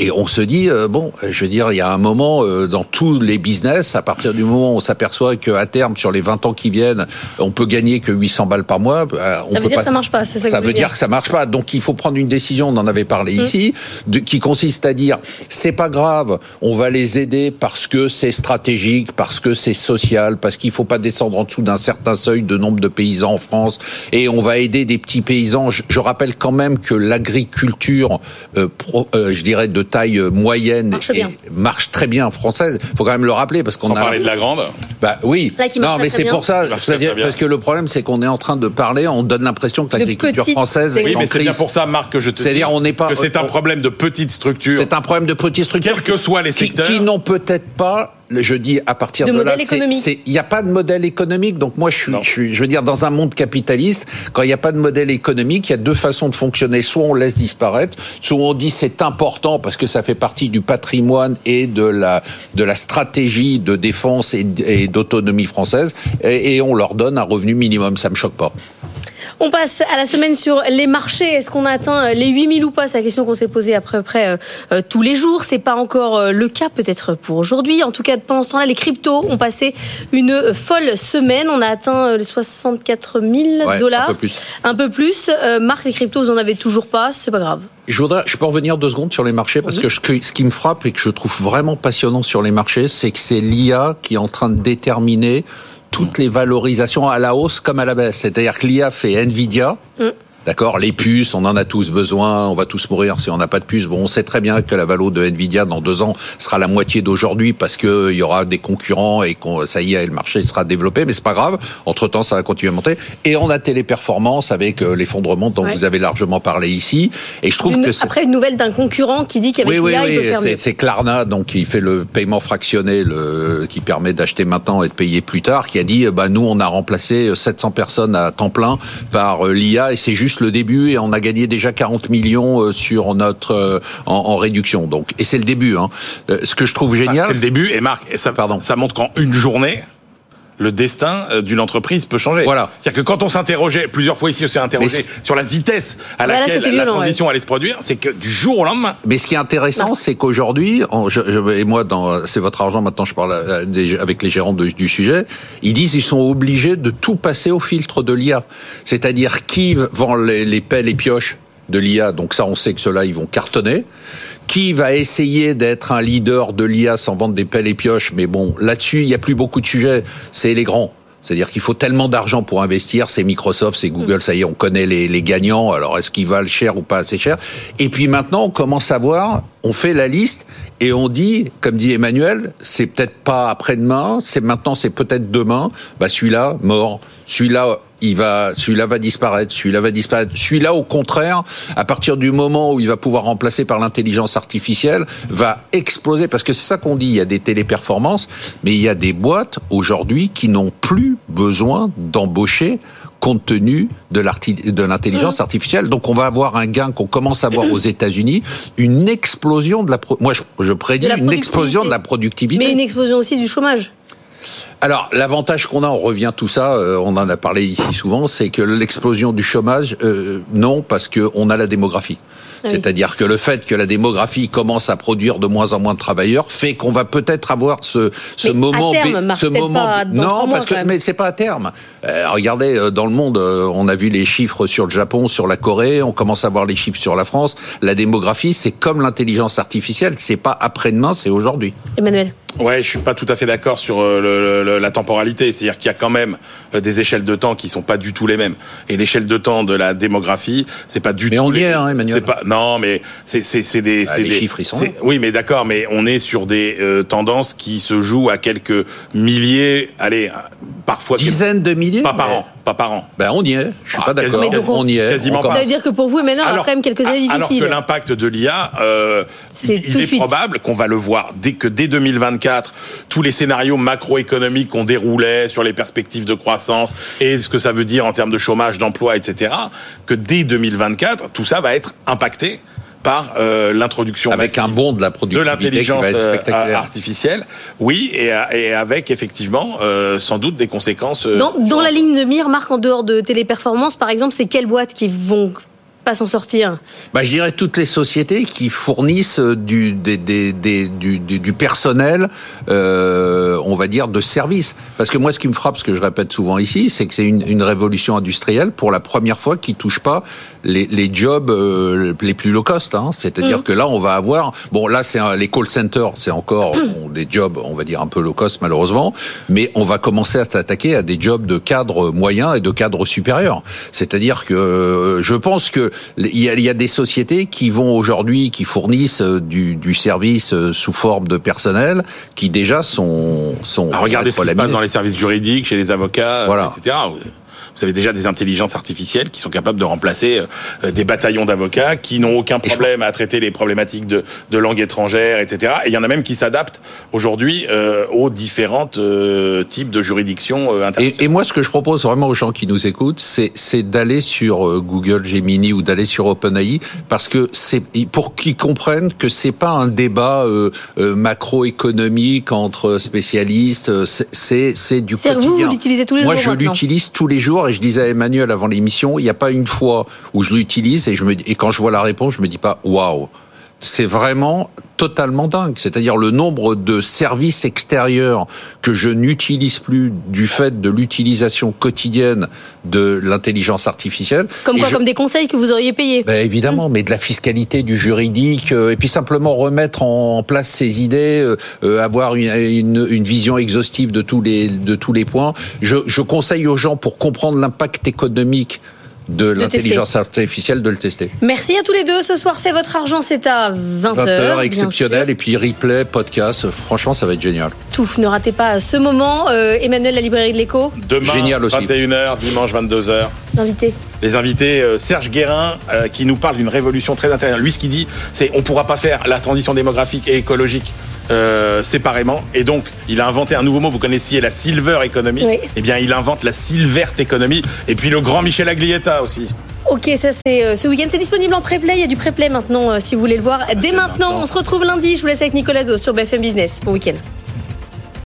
S34: Et on se dit, euh, bon, je veux dire, il y a un moment euh, dans tous les business, à partir du moment où on s'aperçoit qu'à terme, sur les 20 ans qui viennent, on peut gagner que 800 balles par mois, bah, on
S2: Ça veut
S34: peut
S2: dire
S34: pas-
S2: que ça marche pas, c'est ça que
S34: ça
S2: vous
S34: veut dire
S2: dire.
S34: que ça marche pas. Donc il faut prendre une décision, on en avait parlé
S2: Mm.
S34: ici, de- qui consiste à dire c'est pas grave, on va les aider parce que c'est stratégique, parce que c'est social, parce qu'il faut pas descendre en dessous d'un certain seuil de nombre de paysans en France, et on va aider des petits paysans. Je, je rappelle quand même que l'agriculture, euh, pro- euh, je dirais de taille euh, moyenne,
S2: Marche
S34: et-
S2: bien.
S34: marche très bien française. Faut quand même le rappeler parce qu'on
S32: Sans
S34: a
S32: parler de la grande.
S34: bah oui.
S2: Là, qui marche
S34: non, mais c'est pour ça. C'est-à-dire- parce que le problème, c'est qu'on est en train de parler, on donne l'impression que l'agriculture française est
S32: Oui,
S34: en
S32: mais c'est bien pour ça, Marc, que je te
S34: C'est-à-dire,
S32: dis
S34: on n'est pas-
S32: que c'est un problème de petites structures.
S34: C'est un problème de petites structures.
S32: Quels que soient les
S34: qui,
S32: secteurs.
S34: qui n'ont peut-être pas, je dis à partir
S2: De
S34: de, là, il n'y a pas de modèle économique. Donc moi, je suis, je suis, je veux dire, dans un monde capitaliste, quand il n'y a pas de modèle économique, il y a deux façons de fonctionner. Soit on laisse disparaître, soit on dit c'est important parce que ça fait partie du patrimoine et de la de la stratégie de défense et, et d'autonomie française, et, et on leur donne un revenu minimum. Ça me choque pas.
S2: On passe à la semaine sur les marchés. Est-ce qu'on a atteint les 8000 ou pas? C'est la question qu'on s'est posée à peu près euh, euh, tous les jours. C'est pas encore euh, le cas peut-être pour aujourd'hui. En tout cas, pendant ce temps-là, les cryptos ont passé une folle semaine. On a atteint les 64 000
S34: Ouais,
S2: dollars.
S34: un peu plus.
S2: Un peu plus. Euh, Marc, les cryptos, vous en avez toujours pas. C'est pas grave.
S34: Je voudrais, je peux revenir deux secondes sur les marchés parce que je- que ce qui me frappe et que je trouve vraiment passionnant sur les marchés, c'est que c'est l'IA qui est en train de déterminer toutes les valorisations à la hausse comme à la baisse. C'est-à-dire que l'IA fait Nvidia. D'accord, les puces, on en a tous besoin, on va tous mourir si on n'a pas de puces. Bon, on sait très bien que la valo de Nvidia dans deux ans sera la moitié d'aujourd'hui parce que il y aura des concurrents et qu'on, ça y est, le marché sera développé, mais c'est pas grave. Entre temps, ça va continuer à monter. Et on a Téléperformance avec euh, l'effondrement dont
S2: Ouais.
S34: vous avez largement parlé ici. Et je trouve
S2: Une-
S34: que c'est
S2: après, une nouvelle d'un concurrent qui dit qu'avec
S34: oui, oui,
S2: l'IA, il peut
S34: oui,
S2: faire mieux.
S34: c'est, c'est Klarna, donc qui fait le paiement fractionné, le, qui permet d'acheter maintenant et de payer plus tard, qui a dit, euh, bah nous, on a remplacé 700 personnes à temps plein par euh, l'IA et c'est juste le début et on a gagné déjà 40 millions euh, sur notre euh, en, en réduction. Donc, et c'est le début. Hein. Euh, Ce que je trouve génial,
S32: Ah, c'est le début, et Marc, et ça, ça montre qu'en une journée, le destin euh, d'une entreprise peut changer. Voilà. C'est-à-dire que quand on s'interrogeait, plusieurs fois ici, on s'est interrogé sur la vitesse à
S34: là,
S32: laquelle la
S34: violent,
S32: transition allait se produire, c'est que du jour au lendemain.
S34: Mais ce qui est intéressant, c'est qu'aujourd'hui, je- je- et moi, dans c'est votre argent. Maintenant, je parle euh, des- avec les gérants de- du sujet. Ils disent qu'ils sont obligés de tout passer au filtre de l'IA. C'est-à-dire qui vend les, les pelles et pioches de l'IA. Donc ça, on sait que ceux-là, ils vont cartonner. Qui va essayer d'être un leader de l'IA sans vendre des pelles et pioches? Mais bon, là-dessus, il n'y a plus beaucoup de sujets. C'est les grands. C'est-à-dire qu'il faut tellement d'argent pour investir, c'est Microsoft, c'est Google, ça y est, on connaît les, les gagnants, alors est-ce qu'ils valent cher ou pas assez cher? Et puis maintenant, on commence à voir, on fait la liste et on dit, comme dit Emmanuel, c'est peut-être pas après-demain, c'est maintenant, c'est peut-être demain, bah celui-là, mort, celui-là, il va, celui-là va disparaître, celui-là va disparaître. Celui-là, au contraire, à partir du moment où il va pouvoir remplacer par l'intelligence artificielle, va exploser. Parce que c'est ça qu'on dit. Il y a des téléperformances, mais il y a des boîtes aujourd'hui qui n'ont plus besoin d'embaucher compte tenu de l'intelligence artificielle. Donc on va avoir un gain qu'on commence à voir aux États-Unis, une explosion de la pro- moi je, je prédis une explosion de la productivité.
S2: Mais une explosion aussi du chômage.
S34: Alors, l'avantage qu'on a, on revient tout ça, euh, on en a parlé ici souvent, c'est que l'explosion du chômage, euh, non, parce qu'on a la démographie.
S2: Oui.
S34: C'est-à-dire que le fait que la démographie commence à produire de moins en moins de travailleurs fait qu'on va peut-être avoir ce, ce
S2: Mais à
S34: moment,
S2: terme,
S34: bé-
S2: Marc,
S34: ce
S2: peut-être
S34: moment.
S2: pas dans trois
S34: non, parce que mais c'est pas à terme. Euh, regardez dans le monde, on a vu les chiffres sur le Japon, sur la Corée, on commence à voir les chiffres sur la France. La démographie, c'est comme l'intelligence artificielle, c'est pas après-demain, c'est aujourd'hui.
S2: Emmanuel.
S32: Ouais, je suis pas tout à fait d'accord sur euh, le- le- la temporalité. C'est-à-dire qu'il y a quand même euh, des échelles de temps qui sont pas du tout les mêmes. Et l'échelle de temps de la démographie, c'est pas du
S34: Mais
S32: tout.
S34: on y
S32: les-
S34: est, hein, Emmanuel.
S32: C'est pas. Non, mais c'est des.
S34: Ah,
S32: c'est
S34: les
S32: des-
S34: chiffres, ils sont là.
S32: Oui, mais d'accord, mais on est sur des euh, tendances qui se jouent à quelques milliers, allez, parfois
S34: dizaines de milliers.
S32: Pas par an, pas par an.
S34: Ben on y est. Je suis
S32: Ah,
S34: pas d'accord.
S32: donc,
S34: On y est.
S32: quasiment
S34: On
S32: pas.
S2: Ça veut dire que pour vous, Emmanuel, on a
S32: Alors-
S2: quand même quelques années
S32: Alors
S2: difficiles.
S32: que l'impact de l'IA, euh,
S2: C'est
S32: il est
S2: suite.
S32: probable qu'on va le voir dès que dès 2024, tous les scénarios macroéconomiques qu'on déroulait sur les perspectives de croissance et ce que ça veut dire en termes de chômage, d'emploi, etc., que dès 2024, tout ça va être impacté par euh, l'introduction
S34: Avec un bond de la
S32: de
S34: productivité qui
S32: l'intelligence
S34: va être
S32: euh,
S34: spectaculaire.
S32: artificielle, oui, et, et avec effectivement euh, sans doute des conséquences. euh,
S2: Dans,
S32: sur
S2: dans la ligne de mire, Marc, en dehors de téléperformance, par exemple, c'est quelles boîtes qui vont pas s'en sortir
S34: Bah, je dirais toutes les sociétés qui fournissent euh, du, des, des, des- du, du, du personnel, euh, on va dire, de service. Parce que moi, ce qui me frappe, ce que je répète souvent ici, c'est que c'est une, une révolution industrielle pour la première fois qui touche pas les, les jobs euh, les plus low cost. Hein. C'est-à-dire
S35: Mhm.
S34: que là, on va avoir, bon, là, c'est les call centers, c'est encore bon, des jobs, on va dire un peu low cost malheureusement, mais on va commencer à s'attaquer à des jobs de cadre moyen et de cadre supérieur. C'est-à-dire que euh, je pense que il y a, il y a des sociétés qui vont aujourd'hui, qui fournissent euh, du, du service euh, sous forme de personnel, qui déjà sont sont.
S32: Ah, regardez ce qui se passe dans les services juridiques, chez les avocats,
S34: Voilà.
S32: etc. Vous avez déjà des intelligences artificielles qui sont capables de remplacer euh, des bataillons d'avocats qui n'ont aucun problème à traiter les problématiques de, de langue étrangère, etc. Et il y en a même qui s'adaptent aujourd'hui euh, aux différentes euh, types de juridictions euh, internationales.
S34: Et, et moi, ce que je propose vraiment aux gens qui nous écoutent, c'est, c'est d'aller sur euh, Google Gemini ou d'aller sur OpenAI, parce que c'est pour qu'ils comprennent que c'est pas un débat euh, euh, macroéconomique entre spécialistes. euh, C'est, c'est, c'est du quotidien.
S2: vous, vous l'utilisez tous les
S34: moi,
S2: jours
S34: je
S2: maintenant.
S34: l'utilise tous les jours Et je disais à Emmanuel avant l'émission, il n'y a pas une fois où je l'utilise et quand je vois la réponse, je me dis pas waouh. C'est vraiment totalement dingue. C'est-à-dire le nombre de services extérieurs que je n'utilise plus du fait de l'utilisation quotidienne de l'intelligence artificielle.
S2: Comme
S34: Et
S2: quoi
S34: je-
S2: Comme des conseils que vous auriez payés
S34: ben évidemment, mais de la fiscalité, du juridique, euh, et puis simplement remettre en place ces idées, euh, euh, avoir une, une, une vision exhaustive de tous les de tous les points. Je, je conseille aux gens pour comprendre l'impact économique de l'intelligence artificielle de le tester.
S2: Merci à tous les deux. Ce soir, c'est votre argent. C'est à 20h.
S34: 20 heures,
S2: bien
S34: exceptionnel, et puis replay, podcast. Franchement, ça va être génial.
S2: Tout. Ne ratez pas ce moment. Euh, Emmanuel, la librairie de l'écho.
S32: Demain,
S34: Génial aussi.
S32: 21h, dimanche 22h.
S2: L'invité.
S32: Les invités, euh, Serge Guérin, euh, qui nous parle d'une révolution très intéressante. Lui, ce qu'il dit, c'est on pourra pas faire la transition démographique et écologique euh, séparément. Et donc, il a inventé un nouveau mot. Vous connaissiez la silver economy.
S2: Oui.
S32: Eh bien, il invente la silvert economy. Et puis le grand Michel Aglietta aussi.
S2: Ok, ça c'est ce week-end. C'est disponible en pré-play. Il y a du pré-play maintenant si vous voulez le voir. Dès maintenant, on se retrouve lundi. Je vous laisse avec Nicolas Do sur BFM Business. Bon week-end.